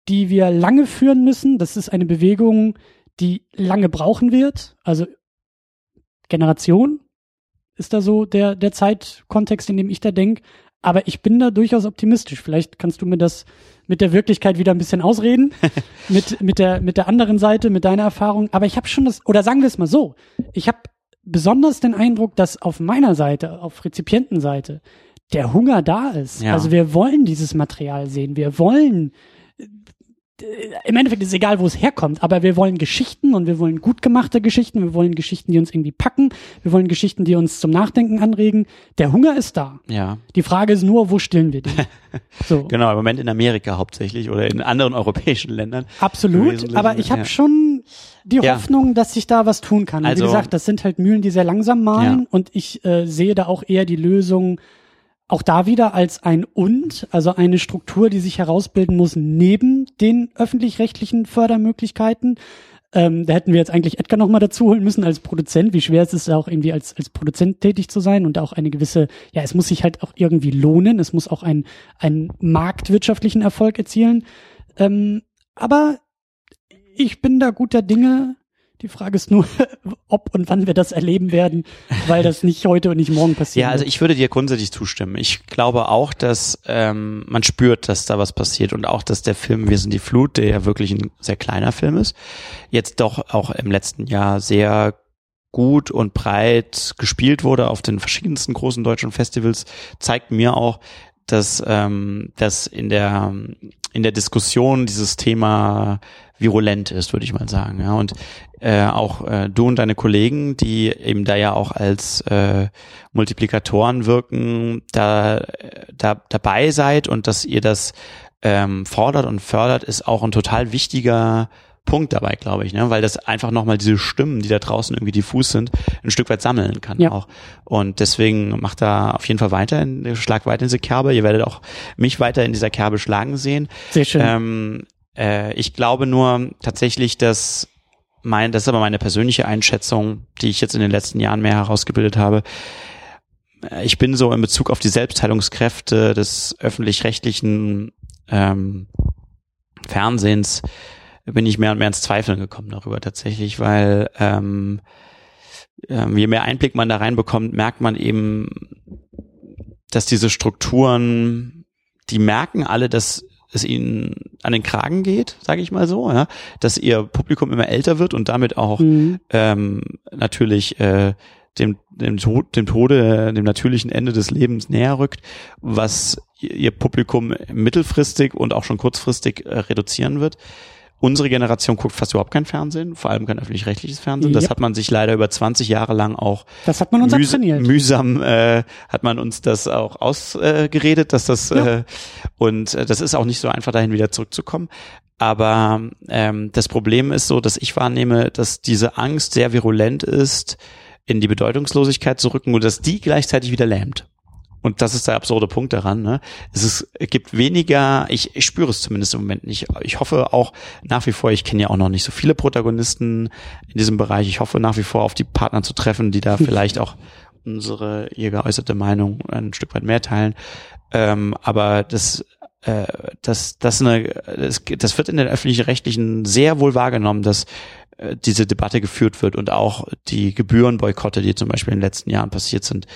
die wir lange führen müssen. Das ist eine Bewegung, die lange brauchen wird. Also Generation ist da so der, der Zeitkontext, in dem ich da denke. Aber ich bin da durchaus optimistisch. Vielleicht kannst du mir das mit der Wirklichkeit wieder ein bisschen ausreden, mit, mit, der, mit der anderen Seite, mit deiner Erfahrung. Aber ich habe schon das, oder sagen wir es mal so, ich habe besonders den Eindruck, dass auf meiner Seite, auf Rezipientenseite, der Hunger da ist. Ja. Also wir wollen dieses Material sehen. Wir wollen im Endeffekt ist es egal, wo es herkommt, aber wir wollen Geschichten und wir wollen gut gemachte Geschichten, wir wollen Geschichten, die uns irgendwie packen, wir wollen Geschichten, die uns zum Nachdenken anregen. Der Hunger ist da. Ja. Die Frage ist nur, wo stillen wir den? So. Genau, im Moment in Amerika hauptsächlich oder in anderen europäischen Ländern. Absolut, aber ich habe ja. schon die Ja. Hoffnung, dass sich da was tun kann. Und Also- Wie gesagt, das sind halt Mühlen, die sehr langsam malen Ja. und ich äh, sehe da auch eher die Lösung auch da wieder als ein und, also eine Struktur, die sich herausbilden muss neben den öffentlich-rechtlichen Fördermöglichkeiten. Ähm, da hätten wir jetzt eigentlich Edgar nochmal dazu holen müssen als Produzent. Wie schwer ist es auch irgendwie als, als Produzent tätig zu sein und auch eine gewisse, ja, es muss sich halt auch irgendwie lohnen. Es muss auch einen, einen marktwirtschaftlichen Erfolg erzielen. Ähm, aber ich bin da guter Dinge. Die Frage ist nur, ob und wann wir das erleben werden, weil das nicht heute und nicht morgen passiert. Ja, also ich würde dir grundsätzlich zustimmen. Ich glaube auch, dass ähm, man spürt, dass da was passiert und auch, dass der Film Wir sind die Flut, der ja wirklich ein sehr kleiner Film ist, jetzt doch auch im letzten Jahr sehr gut und breit gespielt wurde auf den verschiedensten großen deutschen Festivals, zeigt mir auch, dass ähm, dass in der in der Diskussion dieses Thema virulent ist, würde ich mal sagen. Ja, und äh, auch äh, du und deine Kollegen, die eben da ja auch als äh, Multiplikatoren wirken, da, da dabei seid und dass ihr das ähm, fordert und fördert, ist auch ein total wichtiger Punkt dabei, glaube ich, ne? weil das einfach nochmal diese Stimmen, die da draußen irgendwie diffus sind, ein Stück weit sammeln kann Ja. auch. Und deswegen macht da auf jeden Fall weiter, in, schlagt weiter in diese Kerbe. Ihr werdet auch mich weiter in dieser Kerbe schlagen sehen. Sehr schön. Ähm, äh, ich glaube nur tatsächlich, dass mein, das ist aber meine persönliche Einschätzung, die ich jetzt in den letzten Jahren mehr herausgebildet habe. Äh, Ich bin so in Bezug auf die Selbstheilungskräfte des öffentlich-rechtlichen ähm, Fernsehens bin ich mehr und mehr ins Zweifeln gekommen darüber tatsächlich, weil ähm, ähm, je mehr Einblick man da reinbekommt, merkt man eben, dass diese Strukturen, die merken alle, dass es ihnen an den Kragen geht, sage ich mal so, ja, dass ihr Publikum immer älter wird und damit auch Mhm. ähm, natürlich äh, dem, dem, Tod, dem Tode, dem natürlichen Ende des Lebens näher rückt, was ihr Publikum mittelfristig und auch schon kurzfristig äh, reduzieren wird. Unsere Generation guckt fast überhaupt kein Fernsehen, vor allem kein öffentlich-rechtliches Fernsehen. Das Ja. hat man sich leider über 20 Jahre lang auch Das hat man uns mühs abtrainiert. mühsam äh, hat man uns das auch ausgeredet, äh, dass das Ja. äh, und äh, das ist auch nicht so einfach dahin wieder zurückzukommen. Aber ähm, das Problem ist so, dass ich wahrnehme, dass diese Angst sehr virulent ist, in die Bedeutungslosigkeit zu rücken und dass die gleichzeitig wieder lähmt. Und das ist der absurde Punkt daran. Ne? Es, ist, es gibt weniger, ich, ich spüre es zumindest im Moment nicht. Ich hoffe auch nach wie vor, ich kenne ja auch noch nicht so viele Protagonisten in diesem Bereich. Ich hoffe nach wie vor auf die Partner zu treffen, die da vielleicht auch unsere ihr geäußerte Meinung ein Stück weit mehr teilen. Ähm, aber das, äh, das, das, eine, das, das wird in den öffentlich-rechtlichen sehr wohl wahrgenommen, dass diese Debatte geführt wird und auch die Gebührenboykotte, die zum Beispiel in den letzten Jahren passiert sind,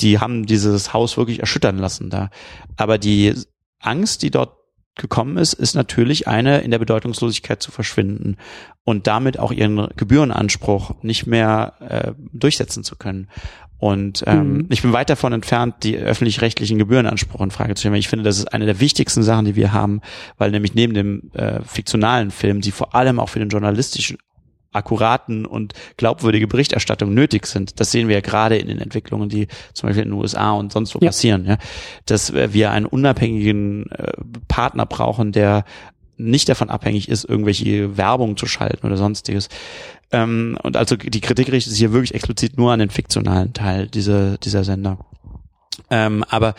die haben dieses Haus wirklich erschüttern lassen da. Aber die Angst, die dort gekommen ist, ist natürlich eine, in der Bedeutungslosigkeit zu verschwinden und damit auch ihren Gebührenanspruch nicht mehr äh, durchsetzen zu können. Und ähm, Mhm. ich bin weit davon entfernt, die öffentlich-rechtlichen Gebührenansprüche in Frage zu stellen. Ich finde, das ist eine der wichtigsten Sachen, die wir haben, weil nämlich neben dem äh, fiktionalen Film, die vor allem auch für den journalistischen akkuraten und glaubwürdige Berichterstattung nötig sind. Das sehen wir ja gerade in den Entwicklungen, die zum Beispiel in den USA und sonst wo Ja. passieren, ja. Dass äh, wir einen unabhängigen äh, Partner brauchen, der nicht davon abhängig ist, irgendwelche Werbung zu schalten oder sonstiges. Ähm, und also die Kritik richtet sich hier wirklich explizit nur an den fiktionalen Teil dieser, dieser Sender. Ähm, aber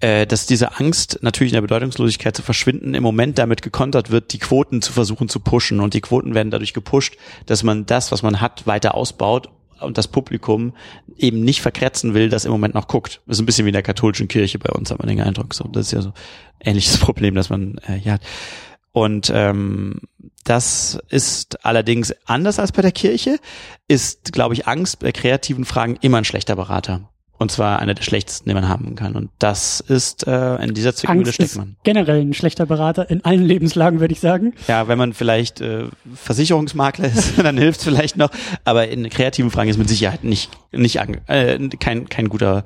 äh, dass diese Angst natürlich in der Bedeutungslosigkeit zu verschwinden im Moment damit gekontert wird, die Quoten zu versuchen zu pushen und die Quoten werden dadurch gepusht, dass man das, was man hat, weiter ausbaut und das Publikum eben nicht verkratzen will, das im Moment noch guckt. Das ist ein bisschen wie in der katholischen Kirche bei uns, hat man den Eindruck. So, das ist ja so ähnliches Problem, dass man äh, hier hat. Und ähm, das ist allerdings anders als bei der Kirche, ist, glaube ich, Angst bei kreativen Fragen immer ein schlechter Berater. Und zwar einer der schlechtesten, den man haben kann. Und das ist äh, in dieser Zwickmühle steckt man. generell ein schlechter Berater in allen Lebenslagen, würde ich sagen. Ja, wenn man vielleicht äh, Versicherungsmakler ist, dann hilft es vielleicht noch. Aber in kreativen Fragen ist mit Sicherheit nicht nicht äh, kein kein guter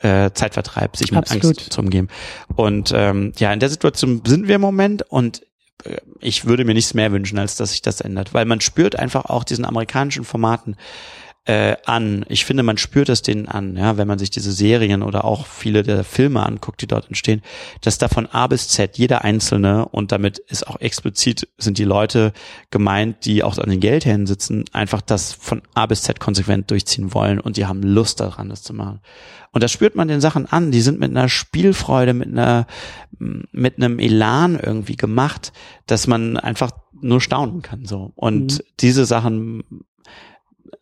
äh, Zeitvertreib, sich mit Absolut. Angst zu umgeben. Und ähm, ja, in der Situation sind wir im Moment und äh, ich würde mir nichts mehr wünschen, als dass sich das ändert, weil man spürt einfach auch diesen amerikanischen Formaten äh, an. Ich finde, man spürt es denen an, ja, wenn man sich diese Serien oder auch viele der Filme anguckt, die dort entstehen, dass da von A bis Z jeder einzelne und damit ist auch explizit sind die Leute gemeint, die auch an den Geldhänden sitzen, einfach das von A bis Z konsequent durchziehen wollen und die haben Lust daran, das zu machen. Und das spürt man den Sachen an. Die sind mit einer Spielfreude, mit einer, mit einem Elan irgendwie gemacht, dass man einfach nur staunen kann, so. Und Mhm. diese Sachen,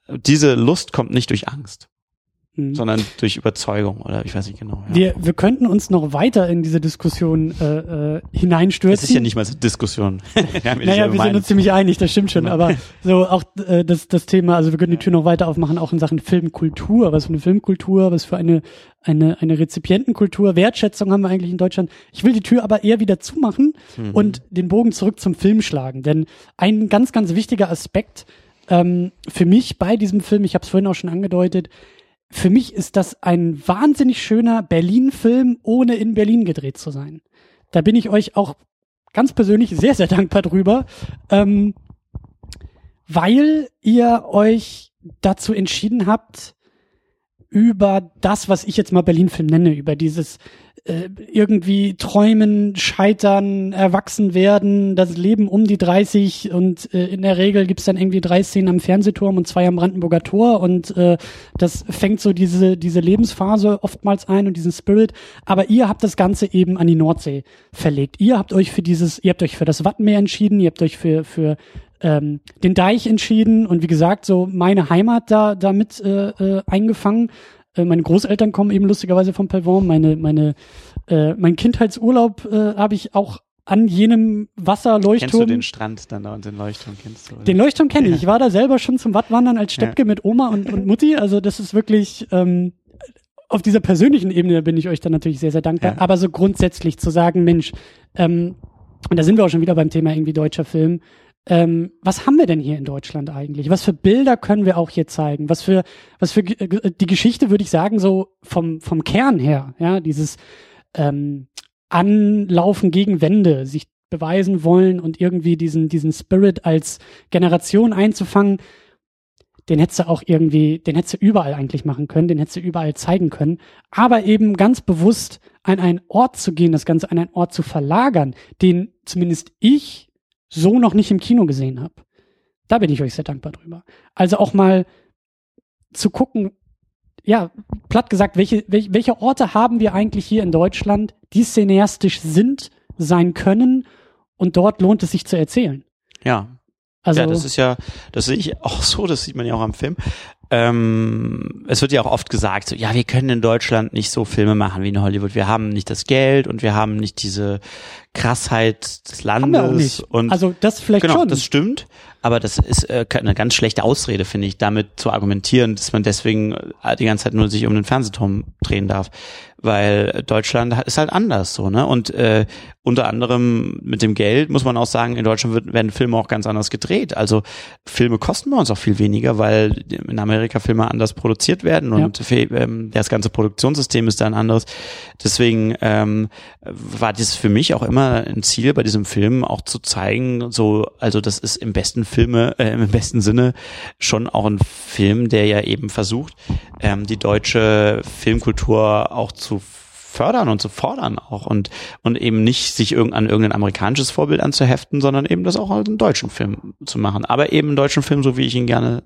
diese Lust kommt nicht durch Angst, Mhm. sondern durch Überzeugung oder ich weiß nicht genau. Ja. Wir, wir könnten uns noch weiter in diese Diskussion äh, äh, hineinstürzen. Das ist ja nicht mal so Diskussion. ja Naja, wir sind uns ziemlich einig, das stimmt schon. Aber so auch äh, das, das Thema, also wir können die Tür noch weiter aufmachen, auch in Sachen Filmkultur. Was für eine Filmkultur, was für eine, eine, eine Rezipientenkultur, Wertschätzung haben wir eigentlich in Deutschland. Ich will die Tür aber eher wieder zumachen Mhm. und den Bogen zurück zum Film schlagen. Denn ein ganz, ganz wichtiger Aspekt ähm, für mich bei diesem Film, ich habe es vorhin auch schon angedeutet, für mich ist das ein wahnsinnig schöner Berlin-Film, ohne in Berlin gedreht zu sein. Da bin ich euch auch ganz persönlich sehr, sehr dankbar drüber, ähm, weil ihr euch dazu entschieden habt, über das, was ich jetzt mal Berlin-Film nenne, über dieses äh, irgendwie träumen, scheitern, erwachsen werden, das Leben um die 30 und äh, in der Regel gibt's dann irgendwie drei Szenen am Fernsehturm und zwei am Brandenburger Tor und äh, das fängt so diese, diese Lebensphase oftmals ein und diesen Spirit. Aber ihr habt das Ganze eben an die Nordsee verlegt. Ihr habt euch für dieses, ihr habt euch für das Wattenmeer entschieden, ihr habt euch für, für ähm, den Deich entschieden und wie gesagt, so meine Heimat da damit äh, äh, eingefangen. Äh, meine Großeltern kommen eben lustigerweise vom Pelvorm. Meine, meine, äh, mein Kindheitsurlaub äh, habe ich auch an jenem Wasserleuchtturm. Kennst du den Strand dann da und den Leuchtturm kennst du? Oder? Den Leuchtturm kenne ich. Ja. Ich war da selber schon zum Wattwandern als Steppke mit Oma und, und Mutti. Also das ist wirklich ähm, auf dieser persönlichen Ebene bin ich euch dann natürlich sehr, sehr dankbar. Ja. Aber so grundsätzlich zu sagen, Mensch, ähm, und da sind wir auch schon wieder beim Thema irgendwie deutscher Film. Ähm, was haben wir denn hier in Deutschland eigentlich? Was für Bilder können wir auch hier zeigen? Was für, was für Ge- die Geschichte würde ich sagen, so vom, vom Kern her, ja, dieses ähm, Anlaufen gegen Wände, sich beweisen wollen und irgendwie diesen, diesen Spirit als Generation einzufangen, den hättest du auch irgendwie, den hättest du überall eigentlich machen können, den hättest du überall zeigen können. Aber eben ganz bewusst an einen Ort zu gehen, das Ganze an einen Ort zu verlagern, den zumindest ich so noch nicht im Kino gesehen habe. Da bin ich euch sehr dankbar drüber. Also auch mal zu gucken, ja, platt gesagt, welche, welche, Orte haben wir eigentlich hier in Deutschland, die cineastisch sind, sein können und dort lohnt es sich zu erzählen. Ja. Also, ja, das ist ja, das sehe ich auch so, das sieht man ja auch am Film. Ähm, es wird ja auch oft gesagt, so, ja, wir können in Deutschland nicht so Filme machen wie in Hollywood. Wir haben nicht das Geld und wir haben nicht diese Krassheit des Landes. Und also das vielleicht genau, schon. das stimmt. Aber das ist äh, eine ganz schlechte Ausrede, finde ich, damit zu argumentieren, dass man deswegen äh, die ganze Zeit nur sich um den Fernsehturm drehen darf weil Deutschland ist halt anders so, ne? Und äh, unter anderem mit dem Geld muss man auch sagen, in Deutschland wird, werden Filme auch ganz anders gedreht. Also Filme kosten bei uns auch viel weniger, weil in Amerika Filme anders produziert werden und ja. ähm, das ganze Produktionssystem ist da ein anderes. Deswegen ähm, war das für mich auch immer ein Ziel bei diesem Film, auch zu zeigen, so, also das ist im besten Filme, äh, im besten Sinne schon auch ein Film, der ja eben versucht, ähm, die deutsche Filmkultur auch zu fördern und zu fordern auch und, und eben nicht sich irgend, an irgendein amerikanisches Vorbild anzuheften, sondern eben das auch als einen deutschen Film zu machen. Aber eben einen deutschen Film, so wie ich ihn gerne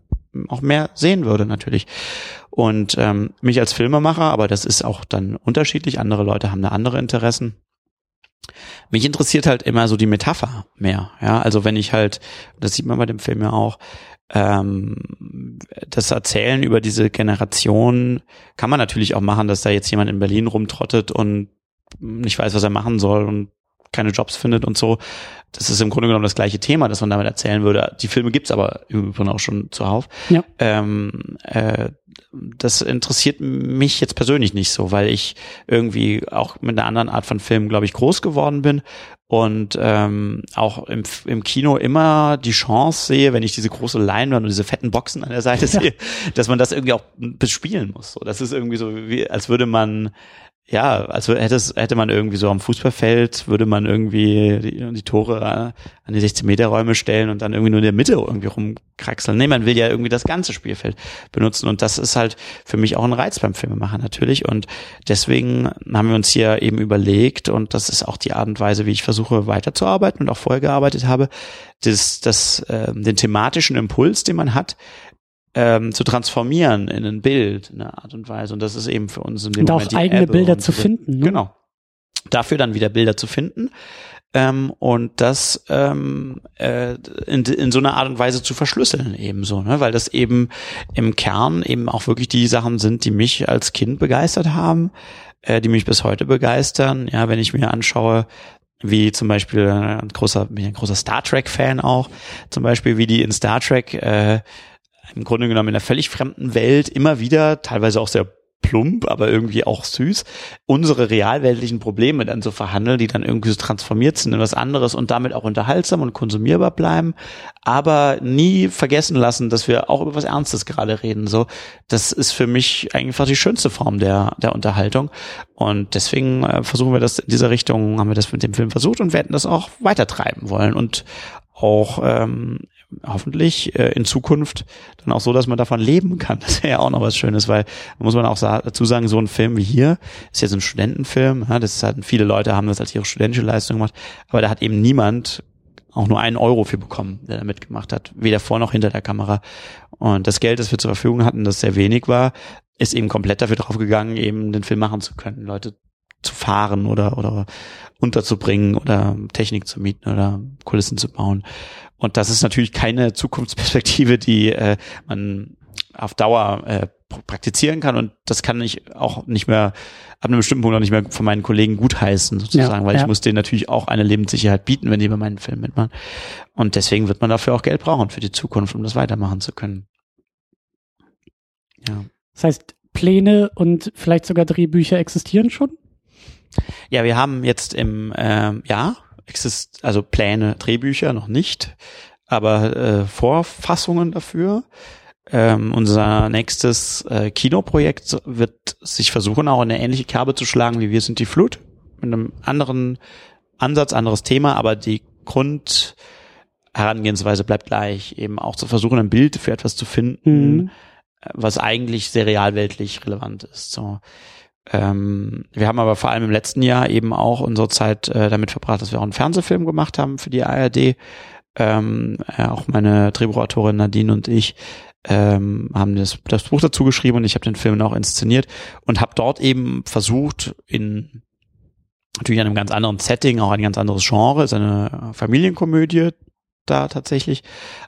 auch mehr sehen würde natürlich. Und ähm, mich als Filmemacher, aber das ist auch dann unterschiedlich, andere Leute haben da andere Interessen. Mich interessiert halt immer so die Metapher mehr. Ja, also wenn ich halt, das sieht man bei dem Film ja auch, ähm, das Erzählen über diese Generation kann man natürlich auch machen, dass da jetzt jemand in Berlin rumtrottet und nicht weiß, was er machen soll und keine Jobs findet und so. Das ist im Grunde genommen das gleiche Thema, das man damit erzählen würde. Die Filme gibt's aber im Übrigen auch schon zuhauf. Ja. Ähm, äh, das interessiert mich jetzt persönlich nicht so, weil ich irgendwie auch mit einer anderen Art von Film, glaube ich, groß geworden bin und ähm, auch im, im Kino immer die Chance sehe, wenn ich diese große Leinwand und diese fetten Boxen an der Seite ja. sehe, dass man das irgendwie auch bespielen muss. So, das ist irgendwie so, wie, als würde man ja, also hätte hätte man irgendwie so am Fußballfeld, würde man irgendwie die, die Tore an die 16 Meter Räume stellen und dann irgendwie nur in der Mitte irgendwie rumkraxeln. Nee, man will ja irgendwie das ganze Spielfeld benutzen und das ist halt für mich auch ein Reiz beim Filmemachen natürlich und deswegen haben wir uns hier eben überlegt und das ist auch die Art und Weise, wie ich versuche weiterzuarbeiten und auch vorher gearbeitet habe, das, das, äh, den thematischen Impuls, den man hat, ähm, zu transformieren in ein Bild, in einer Art und Weise. Und das ist eben für uns in dem und Moment auch eigene Ebbe Bilder zu finden. Ne? Genau. Dafür dann wieder Bilder zu finden ähm, und das ähm, äh, in, in so einer Art und Weise zu verschlüsseln ebenso, ne? weil das eben im Kern eben auch wirklich die Sachen sind, die mich als Kind begeistert haben, äh, die mich bis heute begeistern. Ja, wenn ich mir anschaue, wie zum Beispiel äh, ein großer, bin ein großer Star Trek Fan auch, zum Beispiel wie die in Star Trek äh, im Grunde genommen in einer völlig fremden Welt immer wieder, teilweise auch sehr plump, aber irgendwie auch süß, unsere realweltlichen Probleme dann so verhandeln, die dann irgendwie so transformiert sind in was anderes und damit auch unterhaltsam und konsumierbar bleiben, aber nie vergessen lassen, dass wir auch über was Ernstes gerade reden. So, das ist für mich einfach die schönste Form der, der Unterhaltung. Und deswegen äh, versuchen wir das in dieser Richtung, haben wir das mit dem Film versucht und werden das auch weitertreiben wollen und auch ähm, hoffentlich äh, in Zukunft dann auch so, dass man davon leben kann. Das wäre ja auch noch was Schönes, weil muss man auch sa dazu sagen, so ein Film wie hier ist jetzt ein Studentenfilm. Ja, das halt, viele Leute haben das als ihre studentische Leistung gemacht, aber da hat eben niemand auch nur einen Euro für bekommen, der da mitgemacht hat, weder vor noch hinter der Kamera. Und das Geld, das wir zur Verfügung hatten, das sehr wenig war, ist eben komplett dafür draufgegangen, eben den Film machen zu können, Leute zu fahren oder oder unterzubringen oder Technik zu mieten oder Kulissen zu bauen. Und das ist natürlich keine Zukunftsperspektive, die äh, man auf Dauer äh, praktizieren kann und das kann ich auch nicht mehr ab einem bestimmten Punkt auch nicht mehr von meinen Kollegen gutheißen sozusagen, ja, weil ja. ich muss denen natürlich auch eine Lebenssicherheit bieten, wenn die bei meinen Filmen mitmachen. Und deswegen wird man dafür auch Geld brauchen für die Zukunft, um das weitermachen zu können. Ja. Das heißt, Pläne und vielleicht sogar Drehbücher existieren schon? Ja, wir haben jetzt im ähm, ja exist also Pläne, Drehbücher noch nicht, aber äh, Vorfassungen dafür. Ähm, unser nächstes äh, Kinoprojekt wird sich versuchen, auch eine ähnliche Kerbe zu schlagen wie Wir sind die Flut, mit einem anderen Ansatz, anderes Thema, aber die Grund Herangehensweise bleibt gleich, eben auch zu versuchen, ein Bild für etwas zu finden, Mhm. was eigentlich sehr realweltlich relevant ist. So. Ähm, wir haben aber vor allem im letzten Jahr eben auch unsere Zeit äh, damit verbracht, dass wir auch einen Fernsehfilm gemacht haben für die ARD. Ähm, äh, auch meine Drehbuchautorin Nadine und ich ähm, haben das, das Buch dazu geschrieben und ich habe den Film auch inszeniert und habe dort eben versucht, in natürlich einem ganz anderen Setting, auch ein ganz anderes Genre, ist eine Familienkomödie da tatsächlich,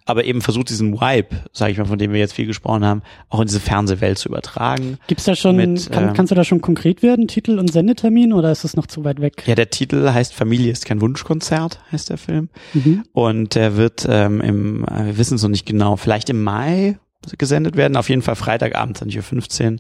aber eben versucht diesen Vibe, sage ich mal, von dem wir jetzt viel gesprochen haben, auch in diese Fernsehwelt zu übertragen. Gibt's da schon, Mit, kann, ähm, kannst du da schon konkret werden, Titel und Sendetermin, oder ist es noch zu weit weg? Ja, der Titel heißt Familie ist kein Wunschkonzert, heißt der Film. Mhm. Und der wird ähm, im, äh, wir wissen es noch nicht genau, vielleicht im Mai gesendet werden, auf jeden Fall Freitagabend 20.15 Uhr.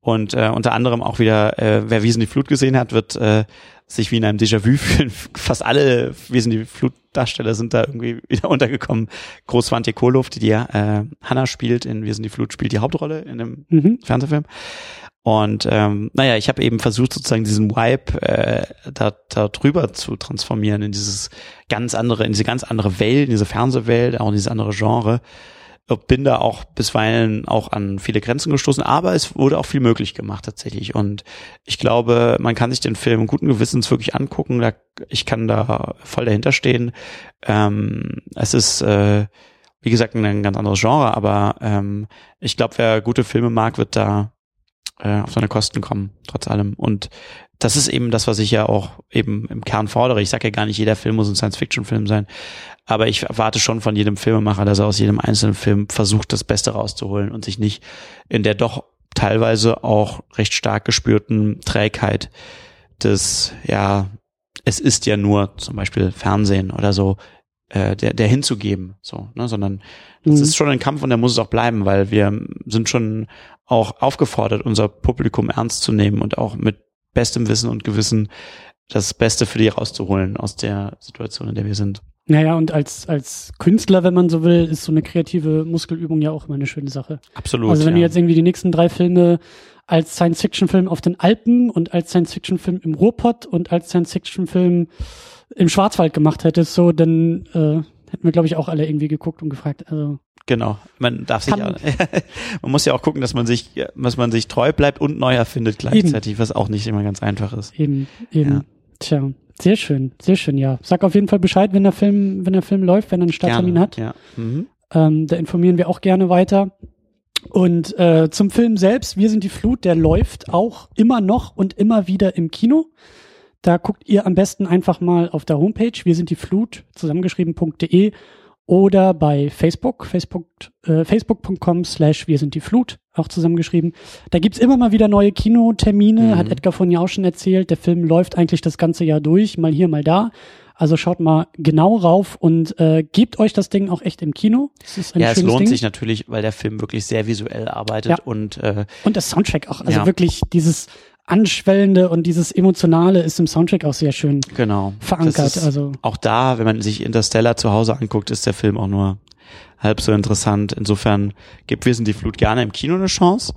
Und äh, unter anderem auch wieder, äh, wer Wiesen die Flut gesehen hat, wird äh, sich wie in einem Déjà-vu fühlen. Fast alle Wiesen die Flut-Darsteller sind da irgendwie wieder untergekommen. Großwante Kohlhoff, die die äh, Hannah spielt in Wiesen die Flut, spielt die Hauptrolle in dem Mhm. Fernsehfilm. Und ähm, naja, ich habe eben versucht, sozusagen diesen Vibe äh, da, da drüber zu transformieren in dieses ganz andere, in diese ganz andere Welt, in diese Fernsehwelt, auch in dieses andere Genre. Bin da auch bisweilen auch an viele Grenzen gestoßen, aber es wurde auch viel möglich gemacht tatsächlich. Und ich glaube, man kann sich den Film guten Gewissens wirklich angucken. Da, ich kann da voll dahinter stehen. Ähm, es ist äh, wie gesagt ein ganz anderes Genre, aber ähm, ich glaube, wer gute Filme mag, wird da äh, auf seine Kosten kommen, trotz allem. Und das ist eben das, was ich ja auch eben im Kern fordere. Ich sage ja gar nicht, jeder Film muss ein Science-Fiction-Film sein, aber ich erwarte schon von jedem Filmemacher, dass er aus jedem einzelnen Film versucht, das Beste rauszuholen und sich nicht in der doch teilweise auch recht stark gespürten Trägheit des, ja, es ist ja nur zum Beispiel Fernsehen oder so, äh, der, der hinzugeben, so, ne, sondern das Mhm. ist schon ein Kampf und der muss es auch bleiben, weil wir sind schon auch aufgefordert, unser Publikum ernst zu nehmen und auch mit bestem Wissen und Gewissen das Beste für die rauszuholen aus der Situation, in der wir sind. Naja, und als, als Künstler, wenn man so will, ist so eine kreative Muskelübung ja auch immer eine schöne Sache. Absolut. also wenn ja. du jetzt irgendwie die nächsten drei Filme als Science-Fiction-Film auf den Alpen und als Science-Fiction-Film im Ruhrpott und als Science-Fiction-Film im Schwarzwald gemacht hättest, so, dann äh, hätten wir, glaube ich, auch alle irgendwie geguckt und gefragt. Also, Genau. Man darf sich, Kann- auch, man muss ja auch gucken, dass man sich, dass man sich treu bleibt und neu erfindet gleichzeitig, was auch nicht immer ganz einfach ist. eben, eben. Ja. Tja, sehr schön, sehr schön, ja. Sag auf jeden Fall Bescheid, wenn der Film, wenn der Film läuft, wenn er einen Starttermin Gerne, hat. Ja. Mhm. Ähm, da informieren wir auch gerne weiter. Und äh, zum Film selbst, Wir sind die Flut, der läuft auch immer noch und immer wieder im Kino. Da guckt ihr am besten einfach mal auf der Homepage, wir sind die Flut, zusammengeschrieben.de oder bei Facebook, Facebook äh, facebook.com slash wir sind die Flut, auch zusammengeschrieben. Da gibt's immer mal wieder neue Kinotermine, Mhm. hat Edgar von ja auch schon erzählt. Der Film läuft eigentlich das ganze Jahr durch, mal hier, mal da. Also schaut mal genau rauf und äh, gebt euch das Ding auch echt im Kino. Ja, es lohnt Ding. sich natürlich, weil der Film wirklich sehr visuell arbeitet Ja. und äh, Und das Soundtrack auch. Also Ja. wirklich dieses Anschwellende und dieses Emotionale ist im Soundtrack auch sehr schön genau verankert. Ist, Also auch da, wenn man sich Interstellar zu Hause anguckt, ist der Film auch nur halb so interessant. Insofern gibt Wir sind die Flut gerne im Kino eine Chance.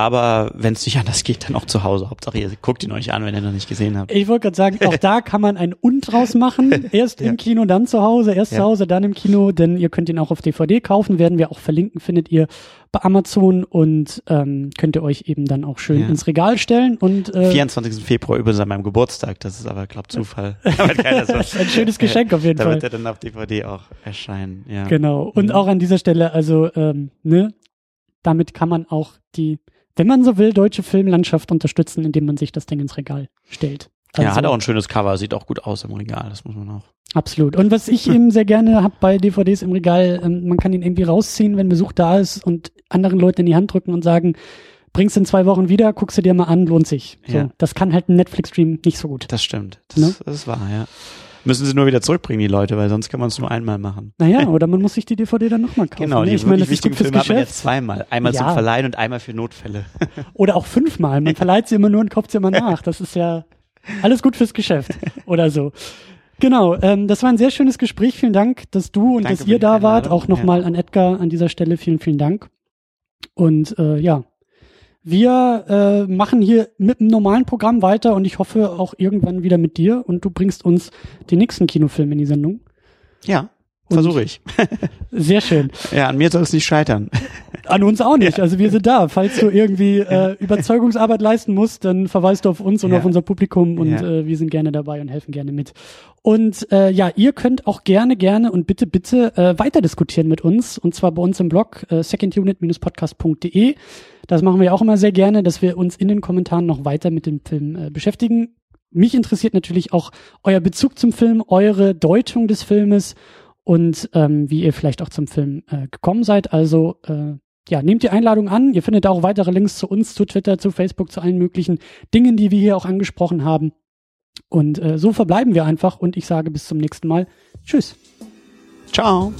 Aber wenn es nicht anders geht, dann auch zu Hause. Hauptsache, ihr guckt ihn euch an, wenn ihr noch nicht gesehen habt. ich wollte gerade sagen, auch da kann man ein Und draus machen. Erst Ja. im Kino, dann zu Hause. Erst Ja. zu Hause, dann im Kino. Denn ihr könnt ihn auch auf DVD kaufen. Werden wir auch verlinken, findet ihr bei Amazon. Und ähm, könnt ihr euch eben dann auch schön Ja. ins Regal stellen. Und äh, 24. Februar übrigens an meinem Geburtstag. Das ist aber, glaub Zufall. Da ein schönes Geschenk auf jeden Da Fall. wird er dann auf DVD auch erscheinen. Ja. Genau. Und Mhm. auch an dieser Stelle, also, ähm, ne, damit kann man auch die, wenn man so will, deutsche Filmlandschaft unterstützen, indem man sich das Ding ins Regal stellt. Also, ja, hat auch ein schönes Cover, sieht auch gut aus im Regal, das muss man auch. Absolut. Und was ich eben sehr gerne hab bei DVDs im Regal, ähm, man kann ihn irgendwie rausziehen, wenn Besuch da ist und anderen Leuten in die Hand drücken und sagen, bringst in zwei Wochen wieder, guckst du dir mal an, lohnt sich. So, Ja. Das kann halt ein Netflix-Stream nicht so gut. Das stimmt. Das, Ne? das ist wahr, ja. Müssen sie nur wieder zurückbringen, die Leute, weil sonst kann man es nur einmal machen. Naja, oder man muss sich die DVD dann nochmal kaufen. Genau, ne? die ich meine, das wichtigen fürs Filme hat man Geschäft. jetzt zweimal. Einmal Ja. zum Verleihen und einmal für Notfälle. Oder auch fünfmal. Man verleiht sie immer nur und kauft sie immer nach. Das ist ja alles gut fürs Geschäft oder so. Genau, ähm, das war ein sehr schönes Gespräch. Vielen Dank, dass du und Danke dass ihr da wart. Auch nochmal an Edgar an dieser Stelle vielen, vielen Dank. Und äh, ja, Wir äh, machen hier mit dem normalen Programm weiter und ich hoffe auch irgendwann wieder mit dir und du bringst uns den nächsten Kinofilm in die Sendung. Ja, versuche ich. Sehr schön. Ja, an mir soll es nicht scheitern. An uns auch nicht. Also wir sind da. Falls du irgendwie äh, Überzeugungsarbeit leisten musst, dann verweist du auf uns und Ja. auf unser Publikum und Ja. äh, wir sind gerne dabei und helfen gerne mit. Und äh, ja, ihr könnt auch gerne, gerne und bitte, bitte äh, weiter diskutieren mit uns und zwar bei uns im Blog äh, secondunit-podcast.de. Das machen wir auch immer sehr gerne, dass wir uns in den Kommentaren noch weiter mit dem Film äh, beschäftigen. Mich interessiert natürlich auch euer Bezug zum Film, eure Deutung des Filmes und ähm, wie ihr vielleicht auch zum Film äh, gekommen seid. Also äh, ja, nehmt die Einladung an. Ihr findet auch weitere Links zu uns, zu Twitter, zu Facebook, zu allen möglichen Dingen, die wir hier auch angesprochen haben. Und äh, so verbleiben wir einfach und ich sage bis zum nächsten Mal. Tschüss. Ciao.